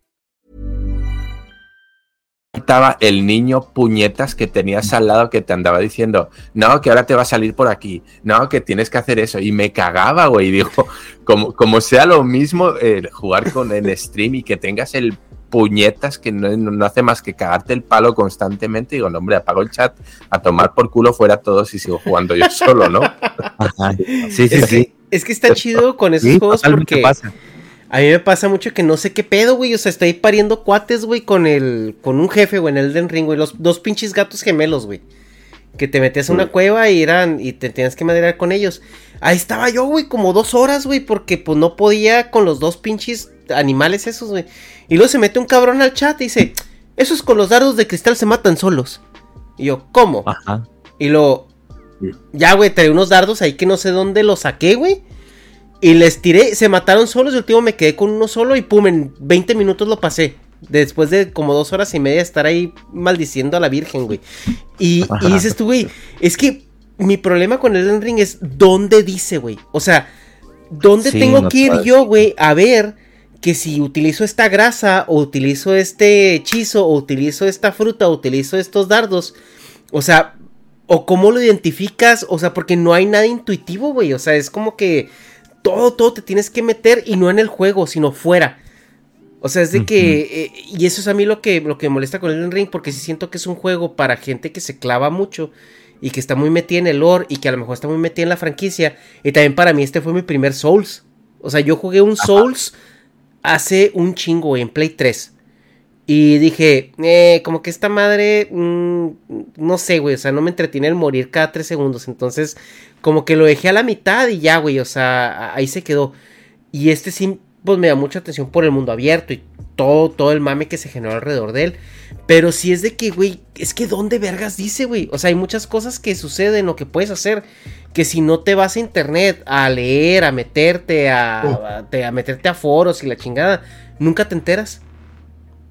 Faltaba el niño puñetas que tenías al lado que te andaba diciendo, no, que ahora te va a salir por aquí, no, que tienes que hacer eso. Y me cagaba, güey. [laughs] Digo, como, como sea lo mismo eh, jugar con el stream y que tengas el puñetas que no, no hace más que cagarte el palo constantemente. Digo, no, hombre, apago el chat a tomar por culo fuera todos y sigo jugando yo solo, ¿no? [laughs] Ajá. Sí, sí, Es sí. que, es que está chido con esos Sí, juegos porque pasa. A mí me pasa mucho que no sé qué pedo, güey. O sea, estoy pariendo cuates, güey, con el, con un jefe, güey, en el Elden Ring, güey. Los dos pinches gatos gemelos, güey. Que te metías a una cueva y eran, y te tenías que maderar con ellos. Ahí estaba yo, güey, como dos horas, güey, porque pues no podía con los dos pinches animales esos, güey. Y luego se mete un cabrón al chat y dice, esos con los dardos de cristal se matan solos. Y yo, ¿cómo? Ajá. Y lo. Ya, güey, traía unos dardos ahí que no sé dónde los saqué, güey. Y les tiré, se mataron solos. Y el último me quedé con uno solo. Y pum, en 20 minutos lo pasé. Después de como dos horas y media de estar ahí maldiciendo a la Virgen, güey. Y, dices tú, güey, es que mi problema con el Elden Ring es dónde dice, güey. O sea, ¿dónde Sí, tengo no que ir yo, güey, a ver que si utilizo esta grasa, o utilizo este hechizo, o utilizo esta fruta, o utilizo estos dardos? O sea, o cómo lo identificas, o sea, porque no hay nada intuitivo, güey. O sea, es como que todo, todo te tienes que meter y no en el juego, sino fuera. O sea, es de que. eh, y eso es a mí lo que, lo que me molesta con el Ring, porque sí siento que es un juego para gente que se clava mucho y que está muy metida en el lore y que a lo mejor está muy metida en la franquicia. Y también para mí este fue mi primer Souls. O sea, yo jugué un Souls hace un chingo, en Play 3. Y dije, eh, como que esta madre, mm, no sé, güey, o sea, no me entretiene el morir cada tres segundos. Entonces, como que lo dejé a la mitad y ya, güey, o sea, a- ahí se quedó. Y este sí, pues me da mucha atención por el mundo abierto y todo, todo el mame que se generó alrededor de él. Pero sí es de que, güey, es que ¿dónde vergas dice, güey? O sea, hay muchas cosas que suceden o que puedes hacer que si no te vas a internet a leer, a meterte, a, a- te- a meterte a foros y la chingada, nunca te enteras.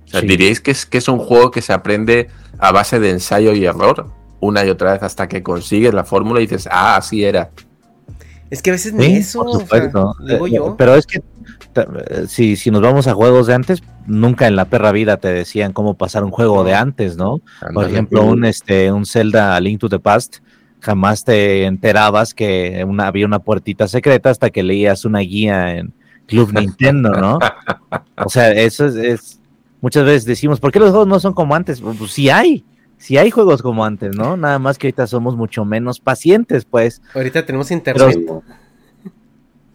O sea, Sí. diríais que es, que es un juego que se aprende a base de ensayo y error, una y otra vez hasta que consigues la fórmula y dices, ah, así era. Es que a veces ni Sí, eso, por o sea, supuesto. digo Eh, yo. Pero es que eh, si, si nos vamos a juegos de antes, nunca en la perra vida te decían cómo pasar un juego de antes, ¿no? Por ejemplo, un este un Zelda A Link to the Past, jamás te enterabas que una, había una puertita secreta hasta que leías una guía en Club [laughs] Nintendo, ¿no? O sea, eso es, es- muchas veces decimos, ¿por qué los juegos no son como antes? Pues, pues sí hay, sí hay juegos como antes, ¿no? Nada más que ahorita somos mucho menos pacientes, pues. Ahorita tenemos internet.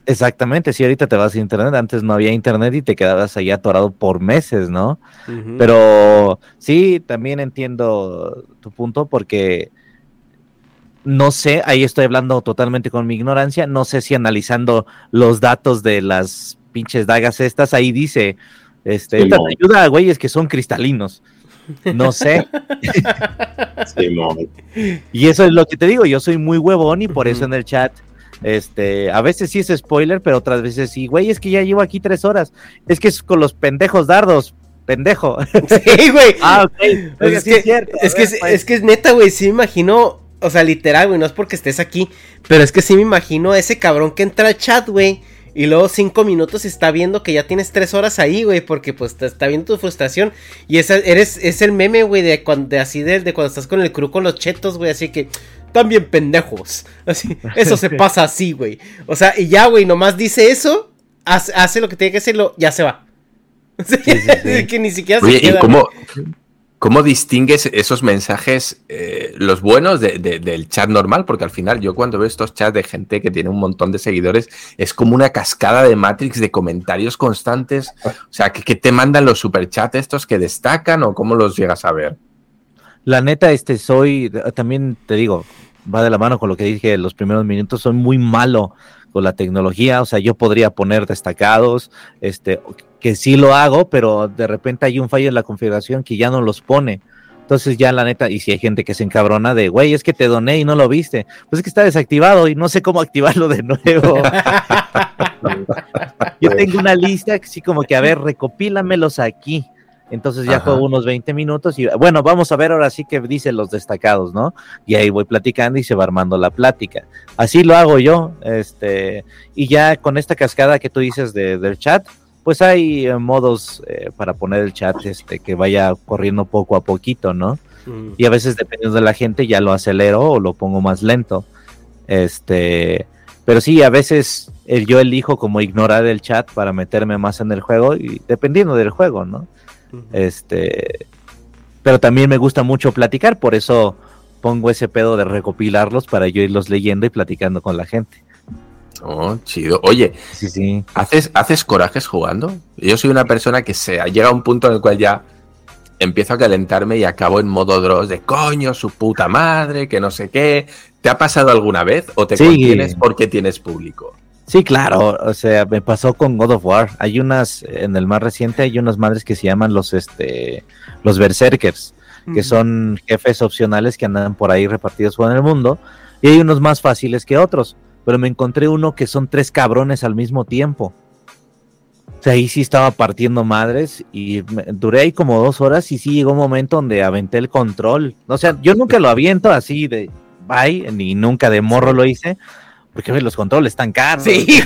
Exactamente, si ahorita te vas a internet, antes no había internet y te quedabas ahí atorado por meses, ¿no? Pero sí, también entiendo tu punto porque no sé, ahí estoy hablando totalmente con mi ignorancia, no sé si analizando los datos de las pinches dagas estas, ahí dice, este, esta Simón. te ayuda a güeyes que son cristalinos. No sé, [laughs] Simón. y eso es lo que te digo, yo soy muy huevón y por eso en el chat, este, a veces sí es spoiler, pero otras veces sí, güey, es que ya llevo aquí tres horas, es que es con los pendejos dardos, pendejo. [laughs] Sí, güey. [laughs] ah, ok, Pues es, sí que, es cierto, es, que ver, es, pues. es que es neta, güey. Sí me imagino. O sea, literal, güey. No es porque estés aquí. Pero es que sí me imagino a ese cabrón que entra al chat, güey. Y luego cinco minutos está viendo que ya tienes tres horas ahí, güey. Porque pues te está viendo tu frustración. Y esa, eres, es el meme, güey, de cuando de así de, de cuando estás con el crew con los chetos, güey. Así que. También pendejos. [laughs] Así. Eso se [laughs] pasa así, güey. O sea, y ya, güey, nomás dice eso. Hace, hace lo que tiene que hacerlo. Ya se va. [laughs] sí, sí. que ni siquiera Oye, se queda. ¿y cómo, cómo distingues esos mensajes, eh, los buenos de- de- del chat normal? Porque al final yo cuando veo estos chats de gente que tiene un montón de seguidores, es como una cascada de Matrix de comentarios constantes. O sea, ¿qué, qué te mandan los superchats estos que destacan o cómo los llegas a ver? La neta, este, soy, también te digo, va de la mano con lo que dije en los primeros minutos, soy muy malo con la tecnología, o sea, yo podría poner destacados, este, que sí lo hago, pero de repente hay un fallo en la configuración que ya no los pone. Entonces ya la neta, y si hay gente que se encabrona de, güey, es que te doné y no lo viste, pues es que está desactivado y no sé cómo [laughs] activarlo de nuevo. [laughs] Yo tengo una lista que sí como que, a ver, recopílamelos aquí. Entonces ya juego unos 20 minutos y bueno, vamos a ver ahora sí que dicen los destacados, ¿no? Y ahí voy platicando y se va armando la plática. Así lo hago yo, este, y ya con esta cascada que tú dices de, del chat, pues hay eh, modos eh, para poner el chat este, que vaya corriendo poco a poquito, ¿no? Mm. Y a veces dependiendo de la gente ya lo acelero o lo pongo más lento. Este, pero sí, a veces eh, yo elijo como ignorar el chat para meterme más en el juego y dependiendo del juego, ¿no? Este, pero también me gusta mucho platicar, por eso pongo ese pedo de recopilarlos para yo irlos leyendo y platicando con la gente. Oh, chido. Oye, Sí, sí. ¿haces, ¿haces corajes jugando? Yo soy una persona que se llega a un punto en el cual ya empiezo a calentarme y acabo en modo Dross de coño, su puta madre, que no sé qué. ¿Te ha pasado alguna vez o te Sí. contienes porque tienes público? Sí, claro, o sea, me pasó con God of War. Hay unas, en el más reciente hay unas madres que se llaman los, este, los Berserkers, que son jefes opcionales que andan por ahí repartidos por el mundo, y hay unos más fáciles que otros, pero me encontré uno que son tres cabrones al mismo tiempo. O sea, ahí sí estaba partiendo madres y me- duré ahí como dos horas y sí llegó un momento donde aventé el control. O sea, yo nunca lo aviento así de bye, ni nunca de morro lo hice, porque los controles están caros. Sí. [laughs]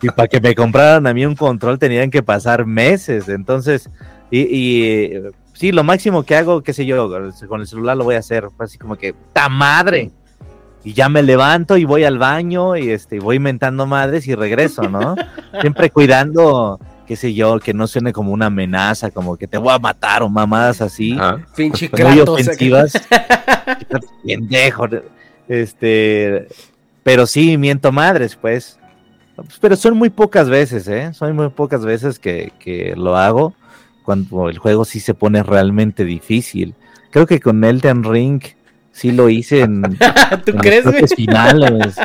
Y para que me compraran a mí un control tenían que pasar meses. Entonces, y, y, sí, lo máximo que hago, qué sé yo, con el celular lo voy a hacer. Así como que, ¡ta madre! Y ya me levanto y voy al baño y este, voy inventando madres y regreso, ¿no? [laughs] Siempre cuidando, qué sé yo, que no suene como una amenaza, como que te voy a matar o mamadas así. Ah, Pinche Pues muy ofensivas. [laughs] Pendejo. Este, pero sí, miento madres, pues. Pero son muy pocas veces, ¿eh? Son muy pocas veces que, que lo hago cuando el juego sí se pone realmente difícil. Creo que con Elden Ring sí lo hice en, [laughs] ¿Tú en crees, los güey? jefes finales.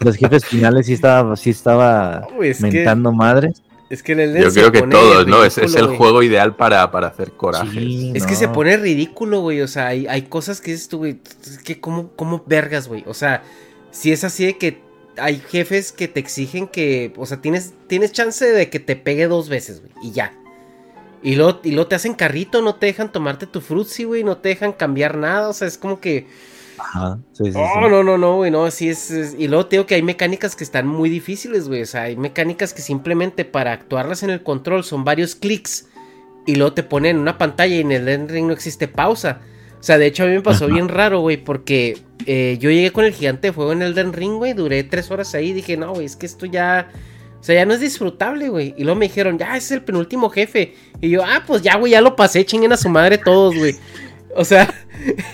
Los jefes finales sí estaba, sí estaba Uy, es que- mentando madres. Es que en el yo creo que todos, ¿no? Es, es el güey. juego ideal para, para hacer corajes. Sí, Es que se pone ridículo, güey. O sea, hay, hay cosas que dices tú, güey. Es que, ¿cómo, cómo vergas, güey? O sea, si es así de que hay jefes que te exigen que. O sea, tienes, tienes chance de que te pegue dos veces, güey. Y ya. Y luego, y luego te hacen carrito, no te dejan tomarte tu frutzi, güey. No te dejan cambiar nada. O sea, es como que. Ajá, sí, sí, Oh, sí. no, no, no, güey, no, así es, es- Y luego te digo que hay mecánicas que están muy difíciles, güey. O sea, hay mecánicas que simplemente para actuarlas en el control son varios clics. Y luego te ponen en una pantalla y en el Elden Ring no existe pausa. O sea, de hecho a mí me pasó Ajá. bien raro, güey, porque eh, yo llegué con el gigante de fuego en el Elden Ring, güey. Duré tres horas ahí y dije, no, güey, es que esto ya... O sea, ya no es disfrutable, güey. Y luego me dijeron, ya, ese es el penúltimo jefe. Y yo, ah, pues ya, güey, ya lo pasé, chinguen a su madre todos, güey. O sea,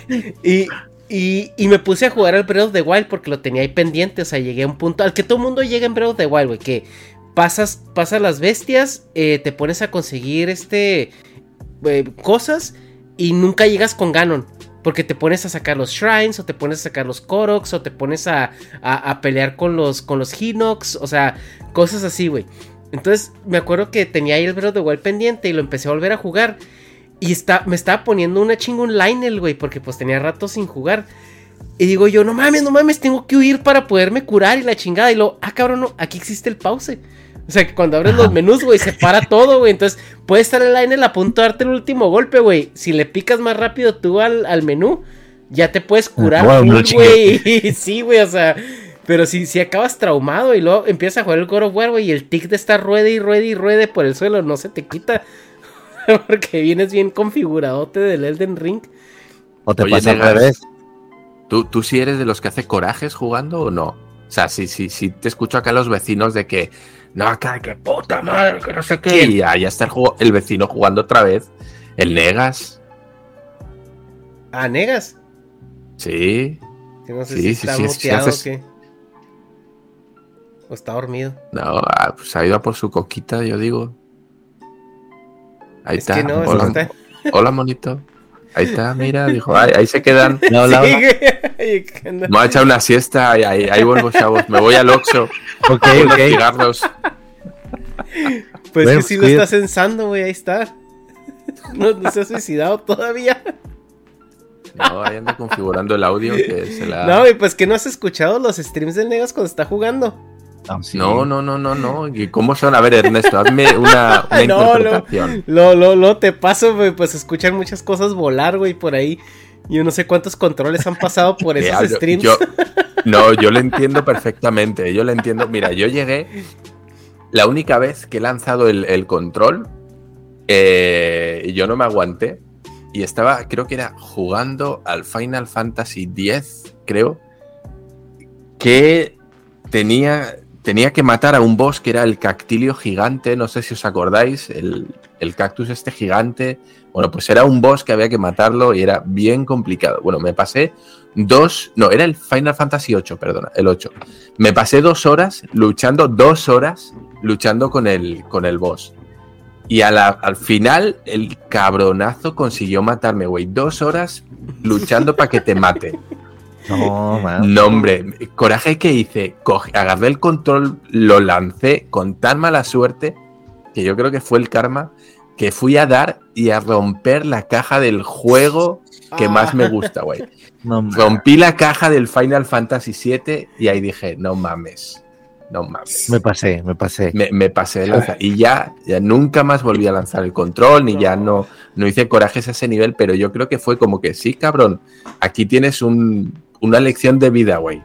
[laughs] y, y, y me puse a jugar al Breath of the Wild porque lo tenía ahí pendiente. O sea, llegué a un punto al que todo el mundo llega en Breath of the Wild, güey. Que pasas, pasas las bestias, eh, te pones a conseguir este eh, cosas y nunca llegas con Ganon. Porque te pones a sacar los shrines, o te pones a sacar los Koroks, o te pones a, a- pelear con los, con los Hinox, o sea, cosas así, güey. Entonces me acuerdo que tenía ahí el Breath of the Wild pendiente y lo empecé a volver a jugar. Y está, me estaba poniendo una chingón Lionel, güey, porque pues tenía rato sin jugar. Y digo yo, no mames, no mames, tengo que huir para poderme curar y la chingada. Y lo, ah, cabrón, no, aquí existe el pause. O sea, que cuando abres los menús, güey, se para [laughs] todo, güey. Entonces, puede estar el Lionel a punto de darte el último golpe, güey. Si le picas más rápido tú al, al menú, ya te puedes curar, no chingue. güey. [laughs] sí, güey, o sea. Pero si, si acabas traumado y luego empiezas a jugar el God of War, güey, y el tic de estar ruede y ruede y ruede por el suelo no se te quita. [laughs] Porque vienes bien configuradote del Elden Ring. O te Oye, pasa al revés. ¿Tú, ¿Tú sí eres de los que hace corajes jugando o no? O sea, si sí, sí, te escucho acá a los vecinos de que, no, acá, que puta madre, que no sé qué. Y ya, ya está el, juego, el vecino jugando otra vez. El Negas. Ah, negas. Sí. Que no sé Sí, si sí, está sí, sí, muteado haces- o qué. O está dormido. No, ah, pues ha ido a por su coquita, yo digo. Ahí Es está. que no, hola, está- hola, monito. Ahí está, [laughs] mira, dijo, ahí, ahí se quedan. No, la-. [laughs] Me voy a echar una siesta, ahí, ahí, ahí vuelvo, chavos. Me voy al Oxxo. Ok, ok. cigarros. Pues Bueno, que sí lo cuida- está censando, güey. Ahí está. [laughs] No, no se ha suicidado todavía. No, ahí anda configurando el audio que se la... No, güey, pues que no has escuchado los streams del Negas cuando está jugando. No, sí. No, no, no, no, no. ¿Y ¿Cómo son? A ver, Ernesto, hazme una, [laughs] una No, no. interpretación. Lo, lo, lo te paso, güey. Pues escuchan muchas cosas volar, güey, por ahí. Yo no sé cuántos controles han pasado por [laughs] esos streams. yo- [laughs] no, yo lo entiendo perfectamente. Yo lo entiendo. Mira, yo llegué la única vez que he lanzado el, el control, eh, yo no me aguanté y estaba, creo que era jugando al Final Fantasy X, creo, que tenía, tenía que matar a un boss que era el cactilio gigante, no sé si os acordáis, el, el cactus este gigante. Bueno, pues era un boss que había que matarlo y era bien complicado. Bueno, me pasé dos, no, era el Final Fantasy 8, perdona, el 8. Me pasé dos horas luchando, dos horas luchando con el, con el boss. Y al final, el cabronazo consiguió matarme, güey. Dos horas luchando para que te mate. No, [laughs] man. No, hombre, coraje que hice. Coge- agarré el control, lo lancé con tan mala suerte que yo creo que fue el karma que fui a dar y a romper la caja del juego que más me gusta, güey. [laughs] No. Rompí la caja del Final Fantasy VII y ahí dije, no mames, no mames. Me pasé, me pasé. Me, me pasé de lanza y ya, ya nunca más volví a lanzar el control, ni ya no, no hice corajes a ese nivel, pero yo creo que fue como que sí, cabrón, aquí tienes un- una lección de vida, güey.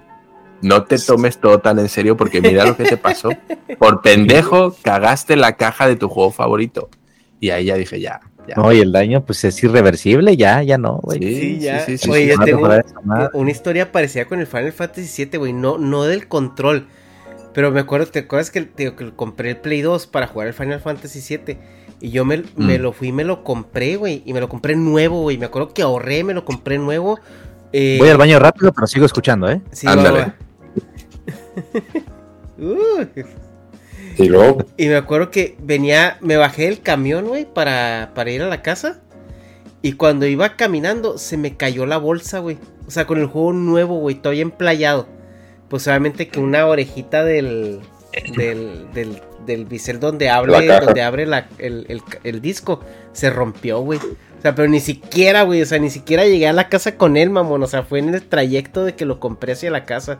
No te tomes todo tan en serio porque mira lo que te pasó. Por [laughs] pendejo, cagaste la caja de tu juego favorito. Y ahí ya dije, ya, ya. No, y el daño, pues es irreversible, ya, ya no, güey. Sí, Sí, ya. sí, sí, Oye, yo tengo una historia parecida con el Final Fantasy VII, güey. No, no del control. Pero me acuerdo, ¿te acuerdas que, te que compré el Play 2 para jugar el Final Fantasy VII? Y yo me, me Mm. lo fui y me lo compré, güey. Y me lo compré nuevo, güey. Me acuerdo que ahorré, me lo compré nuevo. Eh, Voy al baño rápido, pero sigo escuchando, ¿eh? sí, Ándale. va. [laughs] Uh, Y luego, y me acuerdo que venía, me bajé del camión, güey, para, para ir a la casa. Y cuando iba caminando, se me cayó la bolsa, güey. O sea, con el juego nuevo, güey, todavía emplayado. Pues obviamente que una orejita del. del. del, del bisel donde abre, donde abre la- el, el- el disco se rompió, güey. Sea, pero ni siquiera, güey. O sea, ni siquiera llegué a la casa con él, mamón. O sea, fue en el trayecto de que lo compré hacia la casa.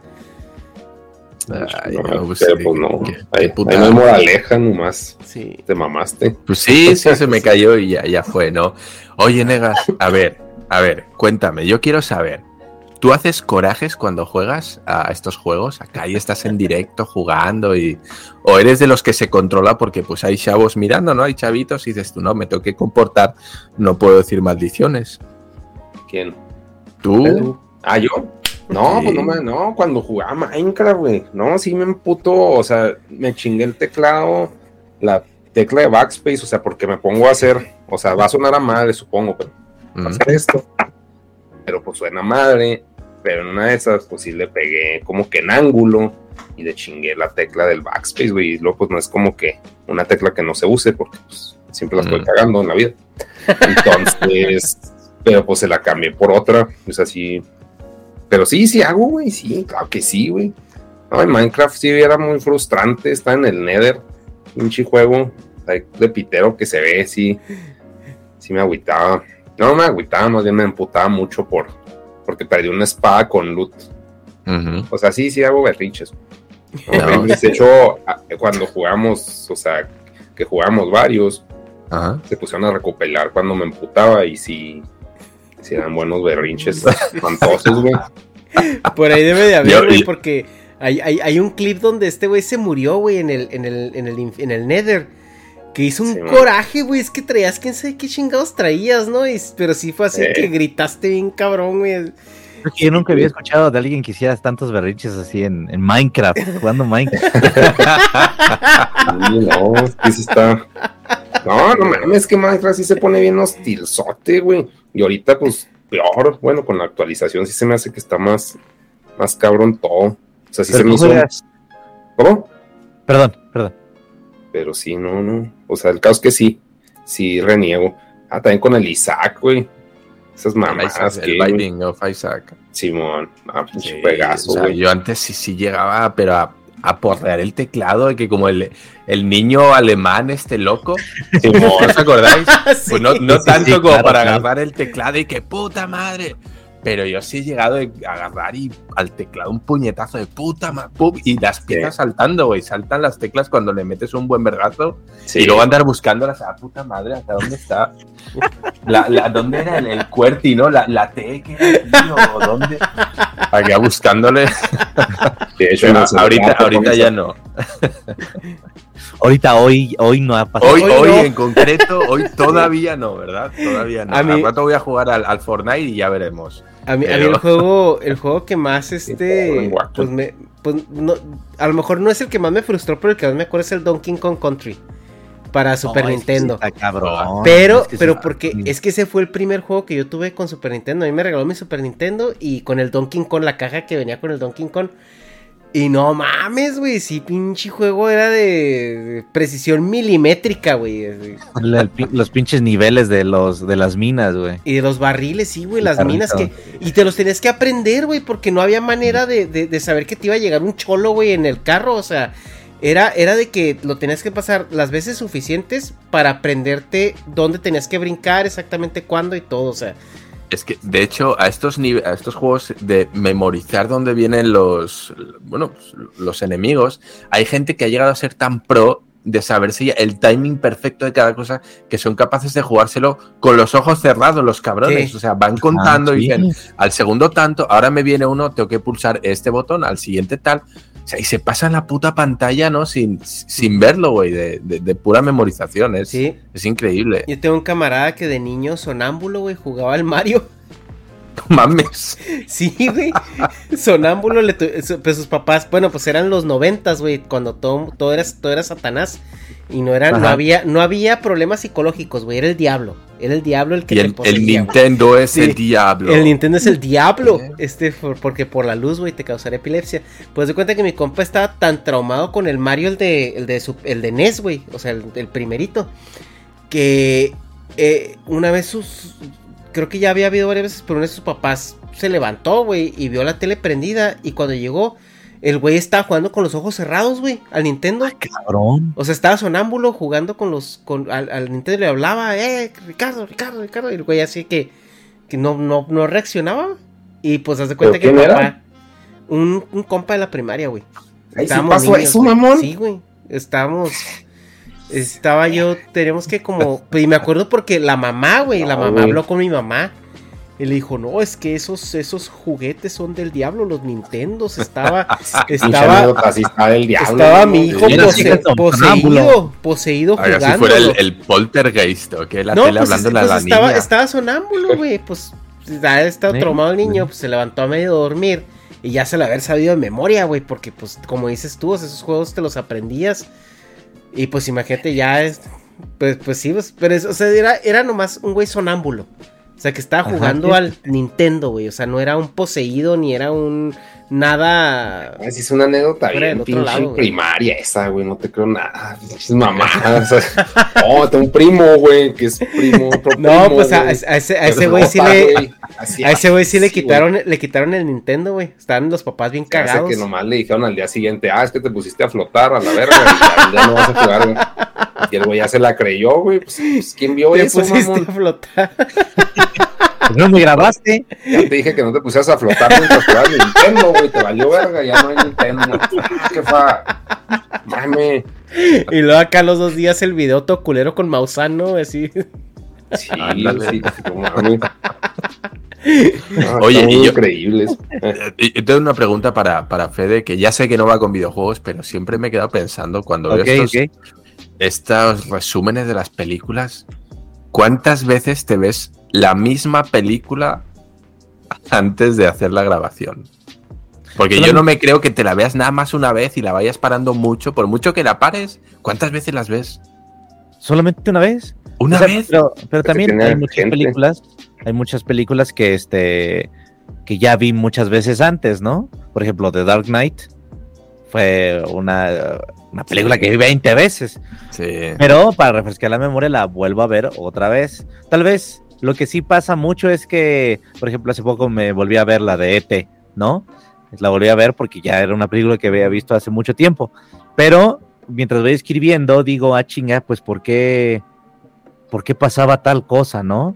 Ay, no, no, pues, pero sí, pues no, qué- ahí, puta- ahí no hay moraleja nomás, Sí. te mamaste. Pues sí, sí, se me cayó y ya, ya fue, ¿no? Oye, Negas, a ver, a ver, cuéntame, yo quiero saber, ¿tú haces corajes cuando juegas a estos juegos? Acá y estás en directo jugando y... ¿O eres de los que se controla porque pues hay chavos mirando, ¿no? Hay chavitos y dices tú, no, me tengo que comportar, no puedo decir maldiciones. ¿Quién? ¿Tú? Ah, yo. No, Sí. pues no, me- no, cuando jugaba Minecraft, güey. No, sí me emputo, o sea, me chingué el teclado, la tecla de backspace, o sea, porque me pongo a hacer, o sea, va a sonar a madre, supongo, pero Mm. hacer esto. Pero pues suena madre, pero en una de esas, pues sí le pegué como que en ángulo y le chingué la tecla del backspace, güey. Y luego, pues no es como que una tecla que no se use, porque pues siempre la estoy Mm. cagando en la vida. Entonces, [laughs] pero pues se la cambié por otra, pues así. Pero sí, sí hago, güey, sí, claro que sí, güey. No, en Minecraft sí era muy frustrante, está en el Nether, pinche juego de pitero que se ve, sí, sí me agüitaba. No me agüitaba, más bien me emputaba mucho por, porque perdí una espada con loot. O sea, sí, sí hago berrinches. [laughs] No. De hecho, cuando jugamos, o sea, que jugamos varios, Ajá. se pusieron a recopilar cuando me emputaba y sí, sí eran buenos berrinches [laughs] espantosos, güey. Por ahí debe de haber, güey, porque hay, hay, hay un clip donde este güey se murió, güey, en el, en el, en el, en el Nether. Que hizo un Sí, coraje, güey. Es que traías, quién sabe qué chingados traías, ¿no? Y- pero sí fue así Eh. que gritaste bien cabrón, güey. Yo nunca había escuchado de alguien que hiciera tantos berrinches así en, en Minecraft, [laughs] jugando Minecraft. Sí, no, sí está. No, no mames, es que Minecraft sí se pone bien hostilzote, güey. Y ahorita, pues, peor. Bueno, con la actualización sí se me hace que está más, más cabrón todo. O sea, sí Pero se me hizo. ¿Cómo? Perdón, perdón. Pero sí, no, no. O sea, el caso es que sí, sí reniego. Ah, también con el Isaac, güey. Esas mamadas el que. güey. Binding of Isaac. Simón, ah, Sí, juegazo, o sea, yo antes sí, sí llegaba, pero a, a porrear el teclado, de que como el, el niño alemán este loco, [laughs] Simón. ¿no os acordáis? Sí. Pues no, no Sí, tanto sí, como claro, para claro. agarrar el teclado y que puta madre. Pero yo sí he llegado a agarrar y al teclado un puñetazo de puta madre. Y las piezas saltando, güey. Saltan las teclas cuando le metes un buen vergazo. Sí. Y luego andar buscándolas a puta madre, ¿hasta dónde está? [laughs] La, la- ¿Dónde era el, el QWERTY, no? La, la T, ¿qué era, tío? ¿O ¿Dónde? Acá buscándole. De hecho, Pero en el ahorita, ahorita ya no. [laughs] Ahorita, hoy, hoy no ha pasado. Hoy, Hoy hoy, no. en concreto, hoy [laughs] todavía no, ¿verdad? Todavía no. A mí- Al rato voy a jugar al, al Fortnite y ya veremos. A mí, a mí Pero- el juego, el juego que más este, pues me, pues no, a lo mejor no es el que más me frustró, pero el que más me acuerdo es el Donkey Kong Country para Super No, es que sí Nintendo. está cabrón. Pero, Es que sí pero porque es que ese fue el primer juego que yo tuve con Super Nintendo. A mí me regaló mi Super Nintendo y con el Donkey Kong, la caja que venía con el Donkey Kong. Y no mames, güey, sí, pinche juego era de, precisión milimétrica, güey. los pinches niveles de los de las minas, güey. Y de los barriles, sí, güey, las minas que... Y te los tenías que aprender, güey, porque no había manera de, de- de saber que te iba a llegar un cholo, güey, en el carro. O sea, era, era de que lo tenías que pasar las veces suficientes para aprenderte dónde tenías que brincar, exactamente cuándo y todo. O sea, Es que, de hecho, a estos, a estos juegos de memorizar dónde vienen los, bueno, los enemigos, hay gente que ha llegado a ser tan pro de saberse ya el timing perfecto de cada cosa que son capaces de jugárselo con los ojos cerrados, los cabrones. O sea, van contando Ah, y sí. dicen, al segundo tanto, ahora me viene uno, tengo que pulsar este botón, al siguiente tal. O sea, y se pasa la puta pantalla, ¿no? Sin, sin verlo, güey, de, de- de pura memorización. Es, sí. es increíble. Yo tengo un camarada que de niño sonámbulo, güey, jugaba al Mario. Mames. Sí, güey. Sonámbulo, le pues sus papás, bueno, pues eran los noventas, güey, cuando todo, todo, era, todo era Satanás. Y no era, no había, no había problemas psicológicos, güey. Era el diablo. Era el diablo el que Y te el, el. Nintendo es Sí. el diablo. El Nintendo es el diablo. Este, por- porque por la luz, güey, te causaría epilepsia. Pues de cuenta que mi compa estaba tan traumado con el Mario, el de, el de, su- el de NES, güey. O sea, el, el primerito. Que eh, una vez sus. Creo que ya había habido varias veces, pero una de sus papás se levantó, güey, y vio la tele prendida. Y cuando llegó, el güey estaba jugando con los ojos cerrados, güey, al Nintendo. Cabrón. O sea, estaba sonámbulo jugando con los. Con, al, al Nintendo le hablaba, eh, Ricardo, Ricardo, Ricardo. Y el güey así que, que no, no, no reaccionaba. Y pues haz de cuenta que ¿Pero mi quién papá. era? Un, un compa de la primaria, güey. Ahí sí pasó niños, eso, mamón. Sí, güey. Estábamos. Estaba yo, teníamos que como. Y me acuerdo porque la mamá, güey, la mamá habló con mi mamá. Y le dijo, no, es que esos, esos juguetes son del diablo, los Nintendos. Estaba. [laughs] Estaba. está del diablo. Estaba mi hijo pose- poseído, poseído jugando. si fuera el, el poltergeist, ¿o qué? La no, tele pues, hablando a pues la estaba, niña. estaba sonámbulo, güey. Pues ha estado traumado el niño, pues se levantó a medio dormir. Y ya se lo haber sabido de memoria, güey. Porque, pues, como dices tú, esos juegos te los aprendías. Y pues imagínate, ya es. Pues, pues sí, pues, pero es- o sea, era, era nomás un güey sonámbulo. O sea, que estaba jugando al Nintendo, güey. O sea, no era un poseído ni era un. Nada. Ay, sí, es una anécdota Fuera bien pinche lado, güey. primaria esa, güey, no te creo nada, pinches mamadas. o sea, no, [laughs] tengo un primo, güey, que es primo, otro [laughs] No, primo, pues a, ese, a ese se güey sí le. güey, [laughs] así, A ese güey sí le así, quitaron, le quitaron el Nintendo, güey. Estaban los papás bien Se hace cagados. que nomás le dijeron al día siguiente, ah, es que te pusiste a flotar a la verga, y ya, ya no vas a jugar, güey. Y el güey ya se la creyó, güey, pues, pues, ¿quién vio Te eso, pusiste mamón? a flotar. No me grabaste. Ya te dije que no te pusieras a flotar mientras jugabas Nintendo, güey, te valió verga, ya no hay Nintendo. Ah, qué fa. Mame. Y luego acá los dos días el video todo culero con Mausano, así. Sí, Ándale. sí. No, Oye, y muy yo- increíbles. Eh, y- y tengo una pregunta para, para Fede, que ya sé que no va con videojuegos, pero siempre me he quedado pensando cuando veo estos, estos resúmenes de las películas, ¿cuántas veces te ves la misma película antes de hacer la grabación? Porque yo no me creo que te la veas nada más una vez y la vayas parando mucho, por mucho que la pares, ¿cuántas veces las ves? Solamente una vez. ¿Una O sea, vez? Pero, también hay muchas gente. películas, hay muchas películas que este que ya vi muchas veces antes, ¿no? Por ejemplo, The Dark Knight fue una, una película que vi 20 veces. Sí. Pero para refrescar la memoria la vuelvo a ver otra vez. Tal vez lo que sí pasa mucho es que, por ejemplo, hace poco me volví a ver la de ET, ¿no? La volví a ver porque ya era una película que había visto hace mucho tiempo. Pero mientras voy escribiendo, digo, ah, chinga, pues ¿por qué, por qué pasaba tal cosa, no?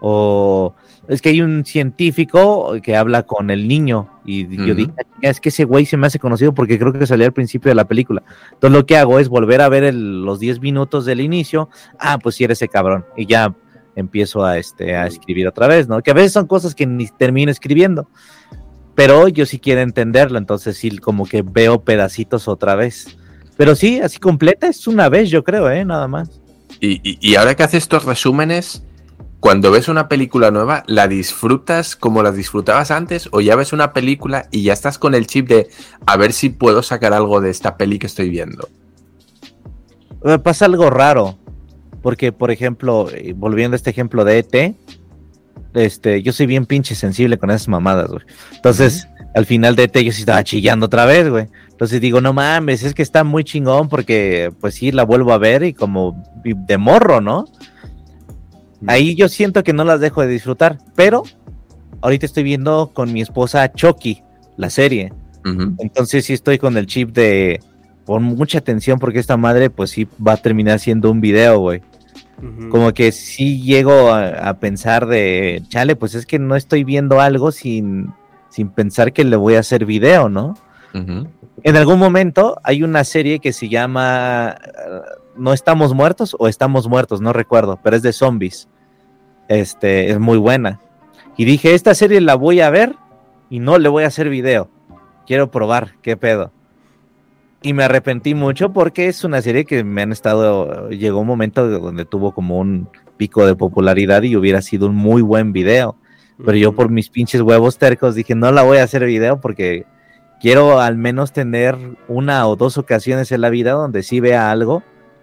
O es que hay un científico que habla con el niño y yo Ujú. dije, "Ah, chinga, es que ese güey se me hace conocido porque creo que salía al principio de la película. Entonces lo que hago es volver a ver el- los 10 minutos del inicio. Ah, pues sí, era ese cabrón. Y ya empiezo a, este, a escribir otra vez, ¿no? Que a veces son cosas que ni termino escribiendo. Pero yo sí quiero entenderlo, entonces sí, como que veo pedacitos otra vez. Pero sí, así completa es una vez, yo creo, ¿eh? Nada más. Y, y- y ahora que haces estos resúmenes, cuando ves una película nueva, ¿la disfrutas como la disfrutabas antes? ¿O ya ves una película y ya estás con el chip de a ver si puedo sacar algo de esta peli que estoy viendo? Me pasa algo raro. Porque, por ejemplo, eh, volviendo a este ejemplo de ET, este, yo soy bien pinche sensible con esas mamadas, güey. Entonces, al final de ET yo sí estaba chillando otra vez, güey. Entonces digo, no mames, es que está muy chingón porque, pues sí, la vuelvo a ver y como de morro, ¿no? Ahí yo siento que no las dejo de disfrutar, pero ahorita estoy viendo con mi esposa Chucky, la serie. Entonces sí estoy con el chip de pon mucha atención porque esta madre pues sí va a terminar siendo un video, güey. Como que sí llego a, a pensar de, chale, pues es que no estoy viendo algo sin, sin pensar que le voy a hacer video, ¿no? En algún momento hay una serie que se llama eh, No estamos muertos o estamos muertos, no recuerdo, pero es de zombies. Este, es muy buena. Y dije, esta serie la voy a ver y no le voy a hacer video. Quiero probar qué pedo. Y me arrepentí mucho porque es una serie que me han estado, llegó un momento donde tuvo como un pico de popularidad y hubiera sido un muy buen video. Pero yo por mis pinches huevos tercos dije, no la voy a hacer video porque quiero al menos tener una o dos ocasiones en la vida donde sí vea algo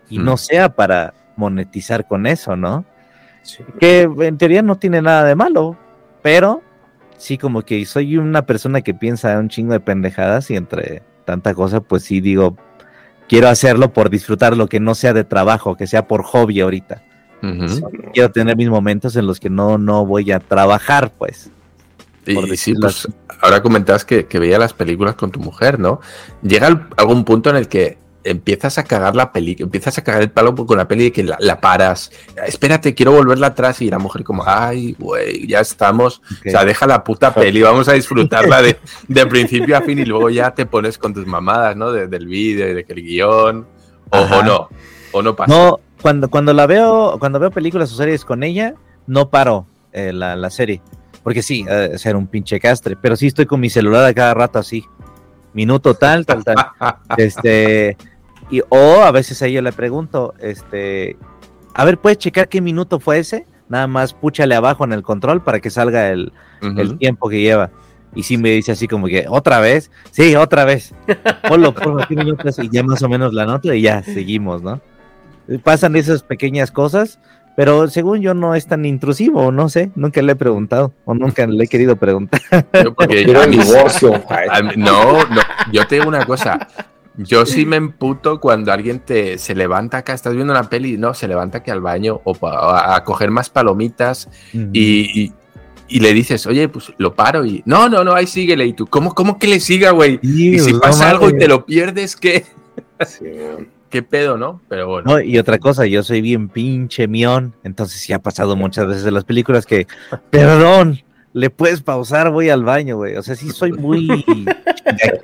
y Mm. no sea para monetizar con eso, ¿no? Que en teoría no tiene nada de malo, pero sí como que soy una persona que piensa un chingo de pendejadas y entre tanta cosa, pues sí digo, quiero hacerlo por disfrutar lo que no sea de trabajo, que sea por hobby ahorita. Quiero tener mis momentos en los que no, no voy a trabajar, pues. Y, sí, pues ahora comentabas que, que veía las películas con tu mujer, ¿no? Llega al- algún punto en el que empiezas a cagar la peli, empiezas a cagar el palo con la peli y que la, la paras. Espérate, quiero volverla atrás y la mujer como, ay, güey, ya estamos. O sea, deja la puta peli, vamos a disfrutarla de, [laughs] de principio a fin y luego ya te pones con tus mamadas, ¿no? De- del vídeo, de que el guion, o, no, o no pasa. No, cuando, cuando la veo, cuando veo películas o series con ella, no paro eh, la, la serie. Porque sí, de ser un pinche castre. Pero sí estoy con mi celular a cada rato así. Minuto tal, tal, tal. [laughs] este. Y, o a veces a ella le pregunto, este. A ver, ¿puedes checar qué minuto fue ese? Nada más púchale abajo en el control para que salga el, Ujú. el tiempo que lleva. Y sí me dice así como que, ¿otra vez? Sí, otra vez. Ponlo, ponlo, qué minutos y ya más o menos la nota y ya seguimos, ¿no? Pasan esas pequeñas cosas, pero según yo no es tan intrusivo, no sé, nunca le he preguntado o nunca le he querido preguntar. Yo porque mí- divorcio. No, no, yo te digo una cosa. Yo [laughs] sí me emputo cuando alguien te se levanta acá, estás viendo una peli, no, se levanta que al baño o pa- a, a coger más palomitas y, y- y le dices, oye, pues lo paro y no, no, no, ahí síguele. Y tú, ¿cómo, cómo que le siga, güey? Y si pasa no algo y te lo pierdes, ¿qué? sí. [laughs] ¿Qué pedo, no? Pero bueno. No, y otra cosa, yo soy bien pinche mión, entonces sí ha pasado muchas veces en las películas que, perdón, le puedes pausar, voy al baño, güey. O sea, sí soy muy. [laughs]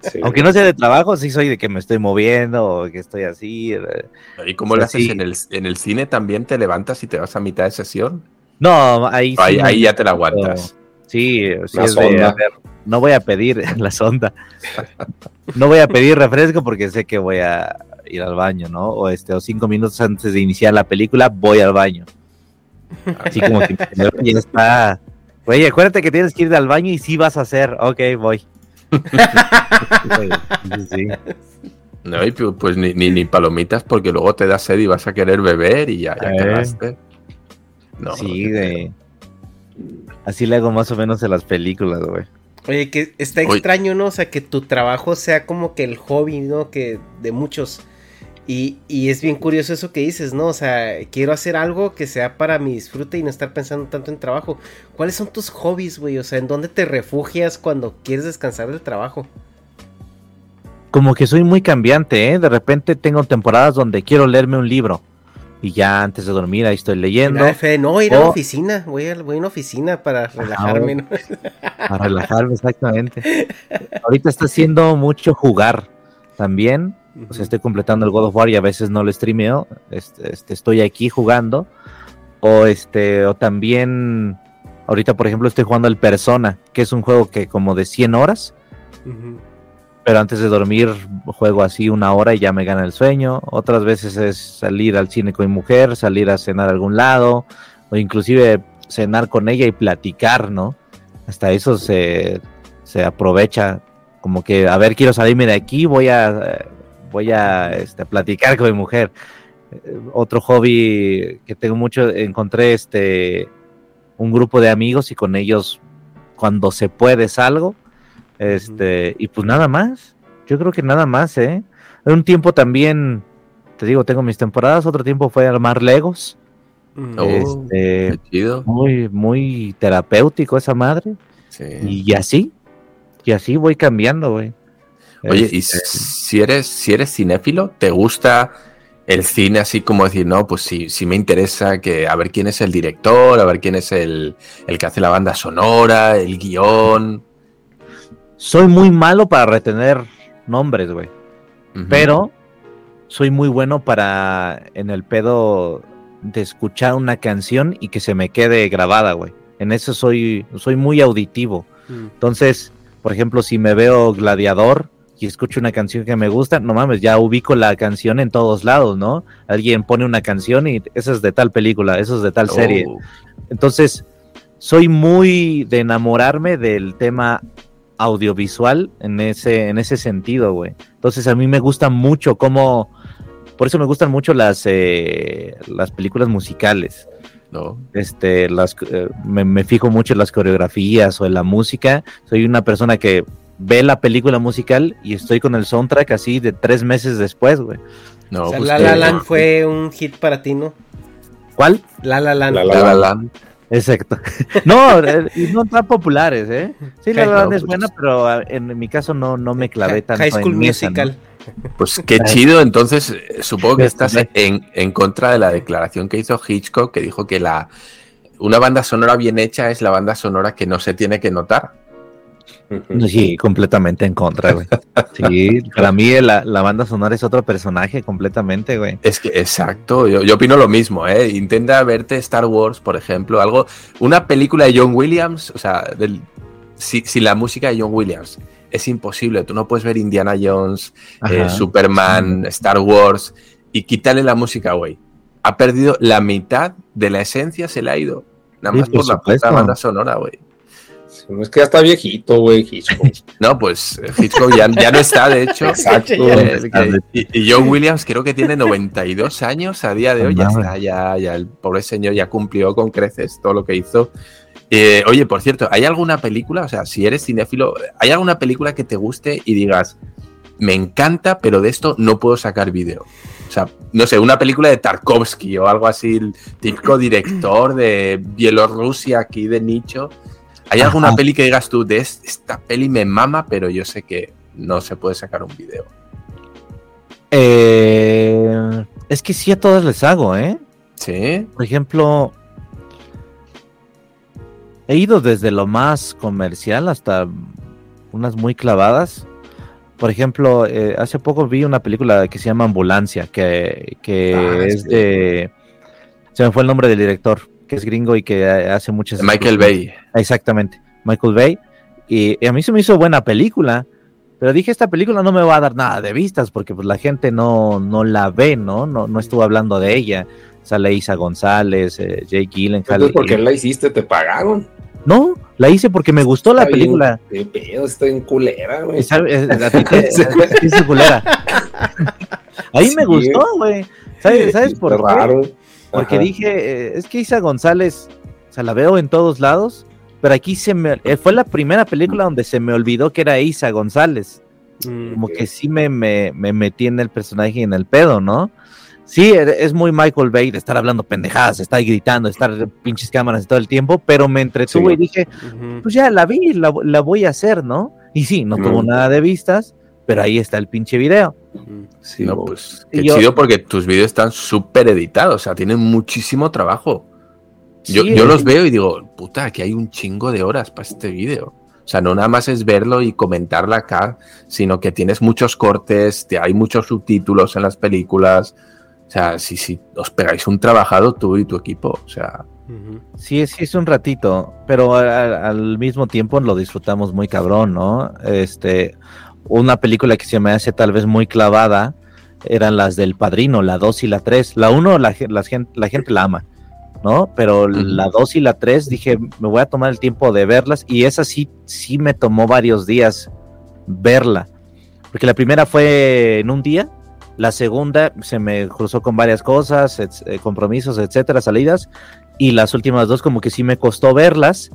Sí. Aunque no sea de trabajo, sí soy de que me estoy moviendo o que estoy así. eh. ¿Y cómo lo o sea, haces sí. en el, en el cine también? ¿Te levantas y te vas a mitad de sesión? No, ahí ahí, sí. ahí ya te la aguantas. Sí, sí La es de, sonda. a ver, no voy a pedir [laughs] la sonda. No voy a pedir refresco porque sé que voy a ir al baño, ¿no? O este, o cinco minutos antes de iniciar la película, voy al baño. Así como que [laughs] ya está. Oye, acuérdate que tienes que ir al baño y sí vas a hacer. Ok, voy. Sí. No, y pu- pues ni, ni, ni palomitas porque luego te da sed y vas a querer beber y ya, ya Eh. cagaste. No, Sí, güey. Así le hago más o menos en las películas, güey. Oye, que está Oye. extraño, ¿no? O sea, que tu trabajo sea como que el hobby, ¿no? Que de muchos. Y, y es bien curioso eso que dices, ¿no? O sea, quiero hacer algo que sea para mi disfrute y no estar pensando tanto en trabajo. ¿Cuáles son tus hobbies, güey? O sea, ¿en dónde te refugias cuando quieres descansar del trabajo? Como que soy muy cambiante, ¿eh? De repente tengo temporadas donde quiero leerme un libro. Y ya antes de dormir ahí estoy leyendo. Fede, no, ir a la oficina. Voy a, voy a una oficina para relajarme, ¿no? [laughs] A relajarme, exactamente. [laughs] Ahorita está haciendo mucho jugar también. O sea, estoy completando el God of War y a veces no lo streameo. Este, este, estoy aquí jugando. O este, o también. Ahorita, por ejemplo, estoy jugando el Persona, que es un juego que como de 100 horas. Pero antes de dormir juego así una hora y ya me gana el sueño. Otras veces es salir al cine con mi mujer, salir a cenar a algún lado, o inclusive cenar con ella y platicar, ¿no? Hasta eso se, se aprovecha, como que, a ver, quiero salirme de aquí, voy a, voy a este, platicar con mi mujer. Eh, Otro hobby que tengo mucho, encontré este un grupo de amigos y con ellos cuando se puede salgo este, y pues nada más. Yo creo que nada más, ¿eh? Un tiempo también, te digo, tengo mis temporadas, otro tiempo fue armar Legos. Oh, Este, qué chido. muy, muy terapéutico esa madre. Sí. Y así, y así voy cambiando, güey. Oye, y Este, si eres, si eres cinéfilo, ¿te gusta el cine así como decir, no, pues sí, sí me interesa que a ver quién es el director, a ver quién es el, el que hace la banda sonora, el guion? soy muy malo para retener nombres, güey. Pero soy muy bueno para en el pedo de escuchar una canción y que se me quede grabada, güey. En eso soy, soy muy auditivo. Mm. Entonces, por ejemplo, si me veo Gladiador y escucho una canción que me gusta, no mames, ya ubico la canción en todos lados, ¿no? Alguien pone una canción y esa es de tal película, eso es de tal serie. Oh, Entonces, soy muy de enamorarme del tema audiovisual en ese, en ese sentido, güey. Entonces, a mí me gusta mucho cómo, por eso me gustan mucho las, eh, las películas musicales. no. Este, las, eh, me, me fijo mucho en las coreografías o en la música. Soy una persona que ve la película musical y estoy con el soundtrack así de tres meses después, güey. No, O sea, pues La La Land fue un hit para ti, ¿no? ¿Cuál? La La Land. La La La Land. Exacto. [laughs] No, eh, y no tan populares, ¿eh? Sí, la verdad no, es pues- buena, pero ah, en mi caso no, no me clavé tanto High School en esa, ¿no? Musical. Pues qué chido, entonces eh, supongo que estás en, en contra de la declaración que hizo Hitchcock, que dijo que la una banda sonora bien hecha es la banda sonora que no se tiene que notar. Sí, completamente en contra, güey. Sí, para mí la, la banda sonora es otro personaje completamente, güey. Es que, exacto, yo, yo opino lo mismo, ¿eh? Intenta verte Star Wars, por ejemplo, algo, una película de John Williams, o sea, del, si, si la música de John Williams es imposible, tú no puedes ver Indiana Jones, eh. Superman, Star Wars y quitarle la música, güey. Ha perdido la mitad de la esencia, se le ha ido. Nada Sí, más por por la puta banda sonora, güey. No es que ya está viejito, güey, Hitchcock. [laughs] No, pues eh, Hitchcock ya, ya no está, de hecho. Exacto. Eh, que- y, y John Williams creo que tiene 92 años a día de hoy. Ya está, ya, ya el pobre señor ya cumplió con creces todo lo que hizo. Eh, oye, por cierto, ¿hay alguna película? O sea, si eres cinéfilo, ¿hay alguna película que te guste y digas, me encanta, pero de esto no puedo sacar vídeo? O sea, no sé, una película de Tarkovsky o algo así, el típico director de Bielorrusia aquí de nicho. ¿Hay alguna peli que digas tú, de "Es- esta peli me mama, pero yo sé que no se puede sacar un vídeo? Eh, es que sí a todas les hago, ¿eh? Sí. Por ejemplo, he ido desde lo más comercial hasta unas muy clavadas. Por ejemplo, eh, hace poco vi una película que se llama Ambulancia, que, que Ah, es sí. de... Se me fue el nombre del director, que es gringo y que hace muchas... Michael Bay. Exactamente, Michael Bay. Y, y a mí se me hizo buena película, pero dije, esta película no me va a dar nada de vistas porque pues la gente no, no la ve, ¿no? No, no estuvo hablando de ella. Sale Isa González, eh, Jake Gyllenhaal. ¿por qué y- la hiciste? ¿Te pagaron? No, la hice porque me gustó la bien- película. Qué pedo, está en culera, güey. Sabe- eh, es [laughs] culera. Ahí me gustó, güey. ¿Sabes, ¿sabes por qué? raro. Porque Ajá. dije, eh, es que Isa González, o sea, la veo en todos lados, pero aquí se me, eh, fue la primera película donde se me olvidó que era Isa González. Mm. Como que sí me, me, me metí en el personaje y en el pedo, ¿no? Sí, e- es muy Michael Bay de estar hablando pendejadas, estar gritando, estar pinches cámaras todo el tiempo, pero me entretuvo Sí. y dije, pues ya la vi, la, la voy a hacer, ¿no? Y sí, no tuvo nada de vistas, pero ahí está el pinche video. Sí, no, pues Y qué yo- chido porque tus vídeos están súper editados, o sea, tienen muchísimo trabajo. Yo, Sí, yo eh. los veo y digo, puta, aquí hay un chingo de horas para este vídeo. O sea, no nada más es verlo y comentarla acá, sino que tienes muchos cortes, te- hay muchos subtítulos en las películas. O sea, sí, sí, os pegáis un trabajado tú y tu equipo. O sea. Sí, sí, es un ratito, pero a- a- al mismo tiempo lo disfrutamos muy cabrón, ¿no? Este, una película que se me hace tal vez muy clavada eran las del Padrino, la 2 y la 3. La 1 la, la gen- la gente la ama, ¿no? Pero la 2 y la 3 dije, me voy a tomar el tiempo de verlas y esa sí, sí me tomó varios días verla. Porque la primera fue en un día, la segunda se me cruzó con varias cosas, eh, compromisos, etcétera, salidas, y las últimas dos como que sí me costó verlas,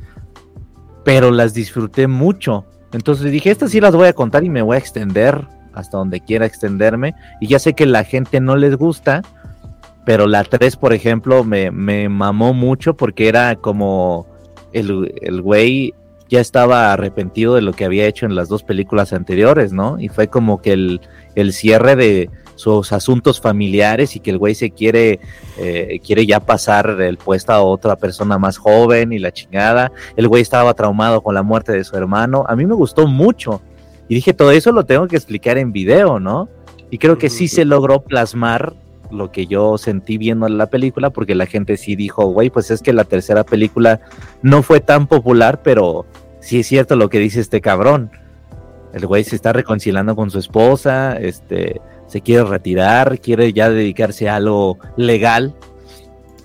pero las disfruté mucho. Entonces dije, estas sí las voy a contar y me voy a extender hasta donde quiera extenderme. Y ya sé que la gente no les gusta, pero la 3, por ejemplo, me, me mamó mucho porque era como el, el güey ya estaba arrepentido de lo que había hecho en las dos películas anteriores, ¿no? Y fue como que el, el cierre de sus asuntos familiares y que el güey se quiere, eh, quiere ya pasar el puesto a otra persona más joven y la chingada. El güey estaba traumado con la muerte de su hermano. A mí me gustó mucho. Y dije, todo eso lo tengo que explicar en video, ¿no? Y creo que sí se logró plasmar lo que yo sentí viendo la película, porque la gente sí dijo, güey, pues es que la tercera película no fue tan popular, pero sí es cierto lo que dice este cabrón. El güey se está reconciliando con su esposa, este, se quiere retirar, quiere ya dedicarse a algo legal.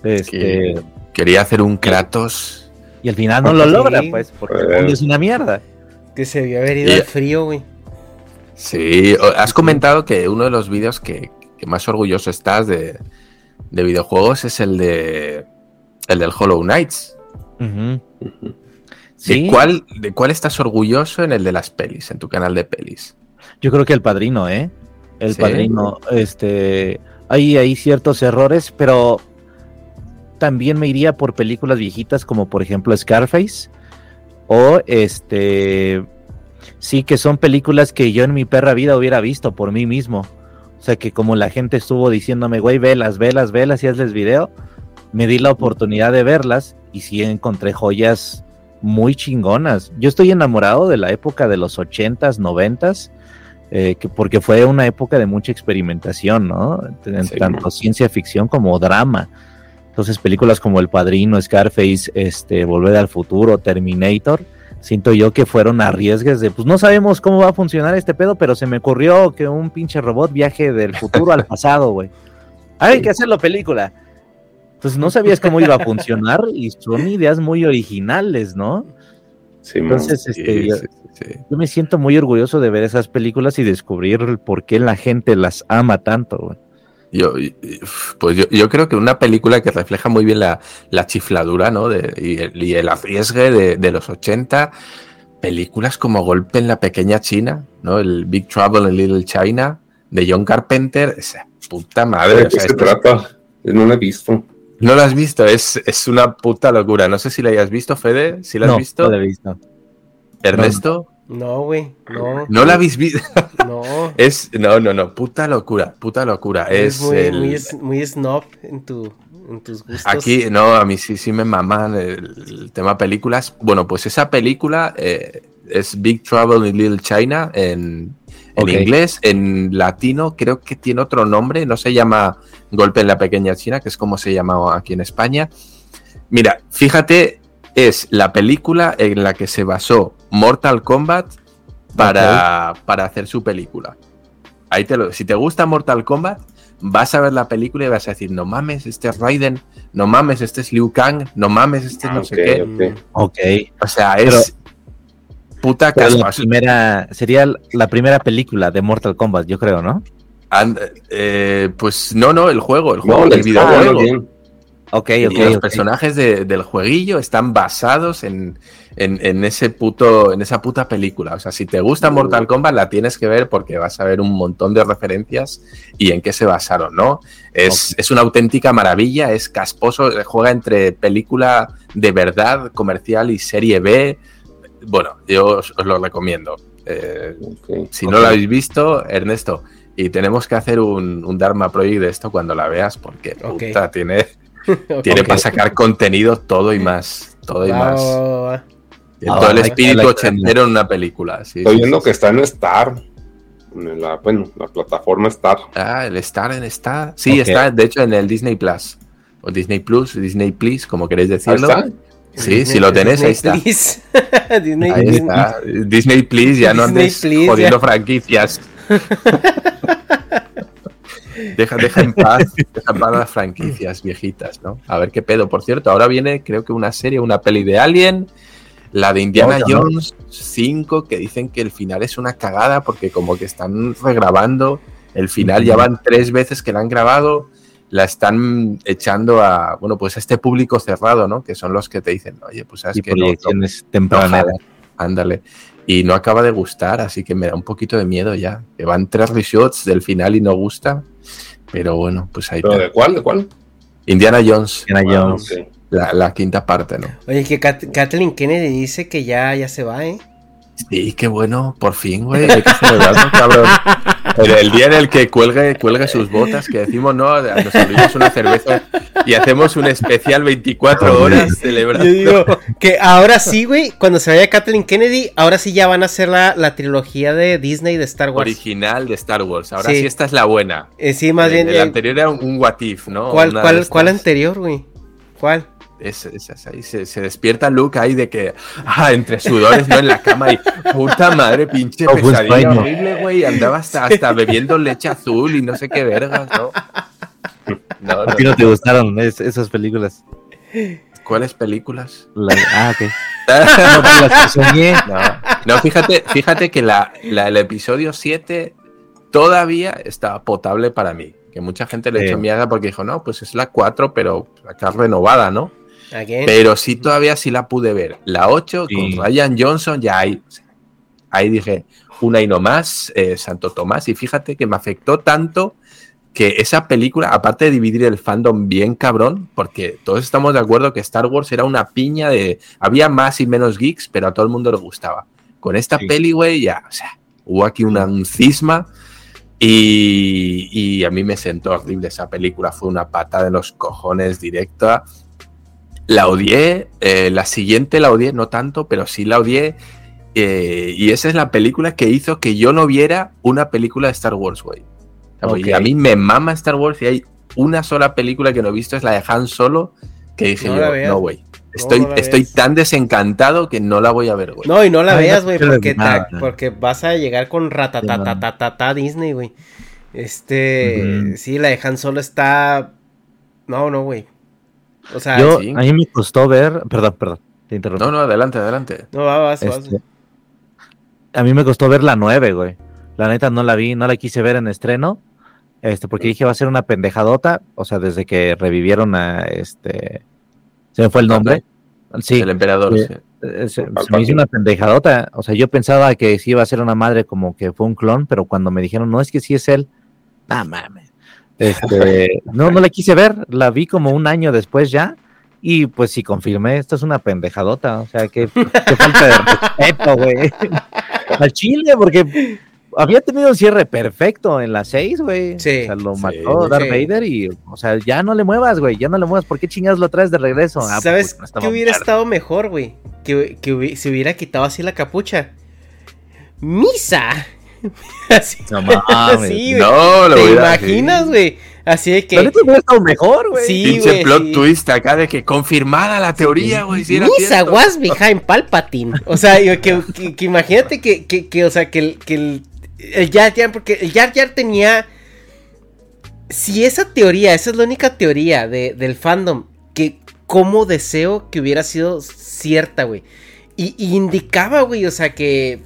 Este, Quería hacer un Kratos. y al final no lo Sí. logra, pues, porque el mundo es una mierda. Que se vio haber ido Y- al frío, güey. Sí, has comentado que uno de los vídeos que, que más orgulloso estás de, de videojuegos es el de el del Hollow Knights. Ujú. ¿De, Sí, cuál, ¿De cuál estás orgulloso en el de las pelis, en tu canal de pelis? yo creo que el padrino, ¿eh? El Sí. padrino, este, hay, hay ciertos errores, pero también me iría por películas viejitas como por ejemplo Scarface o este, sí que son películas que yo en mi perra vida hubiera visto por mí mismo. O sea que como la gente estuvo diciéndome, güey, velas, velas, velas y hazles video, me di la oportunidad de verlas y sí encontré joyas muy chingonas. Yo estoy enamorado de la época de los 80s, 90s, eh, que porque fue una época de mucha experimentación, ¿no? En Sí, tanto man. ciencia ficción como drama. Entonces, películas como El Padrino, Scarface, este, Volver al Futuro, Terminator, siento yo que fueron arriesgues de, pues no sabemos cómo va a funcionar este pedo, pero se me ocurrió que un pinche robot viaje del futuro al pasado, güey. [laughs] Hay que hacerlo película. Entonces no sabías cómo iba a funcionar y son ideas muy originales, ¿no? Sí. Entonces, Sí, este, yo, sí, sí. yo me siento muy orgulloso de ver esas películas y descubrir por qué la gente las ama tanto, güey. Yo, pues yo, yo creo que una película que refleja muy bien la, la chifladura, ¿no? De- y, el, y el arriesgue de, de los 80, películas como Golpe en la Pequeña China, ¿no? El Big Trouble in Little China, de John Carpenter, esa puta madre. ¿De o qué sea, se esto es- trata? No lo he visto. No lo has visto, es, es una puta locura. No sé si la hayas visto, Fede, si la has no, visto. no la he visto. Ernesto, No, güey. No. no, la habéis visto. [laughs] No. es, no, no, no, puta locura, puta locura. Es Es, muy, el- muy, muy snob en, tu, en tus gustos. Aquí, no, a mí sí, sí me maman el, el tema películas. Bueno, pues esa película eh, es Big Trouble in Little China en, en inglés, en latino creo que tiene otro nombre, no se llama Golpe en la Pequeña China, que es como se llama aquí en España. Mira, fíjate, es la película en la que se basó Mortal Kombat para, para hacer su película. Ahí te lo, si te gusta Mortal Kombat, vas a ver la película y vas a decir, no mames, este es Raiden, no mames, este es Liu Kang, no mames, este es Ah, no ok, sé qué. ok. Ok. O sea, Pero- es puta la primera, sería la primera película de Mortal Kombat, yo creo, ¿no? And- eh, pues no, no, el juego, el No, juego, la el videojuego. más bien. Ok, Y los personajes de- del jueguillo están basados en, en- en ese puto, en esa puta película. O sea, si te gusta Mortal Kombat, la tienes que ver porque vas a ver un montón de referencias y en qué se basaron, ¿no? Es, es una auténtica maravilla, es casposo, juega entre película de verdad, comercial y serie B. Bueno, yo os, os lo recomiendo. Eh, si no lo habéis visto, Ernesto, y tenemos que hacer un, un Dharma Project de esto cuando la veas, porque puta, tiene, [laughs] tiene para sacar contenido todo y más. Todo y más. Ah, todo el que espíritu ochentero en una película. sí, Estoy sí, viendo sí, que sí. está en Star. En la, bueno, la plataforma Star. Ah, el Star en Star. Sí, está de hecho en el Disney Plus. O Disney Plus, Disney Plus, como queréis decirlo. está. Sí, si lo tenés, ahí está. [laughs] [laughs] Disney, Ahí Disney- está. Disney, please, ya no andes please, jodiendo ya. franquicias. [laughs] deja, deja en paz, deja en paz las franquicias viejitas, ¿no? A ver qué pedo. Por cierto, ahora viene, creo que una serie, una peli de Alien, la de Indiana. Jones 5, que dicen que el final es una cagada porque como que están regrabando el final, ya van tres veces que la han grabado, la están echando a, bueno, pues a este público cerrado, ¿no? Que son los que te dicen, oye, pues sabes Y que no, proyecciones no tempraneras. ándale. Y no acaba de gustar, así que me da un poquito de miedo ya. Que van tres reshots del final y no gusta. Pero bueno, pues ahí ¿Pero está. de cuál? ¿De cuál? Indiana Jones, Indiana Ah, Jones. la, la quinta parte, ¿no? Oye, que Kat- Kathleen Kennedy dice que ya, ya se va, ¿eh? Sí, qué bueno, por fin, güey. [laughs] Hay que celebrarlo, cabrón. El, el día en el que cuelgue, cuelgue sus botas, que decimos, no, nos abrimos una cerveza y hacemos un especial 24 horas Yo celebrando. digo que ahora sí, güey, cuando se vaya Kathleen Kennedy, ahora sí ya van a hacer la, la trilogía de Disney de Star Wars. Original de Star Wars. Ahora Sí. sí, esta es la buena. Eh, sí, más bien. el eh, anterior era un, un what if, ¿no? ¿Cuál, cuál, cuál anterior, güey? ¿Cuál? Es, es- es ahí, se, se despierta Luke ahí de que, ah, entre sudores, ¿no? En la cama y, puta madre, pinche fue pesadilla horrible, güey. Andaba hasta, hasta bebiendo leche azul y no sé qué vergas, ¿no? No, ¿A ti no te gustaron es- esas películas? ¿Cuáles películas? La- ah, ok. [laughs] No, pues las que soñé. No, no, fíjate, fíjate que la, la- el episodio 7 todavía estaba potable para mí. Que mucha gente le Sí. echó mierda porque dijo, no, pues es la 4, pero acá renovada, ¿no? Again. Pero sí todavía sí la pude ver. La 8 Sí. con Ryan Johnson, ya ahí, ahí dije, una y no más, eh, Santo Tomás. Y fíjate que me afectó tanto que esa película, aparte de dividir el fandom bien cabrón, porque todos estamos de acuerdo que Star Wars era una piña de... Había más y menos geeks, pero a todo el mundo le gustaba. Con esta Sí. peli, güey, ya, o sea, hubo aquí una, un cisma y, y a mí me sentó horrible esa película. Fue una patada en los cojones directa. La odié, eh, la siguiente la odié, no tanto, pero sí la odié. eh, y esa es la película que hizo que yo no viera una película de Star Wars, güey. O sea, Ok. y A mí me mama Star Wars y hay una sola película que no he visto, es la de Han Solo, que dije No yo, no, güey. Estoy, no estoy veas. tan desencantado que no la voy a ver, güey. No, y no la Ay, veas, güey, porque, vas a llegar con ratatatatata Disney, güey. Este, sí, la de Han Solo está... No, no, güey. O sea, Yo, sí. a mí me costó ver, perdón, perdón, te interrumpí. No, no, adelante, adelante. no, va, vas, vas. Este, a mí me costó ver la 9, güey. La neta no la vi, no la quise ver en estreno. Este, porque dije va a ser una pendejadota. O sea, desde que revivieron a este. Se me fue el nombre. Sí. El emperador. Sí. sí. eh, Se, se me hizo una pendejadota. O sea, yo pensaba que sí iba a ser una madre como que fue un clon, pero cuando me dijeron, no, es que sí es él. Ah, mames. Este, [laughs] no, no la quise ver. La vi como un año después ya. Y pues sí confirmé, esto es una pendejadota. O sea, que, que falta de respeto, güey. [laughs] Al chile, porque había tenido un cierre perfecto en las 6, güey. Sí. O sea, lo Sí, mató Darth. Vader y, o sea, ya no le muevas, güey. Ya no le muevas. ¿Por qué chingados lo traes de regreso? Ah, pues, ¿Sabes no estaba qué hubiera estado mejor, güey? Que, que hubi- se hubiera quitado así la capucha. ¡Misa! [laughs] así, No mames. güey. No, lo ¿Te imaginas, sí. güey? Así de que... Hubiera estado mejor, güey. Sí, Pinche güey, plot sí. twist acá de que confirmada la teoría, güey. Si Misa was behind Palpatine. O sea, yo- que, que- que imagínate que, que, que, o sea, que el, que el, el Jar Jar, porque el Jar Jar tenía. Si esa teoría, esa es la única teoría de- del fandom, que como deseo que hubiera sido cierta, güey. Y, y indicaba, güey, o sea, que,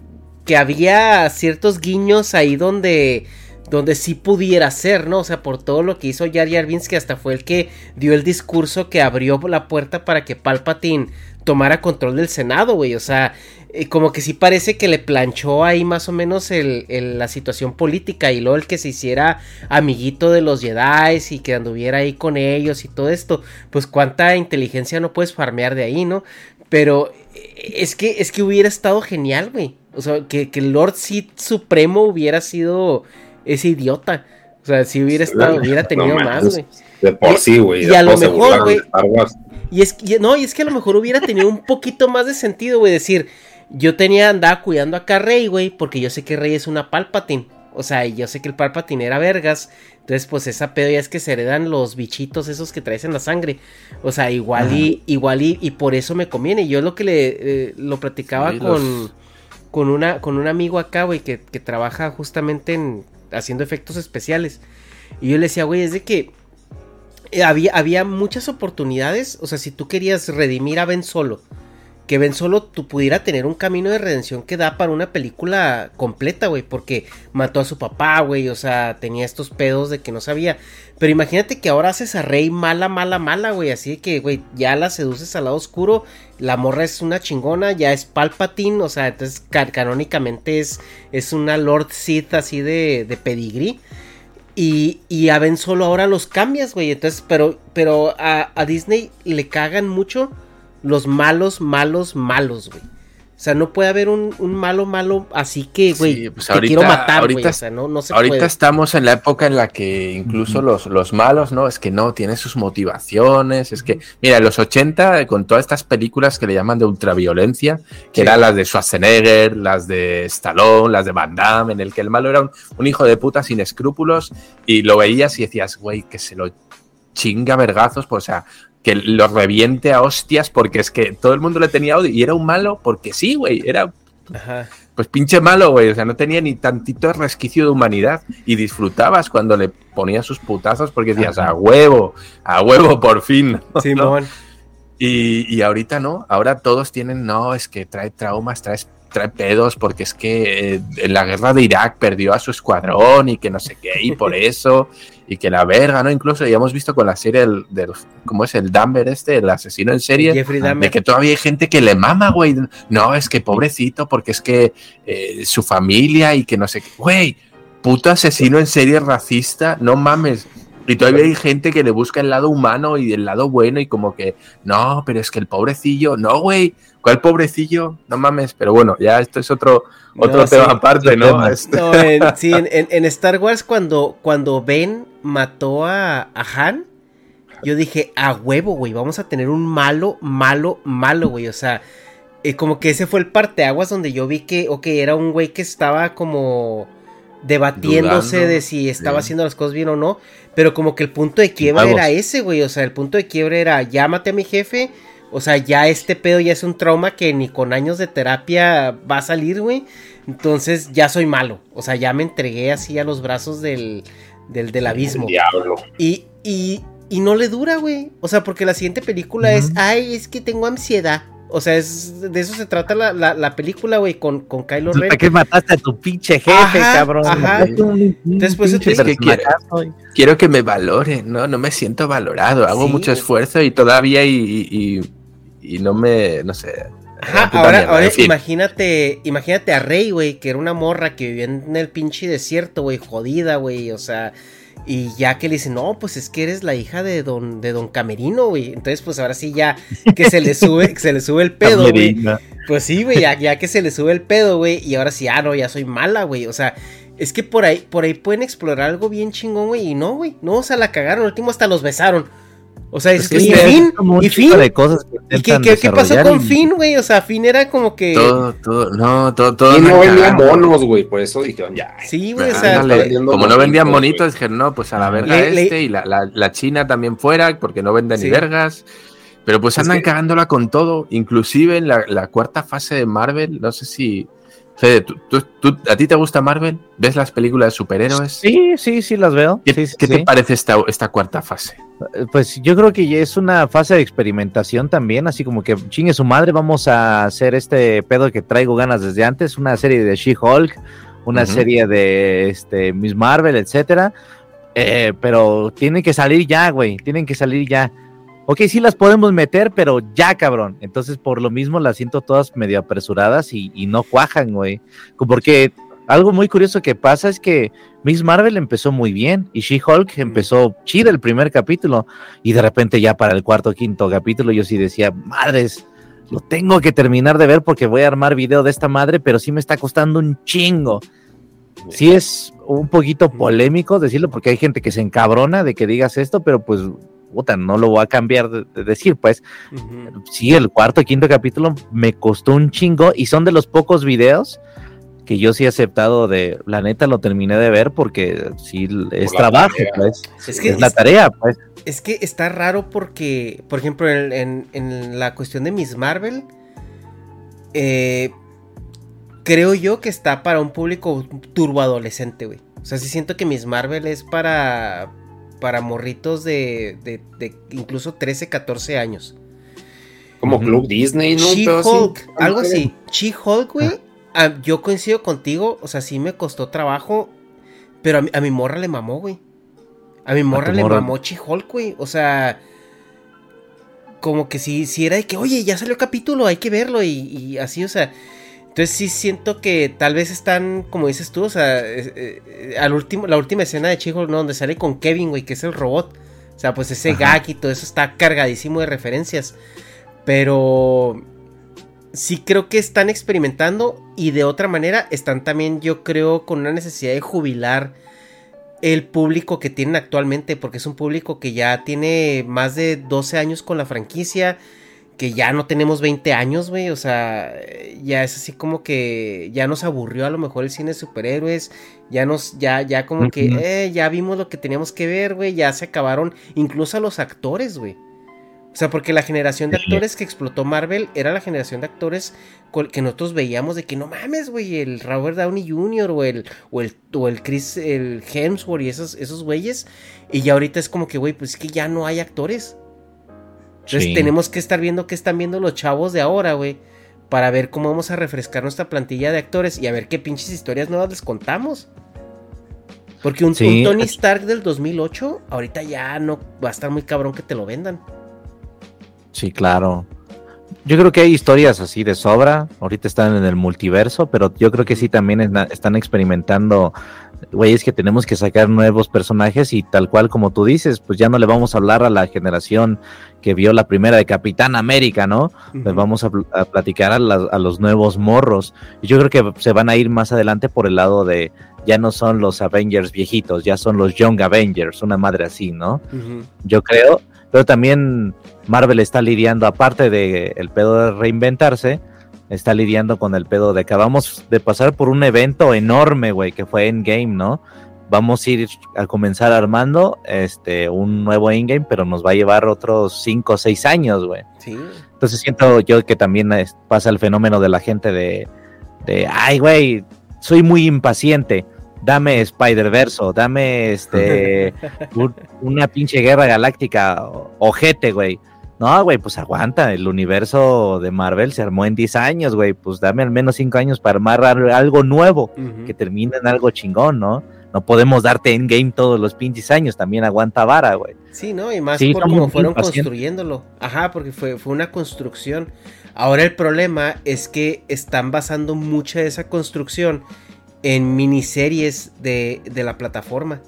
que había ciertos guiños ahí donde, donde sí pudiera ser, ¿no? O sea, por todo lo que hizo Jar Jar Binks, que hasta fue el que dio el discurso que abrió la puerta para que Palpatine tomara control del Senado, güey. O sea, eh, como que sí parece que le planchó ahí más o menos la situación política y luego el que se hiciera amiguito de los Jedi y que anduviera ahí con ellos y todo esto. Pues cuánta inteligencia no puedes farmear de ahí, ¿no? Pero eh, es que, es que hubiera estado genial, güey. O sea, que, que el Lord Sith Supremo hubiera sido ese idiota. O sea, si hubiera estado, [laughs] hubiera tenido No más, güey. De por Y- sí, güey. y a lo mejor, güey. Y es que, no, y es que a lo mejor hubiera tenido un poquito más de sentido, güey, decir, yo tenía, andaba cuidando acá a Rey, güey, porque yo sé que Rey es una Palpatine. O sea, y yo sé que el Palpatine era vergas. Entonces, pues esa pedo ya es que se heredan los bichitos esos que traes en la sangre. O sea, igual y, igual y, y por eso me conviene. Yo lo que le eh, lo platicaba Sí, con, los- con una, con un amigo acá, güey, que, que trabaja justamente en haciendo efectos especiales. Y yo le decía, güey, es de que eh, había, había muchas oportunidades. O sea, si tú querías redimir a Ben Solo, que Ben Solo tú pudiera tener un camino de redención que da para una película completa, güey, porque mató a su papá, güey, o sea, tenía estos pedos de que no sabía. Pero imagínate que ahora haces a Rey mala, mala, mala, güey, así que, güey, ya la seduces al lado oscuro, la morra es una chingona, ya es Palpatine, o sea, entonces ca- canónicamente es, es una Lord Sith así de, de pedigrí. Y, y a Ben Solo ahora los cambias, güey. Entonces, pero, pero a Disney le cagan mucho los malos, malos, malos, güey. O sea, no puede haber un, un malo, malo así que, güey, Sí, pues te ahorita- quiero matar, güey. ahorita- O sea, no, no se Ahorita puede. estamos en la época en la que incluso los, los malos, ¿no? Es que no, tienen sus motivaciones. Es que, mira, en los 80, con todas estas películas que le llaman de ultraviolencia, que Sí. eran las de Schwarzenegger, las de Stallone, las de Van Damme, en el que el malo era un, un hijo de puta sin escrúpulos y lo veías y decías, güey, que se lo chinga vergazos, pues, o sea, que lo reviente a hostias porque es que todo el mundo le tenía odio y era un malo porque sí, güey, era Ajá. pues pinche malo, güey. O sea, no tenía ni tantito resquicio de humanidad. Y disfrutabas cuando le ponía sus putazos porque decías, a huevo, a huevo, por fin. ¿no? Simón. Y, y ahorita no, ahora todos tienen, no, es que trae traumas, trae, trae pedos, porque es que eh, en la guerra de Irak perdió a su escuadrón y que no sé qué, y por [laughs] eso, y que la verga, ¿no? Incluso ya hemos visto con la serie del, del ¿cómo es? El Dumber este, el asesino en serie, de que todavía hay gente que le mama, güey. No, es que pobrecito, porque es que eh, su familia y que no sé qué. Güey, puto asesino en serie racista, no mames. Y todavía hay gente que le busca el lado humano y el lado bueno y como que, no, pero es que el pobrecillo, no, güey, ¿cuál pobrecillo? No mames, pero bueno, ya esto es otro, otro No, tema sí, aparte, ¿no? tema. Este- No, en, sí, en, en- en Star Wars cuando, cuando Ben mató a, a Han, yo dije, a huevo, güey, vamos a tener un malo, malo, malo, güey. O sea, eh, como que ese fue el parteaguas donde yo vi que, ok, era un güey que estaba como debatiéndose Dudando, de si estaba haciendo las cosas bien o no. Pero como que el punto de quiebra era ese, güey. O sea, el punto de quiebra era, llámate a mi jefe. O sea, ya este pedo ya es un trauma que ni con años de terapia va a salir, güey. Entonces ya soy malo. O sea, ya me entregué así a los brazos del, del, del abismo. Diablo. Y, y, y no le dura, güey. O sea, porque la siguiente película es, ay, es que tengo ansiedad. O sea, es, de eso se trata la, la, la película, güey, con, con Kylo Ren. ¿Para qué mataste a tu pinche jefe, Ajá, cabrón? ajá. Después pinche es que quiere- personajazo, y- Quiero que me valoren, ¿no? No me siento valorado, hago Sí. mucho esfuerzo y todavía y, y, no me, no sé. Ajá, ahora, mierda, ahora en fin. imagínate, imagínate a Rey, güey, que era una morra que vivía en el pinche desierto, güey, jodida, güey, o sea, y ya que le dicen, no, pues es que eres la hija de don, de don Camerino, güey, entonces pues ahora sí ya que se le sube, que [laughs] se le sube el pedo, güey, pues sí, güey, ya, ya que se le sube el pedo, güey, y ahora sí, ah, no, ya soy mala, güey, o sea, es que por ahí, por ahí pueden explorar algo bien chingón, güey, y no, güey, no, o sea, la cagaron, al último hasta los besaron, o sea, es Es que, que y es Finn, como un y Finn, de cosas que ¿Y qué, intentan qué- qué pasó con y- Finn, güey? O sea, Finn era como que. Todo, todo, no, todo, todo. Y no vendían cagando. monos, güey, por eso dijeron ya. Sí, güey, o sea. Como no vendían monitos, dijeron, no, pues a la verga Le- le- este y la, la- la China también fuera, porque no venden Sí. ni vergas. Pero pues Es andan que- cagándola con todo, inclusive en la, la cuarta fase de Marvel, no sé si... Fede, ¿tú, tú- tú- a ti te gusta Marvel? ¿Ves las películas de superhéroes? Sí, sí, sí las veo. ¿Qué, Sí, sí, qué sí. te parece esta, esta cuarta fase? Eh, Pues yo creo que es una fase de experimentación también, así como que chingue su madre, vamos a hacer este pedo que traigo ganas desde antes, una serie de She-Hulk, una serie de este Miss Marvel, etcétera. Eh, pero tienen que salir ya, güey, tienen que salir ya. Ok, sí las podemos meter, pero ya, cabrón. Entonces, por lo mismo las siento todas medio apresuradas y, y no cuajan, güey. Porque algo muy curioso que pasa es que Miss Marvel empezó muy bien y She-Hulk empezó chida el primer capítulo y de repente ya para el cuarto o quinto capítulo yo sí decía, madres, lo tengo que terminar de ver porque voy a armar video de esta madre, pero sí me está costando un chingo. Sí es un poquito polémico decirlo porque hay gente que se encabrona de que digas esto, pero pues puta, no lo voy a cambiar de, de decir, pues sí, el cuarto y quinto capítulo me costó un chingo y son de los pocos videos que yo sí he aceptado de, la neta lo terminé de ver porque sí es trabajo, tarea. pues. Es Es, que la es- tarea, pues. Es que está raro porque, por ejemplo, en, en- en la cuestión de Miss Marvel, eh, creo yo que está para un público turboadolescente, güey. O sea, sí siento que Miss Marvel es para, para morritos de, de- de incluso 13, 14 años. Como Ujú. Club Disney, ¿no? She-Hulk, algo así. She-Hulk, güey. ah, yo coincido contigo, o sea, sí me costó trabajo, pero a mi, a mi morra le mamó, güey. A mi morra le morra. mamó She-Hulk, güey. O sea, como que sí, sí era de que, oye, ya salió capítulo, hay que verlo y, y así, o sea. Entonces sí siento que tal vez están, como dices tú, o sea, eh, eh, al último, la última escena de She-Hulk, ¿no? Donde sale con Kevin, güey, que es el robot. O sea, pues ese Ajá. gag y todo eso está cargadísimo de referencias. Pero sí creo que están experimentando y de otra manera están también, yo creo, con una necesidad de jubilar el público que tienen actualmente, porque es un público que ya tiene más de 12 años con la franquicia, que ya no tenemos 20 años, güey, o sea, ya es así como que ya nos aburrió a lo mejor el cine de superhéroes, ya nos, ya, ya como que, eh, ya vimos lo que teníamos que ver, güey, ya se acabaron incluso a los actores, güey. O sea, porque la generación de actores que explotó Marvel era la generación de actores que nosotros veíamos de que no mames, güey, el Robert Downey Jr. o el, o el, o el Chris, el Hemsworth y esos, esos güeyes. Y ya ahorita es como que, güey, pues es que ya no hay actores. Entonces Sí. tenemos que estar viendo qué están viendo los chavos de ahora, güey. Para ver cómo vamos a refrescar nuestra plantilla de actores y a ver qué pinches historias nuevas les contamos. Porque un, Sí. un Tony Stark del 2008, ahorita ya no va a estar muy cabrón que te lo vendan. Sí, claro. Yo creo que hay historias así de sobra. Ahorita están en el multiverso, pero yo creo que sí también es- están experimentando. Güey, es que tenemos que sacar nuevos personajes y tal cual como tú dices, pues ya no le vamos a hablar a la generación que vio la primera de Capitán América, ¿no? Les vamos a, pl- a platicar a, la- a los nuevos morros. Y yo creo que se van a ir más adelante por el lado de ya no son los Avengers viejitos, ya son los Young Avengers, una madre así, ¿no? Yo creo. Pero también Marvel está lidiando, aparte de el pedo de reinventarse, está lidiando con el pedo de que acabamos de pasar por un evento enorme, güey, que fue Endgame, ¿no? Vamos a ir a comenzar armando este un nuevo Endgame, pero nos va a llevar otros 5 o 6 años, güey. Sí. Entonces siento yo que también es- pasa el fenómeno de la gente de, de ay, güey, soy muy impaciente. Dame Spider-Verse, dame este [laughs] un- una pinche guerra galáctica ojete, güey. No, güey, pues aguanta. El universo de Marvel se armó en 10 años, güey. Pues dame al menos 5 años para armar al- algo nuevo que termine en algo chingón, ¿no? No podemos darte Endgame todos los pinches años. También aguanta vara, güey. Sí, ¿no? Y más Sí, por cómo fueron construyéndolo. Ajá, porque fue, fue una construcción. Ahora el problema es que están basando mucha de esa construcción en miniseries de, de la plataforma.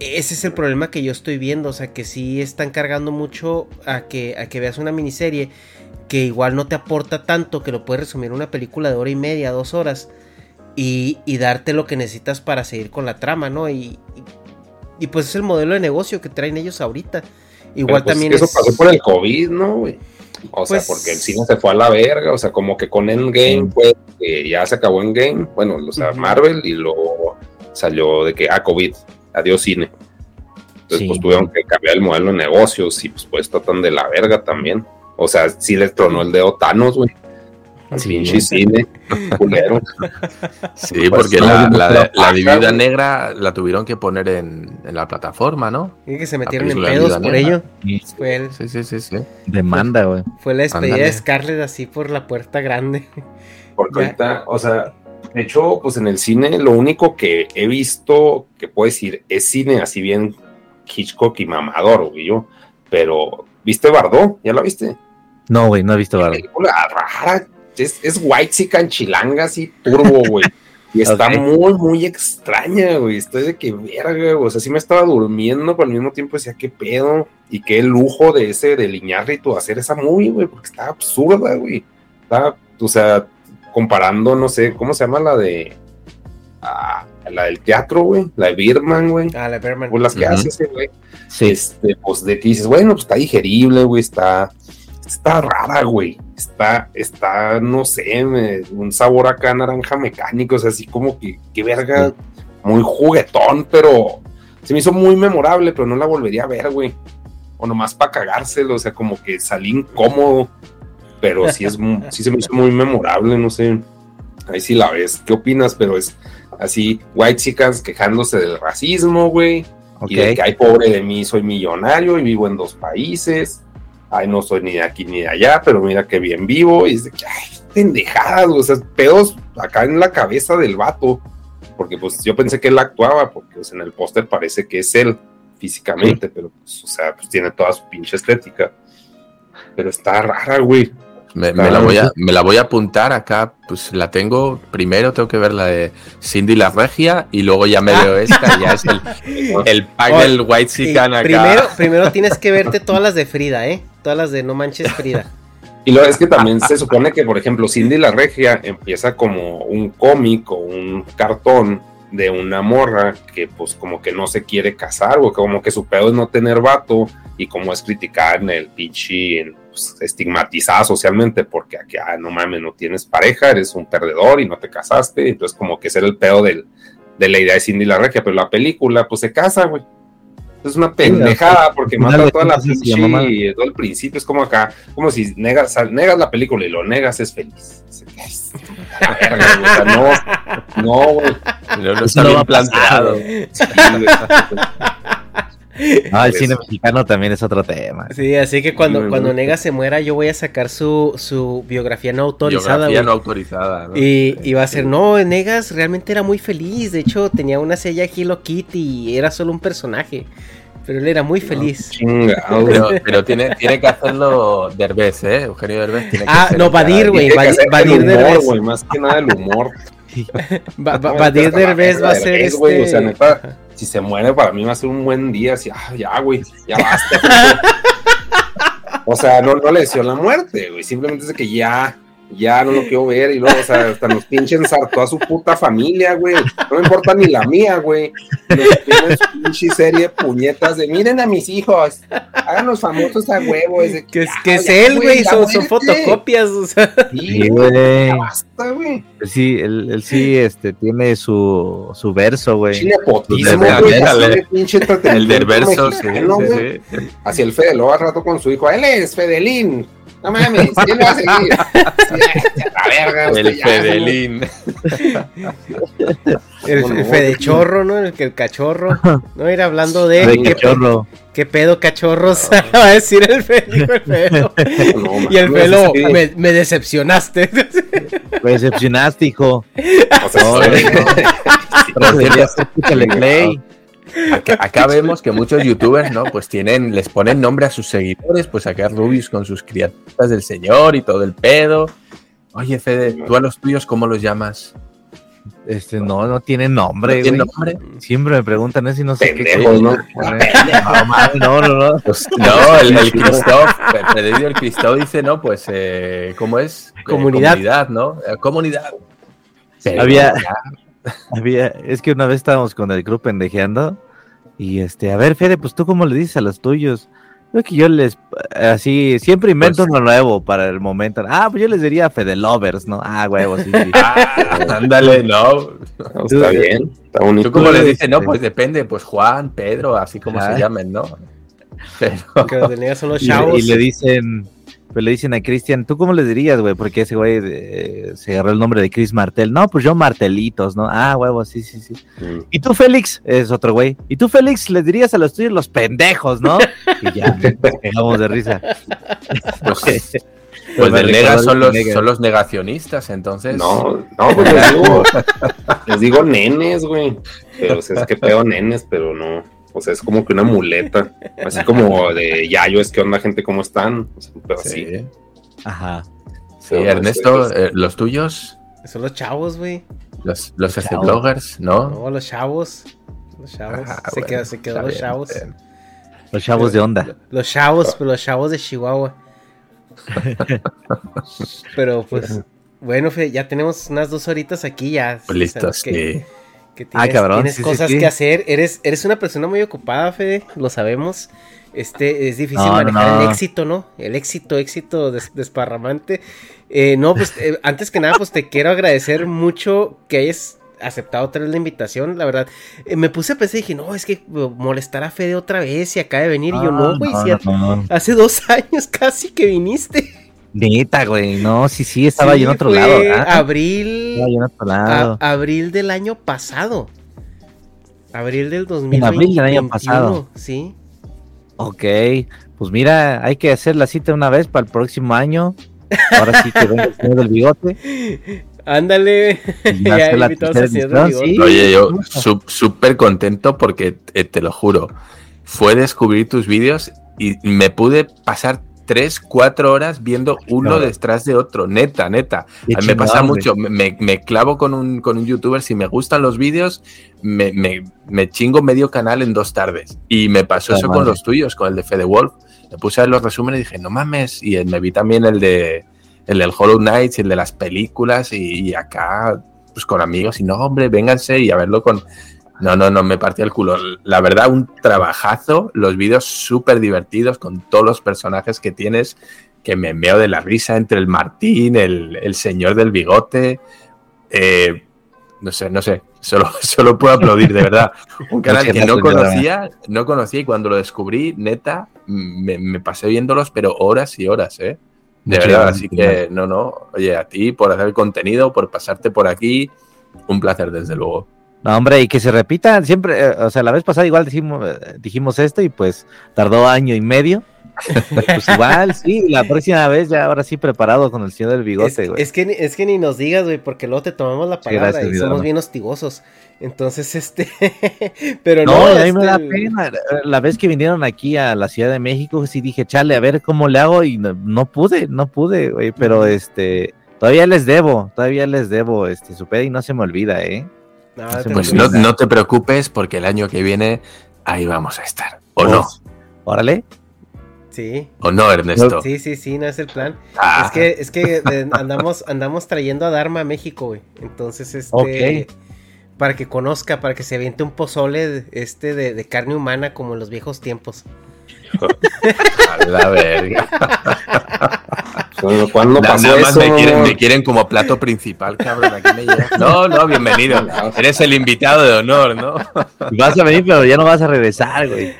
Ese es el problema que yo estoy viendo. O sea, que sí están cargando mucho a que, a que veas una miniserie que igual no te aporta tanto, que lo puedes resumir en una película de hora y media, dos horas, y, y darte lo que necesitas para seguir con la trama, ¿no? Y, y, y pues es el modelo de negocio que traen ellos ahorita. Igual pues, también Eso es- pasó por el COVID, ¿no, güey? O Pues- sea, porque el cine se fue a la verga, o sea, como que con Endgame, pues, que ya se acabó Endgame, bueno, o sea. Marvel, y luego salió de que, ah, COVID, adiós cine. Entonces, Sí. pues tuvieron que cambiar el modelo de negocios y pues, pues, tratan de la verga también. O sea, sí les tronó el dedo Thanos, güey. Al Sí. pinche cine, [laughs] culero. Sí, Pues, porque no, la, no la, la negra la tuvieron que poner en, en la plataforma, ¿no? y que se metieron en pedos por Negra. ello. Y Fue, el- Sí, sí, sí, sí. demanda, güey. fue la despedida de. Scarlett así por la puerta grande. Porque Ya. ahorita, o sea, de hecho, pues en el cine lo único que he visto que puedo decir es cine así bien Hitchcock y mamador, güey, yo. Pero, ¿viste Bardot? ¿Ya la viste? No, güey, no he visto. Película rara, es, es white chican chilanga así turbo, güey. [laughs] Y está muy, muy extraña, güey. Estoy de que verga, güey. O sea, sí me estaba durmiendo, pero al mismo tiempo decía, qué pedo. Y qué lujo de ese, de Liñárritu hacer esa movie, güey, porque está absurda, güey. Está, o sea, comparando, no sé, ¿cómo se llama la de. ah, la del teatro, güey? La de Birman, güey. Ah, la Berman. Pues las que Ujú. hace ese, güey. Sí. Este, pues de que dices, bueno, pues está digerible, güey, está, está rara, güey. está, está, no sé, me- un sabor acá a naranja mecánico, o sea, así como que, qué verga, muy juguetón, pero se me hizo muy memorable, pero no la volvería a ver, güey. O nomás para cagárselo, o sea, como que salí incómodo, pero sí, es, sí se me hizo muy memorable, no sé. Ahí sí la ves, ¿qué opinas? Pero es así, white chicas quejándose del racismo, güey. Y de que, ay, pobre de mí, soy millonario y vivo en dos países. Ay, no soy ni de aquí ni de allá, pero mira que bien vivo. Y es de que, ay, pendejadas, güey, o sea, pedos acá en la cabeza del vato. Porque pues yo pensé que él actuaba, porque pues, en el póster parece que es él físicamente, pero pues, o sea, pues tiene toda su pinche estética. Pero está rara, güey. Me, me la voy a, me la voy a apuntar acá, pues la tengo, primero tengo que ver la de Cindy la Regia y luego ya me veo esta, ya es el, [laughs] el pack del White Sican acá. primero, primero [laughs] tienes que verte todas las de Frida, ¿eh? Todas las de No Manches Frida. Y lo es que también se supone que, por ejemplo, Cindy la Regia empieza como un cómic o un cartón de una morra que pues como que no se quiere casar o como que su pedo es no tener vato y como es criticada en el pinche pues, estigmatizada socialmente porque aquí, ah, no mames, no tienes pareja, eres un perdedor y no te casaste, entonces como que ese era el pedo del, de la idea de Cindy la Regia, pero la película pues se casa, güey. Es una pendejada porque mata toda la pinche y todo el principio es como acá, como si negas, sal- negas la película y lo negas es feliz. [laughs] [laughs] No, no, güey. No, no está bien planteado. Güey. [laughs] Ah, el Por cine mexicano también es otro tema. Sí, así que cuando, Sí, cuando. Nega se muera, yo voy a sacar su, su biografía no autorizada. Biografía no autorizada. ¿no? Y, y va a ser, no, Negas realmente era muy feliz. De hecho, tenía una sella Hello Kitty y era solo un personaje. Pero él era muy feliz. [laughs] Pero, pero tiene, tiene que hacerlo Derbez, ¿eh? Eugenio Derbez tiene que Ah, no, Badir, güey. Badir- Derbez. güey, más que nada el humor. [laughs] Ba- Ba- No, Badir Derbez va a ser este. O sea, neta, si se muere para mí va a ser un buen día, así, ah, ya, güey, ya basta. o sea, no, no le deseo la muerte, güey, simplemente es de que ya, ya no lo quiero ver y luego, o sea, hasta nos pinche ensartó a su puta familia, güey, no me importa ni la mía, güey. Nos tienen su pinche serie de puñetas de miren a mis hijos, háganos famosos a huevo. Es Que, es- que es ya, él, güey. Son, fotocopias. O sea. Sí, güey, güey. ya basta, güey. Él sí, él, él sí este, tiene su, su verso, güey. Güey, El entretenimiento Derverso, sí, mexicano, sí, güey. sí. Hacia el Fede al rato con su hijo. Él es Fedelín. No mames, ¿quién lo va a seguir? [laughs] Verga, El Fedelín. El, ¿Cómo el no? Fede Chorro, ¿no? El, que el cachorro. No ir hablando de. De ¿qué, pe- cachorro. qué pedo, cachorros? Va a decir el Fede. dijo el Felo. No, Y el Felo, sí. me, me decepcionaste. Me decepcionaste, hijo. O sea, No, play. Acá, acá vemos que muchos youtubers, ¿no? Pues tienen, les ponen nombre a sus seguidores, pues acá Rubius con sus criaturas del señor y todo el pedo. Oye, Fede, ¿tú a los tuyos cómo los llamas? Este, no, no tiene nombre, ¿No tiene güey. nombre? Siempre me preguntan eso y no sé qué. ¿no? No, [laughs] no, no, no. Pues, [laughs] no, el, el Christoph, el Christoph dice, no, pues, eh, ¿cómo es? Eh, Comunidad. comunidad, ¿no? Eh, comunidad. Pero Había- [laughs] Había, es que una vez estábamos con el crew pendejeando y este, a ver, Fede, pues tú cómo le dices a los tuyos. Creo que yo les, así, siempre invento Pues- uno nuevo para el momento. Ah, pues yo les diría Fede Lovers, ¿no? Ah, huevo, sí, sí. [laughs] Ah, ándale, no. No, está bien, está bonito. ¿Tú cómo les dices? No, pues depende, pues Juan, Pedro, así como Ah. se llamen, ¿no? [laughs] Pero, que los de Negas son los Y, chavos. y le dicen, pues le dicen a Cristian, ¿tú cómo le dirías, güey? Porque ese güey eh, se agarró el nombre de Chris Martel. No, pues yo Martelitos, ¿no? Ah, huevo, sí, sí, sí. Mm. Y tú, Félix, es otro güey. Y tú, Félix, les dirías a los tuyos los pendejos, ¿no? [laughs] Y ya, nos pegamos de risa. [laughs] pues, Pero pues del nega son los, Nega. son los negacionistas, entonces. No, no, pues les digo, [laughs] les digo nenes, güey. Pero o sea, es que pedo nenes, pero no. O sea, es como que una muleta. Así como de Yayo, es que onda, gente, ¿cómo están? O sea, pero así. Sí, Ajá. Sí, no Ernesto, sé, eh, los tuyos, Son los chavos, güey. los, los Chavos. bloggers, ¿no? No, los chavos. Los chavos. Ah, se bueno, quedó, se quedó los bien, chavos. bien. Los chavos de onda. Los chavos, pero los chavos de Chihuahua. [laughs] pero pues, bueno, Fe, ya tenemos unas dos horitas aquí ya. Pues listos, Sabes que, que Ah, tienes, cabrón, tienes sí, cosas sí. que hacer. Eres, eres una persona muy ocupada, Fede, lo sabemos. Este es difícil No, manejar no. el éxito, ¿no? El éxito, éxito des- desparramante. Eh, no, pues eh, antes que nada, pues te quiero agradecer mucho que hayas aceptado otra vez la invitación, la verdad. Eh, me puse a pensar y dije, no, es que molestar a Fede otra vez y acaba de venir. y yo, no, güey, no, si no, no. hace dos [laughs] años casi que viniste. Neta, güey. No, sí, sí, estaba Sí, yo en otro fue lado. ¿verdad? Abril. Estaba yo en otro a- lado. abril del año pasado. Abril del 2021. En abril del año pasado. Sí. Ok, pues mira, hay que hacer la cita una vez para el próximo año. Ahora sí que venga el señor del bigote. [laughs] Ándale. [laughs] Ya la edición, sí. Oye, yo súper contento porque eh, te lo juro, fue descubrir tus vídeos y me pude pasar tres, cuatro horas viendo uno detrás de otro, neta, neta. Qué A mí me pasa mucho, me, me- clavo con un, con un youtuber, si me gustan los vídeos, me, me- me chingo medio canal en dos tardes. Y me pasó eso con los tuyos, con el de Fede Wolf. Me puse a ver los resúmenes y dije, no mames, y me vi también el de el del Hollow Knight y el de las películas y, y acá pues con amigos y no, hombre, vénganse y a verlo con... No, no, no, me partía el culo. La verdad, un trabajazo, los vídeos súper divertidos con todos los personajes que tienes, que me meo de la risa entre el Martín, el, el señor del bigote. eh, no sé, no sé, solo, [laughs] solo puedo aplaudir, de verdad. Un canal que no conocía, no conocía y cuando lo descubrí, neta, me, me pasé viéndolos, pero horas y horas, ¿eh? De Muchas verdad, así que no, no, oye, a ti por hacer contenido, por pasarte por aquí, un placer desde luego. No, hombre, y que se repita siempre, eh, o sea, la vez pasada igual dijimos, eh, dijimos esto y pues tardó año y medio. pues igual, [laughs] sí, la próxima vez ya ahora sí preparado con el señor del Es, bigote, güey. es que, ni- es que ni nos digas, güey, porque luego te tomamos la Sí, palabra gracias, y somos bien hostigosos. Entonces, [laughs] este. pero No, no. a mí me da este, pena. La vez que vinieron aquí a la Ciudad de México, sí dije, chale, a ver cómo le hago y no, no pude, no pude, güey, pero este, todavía les debo, todavía les debo, este, su pedo y no se me olvida, ¿eh? Pues olvida. no, no te preocupes porque el año que viene ahí vamos a estar. ¿O no? Pues, Órale. Sí. ¿O no, Ernesto? Sí, sí, sí, no es el plan. Ah, Es que, es que andamos, andamos trayendo a Dharma a México, güey. Entonces, este. Para que conozca, para que se aviente un pozole este de, de carne humana como en los viejos tiempos. [laughs] a la verga. [laughs] ¿Cuándo pasó nada más eso? me quieren, me quieren como plato principal, cabrón. Aquí me. No, no, bienvenido. Eres el invitado de honor, ¿no? Vas a venir, pero ya no vas a regresar, güey.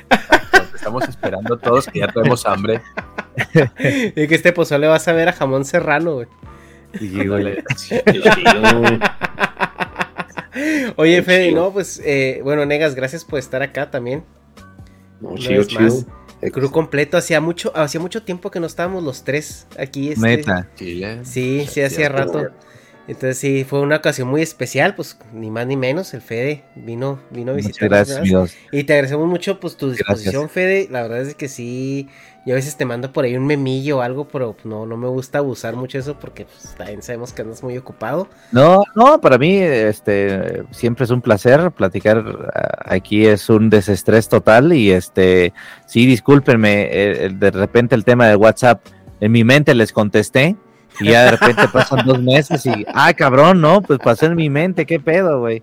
Estamos esperando todos que ya tenemos hambre. Y que este pozole vas a ver a jamón serrano, güey. Sí, güey. Oye, Fede, no, pues, eh, bueno, Negas, gracias por estar acá también. No, chido. Más. Crew completo, hacía mucho, hacía mucho tiempo que no estábamos los tres aquí. Este, Neta. Chile. Sí, sí, hacía rato. Entonces sí, fue una ocasión muy especial, pues ni más ni menos, el Fede vino, vino a visitarnos. gracias. Y te agradecemos mucho pues tu Gracias. disposición, Fede. La verdad es que sí, yo a veces te mando por ahí un memillo o algo, pero pues, no, no me gusta abusar mucho de eso porque pues, también sabemos que andas muy ocupado. No, no, para mí este siempre es un placer platicar ah, aquí es un desestrés total y este sí discúlpenme eh, de repente el tema de WhatsApp en mi mente les contesté y ya de repente pasan dos meses y ah cabrón no pues pasó en mi mente qué pedo güey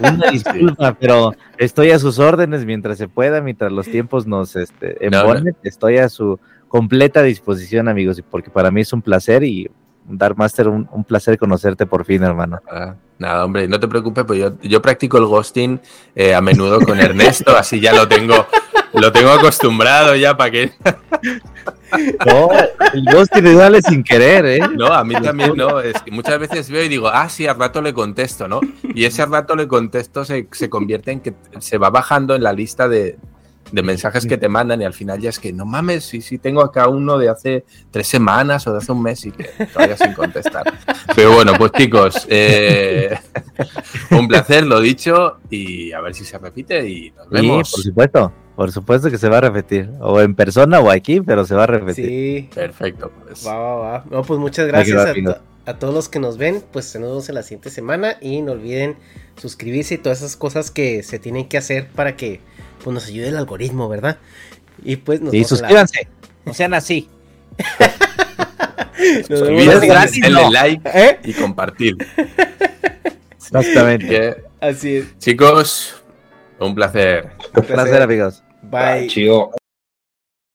una [laughs] disculpa pero estoy a sus órdenes mientras se pueda mientras los tiempos nos este No, no. embonen estoy a su completa disposición amigos y porque para mí es un placer y Dark Master, un, un placer conocerte por fin, hermano. Ah, nada, hombre, no te preocupes, pues yo, yo practico el ghosting eh, a menudo con Ernesto, así ya lo tengo, lo tengo acostumbrado ya para que. [laughs] No, el ghosting igual es sin querer, ¿eh? No, a mí también no. Es que muchas veces veo y digo, ah, sí, al rato le contesto, ¿no? Y ese rato le contesto se, se convierte en que se va bajando en la lista de, de mensajes que te mandan y al final ya es que no mames, sí, sí, tengo acá uno de hace tres semanas o de hace un mes y que todavía sin contestar. Pero bueno, pues chicos, eh, [laughs] un placer, lo dicho, y a ver si se repite y nos Sí, vemos. por supuesto. Por supuesto que se va a repetir. O en persona o aquí, pero se va a repetir. Sí. Perfecto. Pues. Va, va, va. No, pues muchas gracias a, rápido. to- a todos los que nos ven. Pues nos vemos en la siguiente semana. Y no olviden suscribirse y todas esas cosas que se tienen que hacer para que pues, nos ayude el algoritmo, ¿verdad? Y pues nos Sí, la- suscríbanse. No sean así. [laughs] nos gratis, denle no. like ¿Eh? y compartir. Exactamente. Así es. Chicos, un placer. Un placer, amigos. Bye. Chido.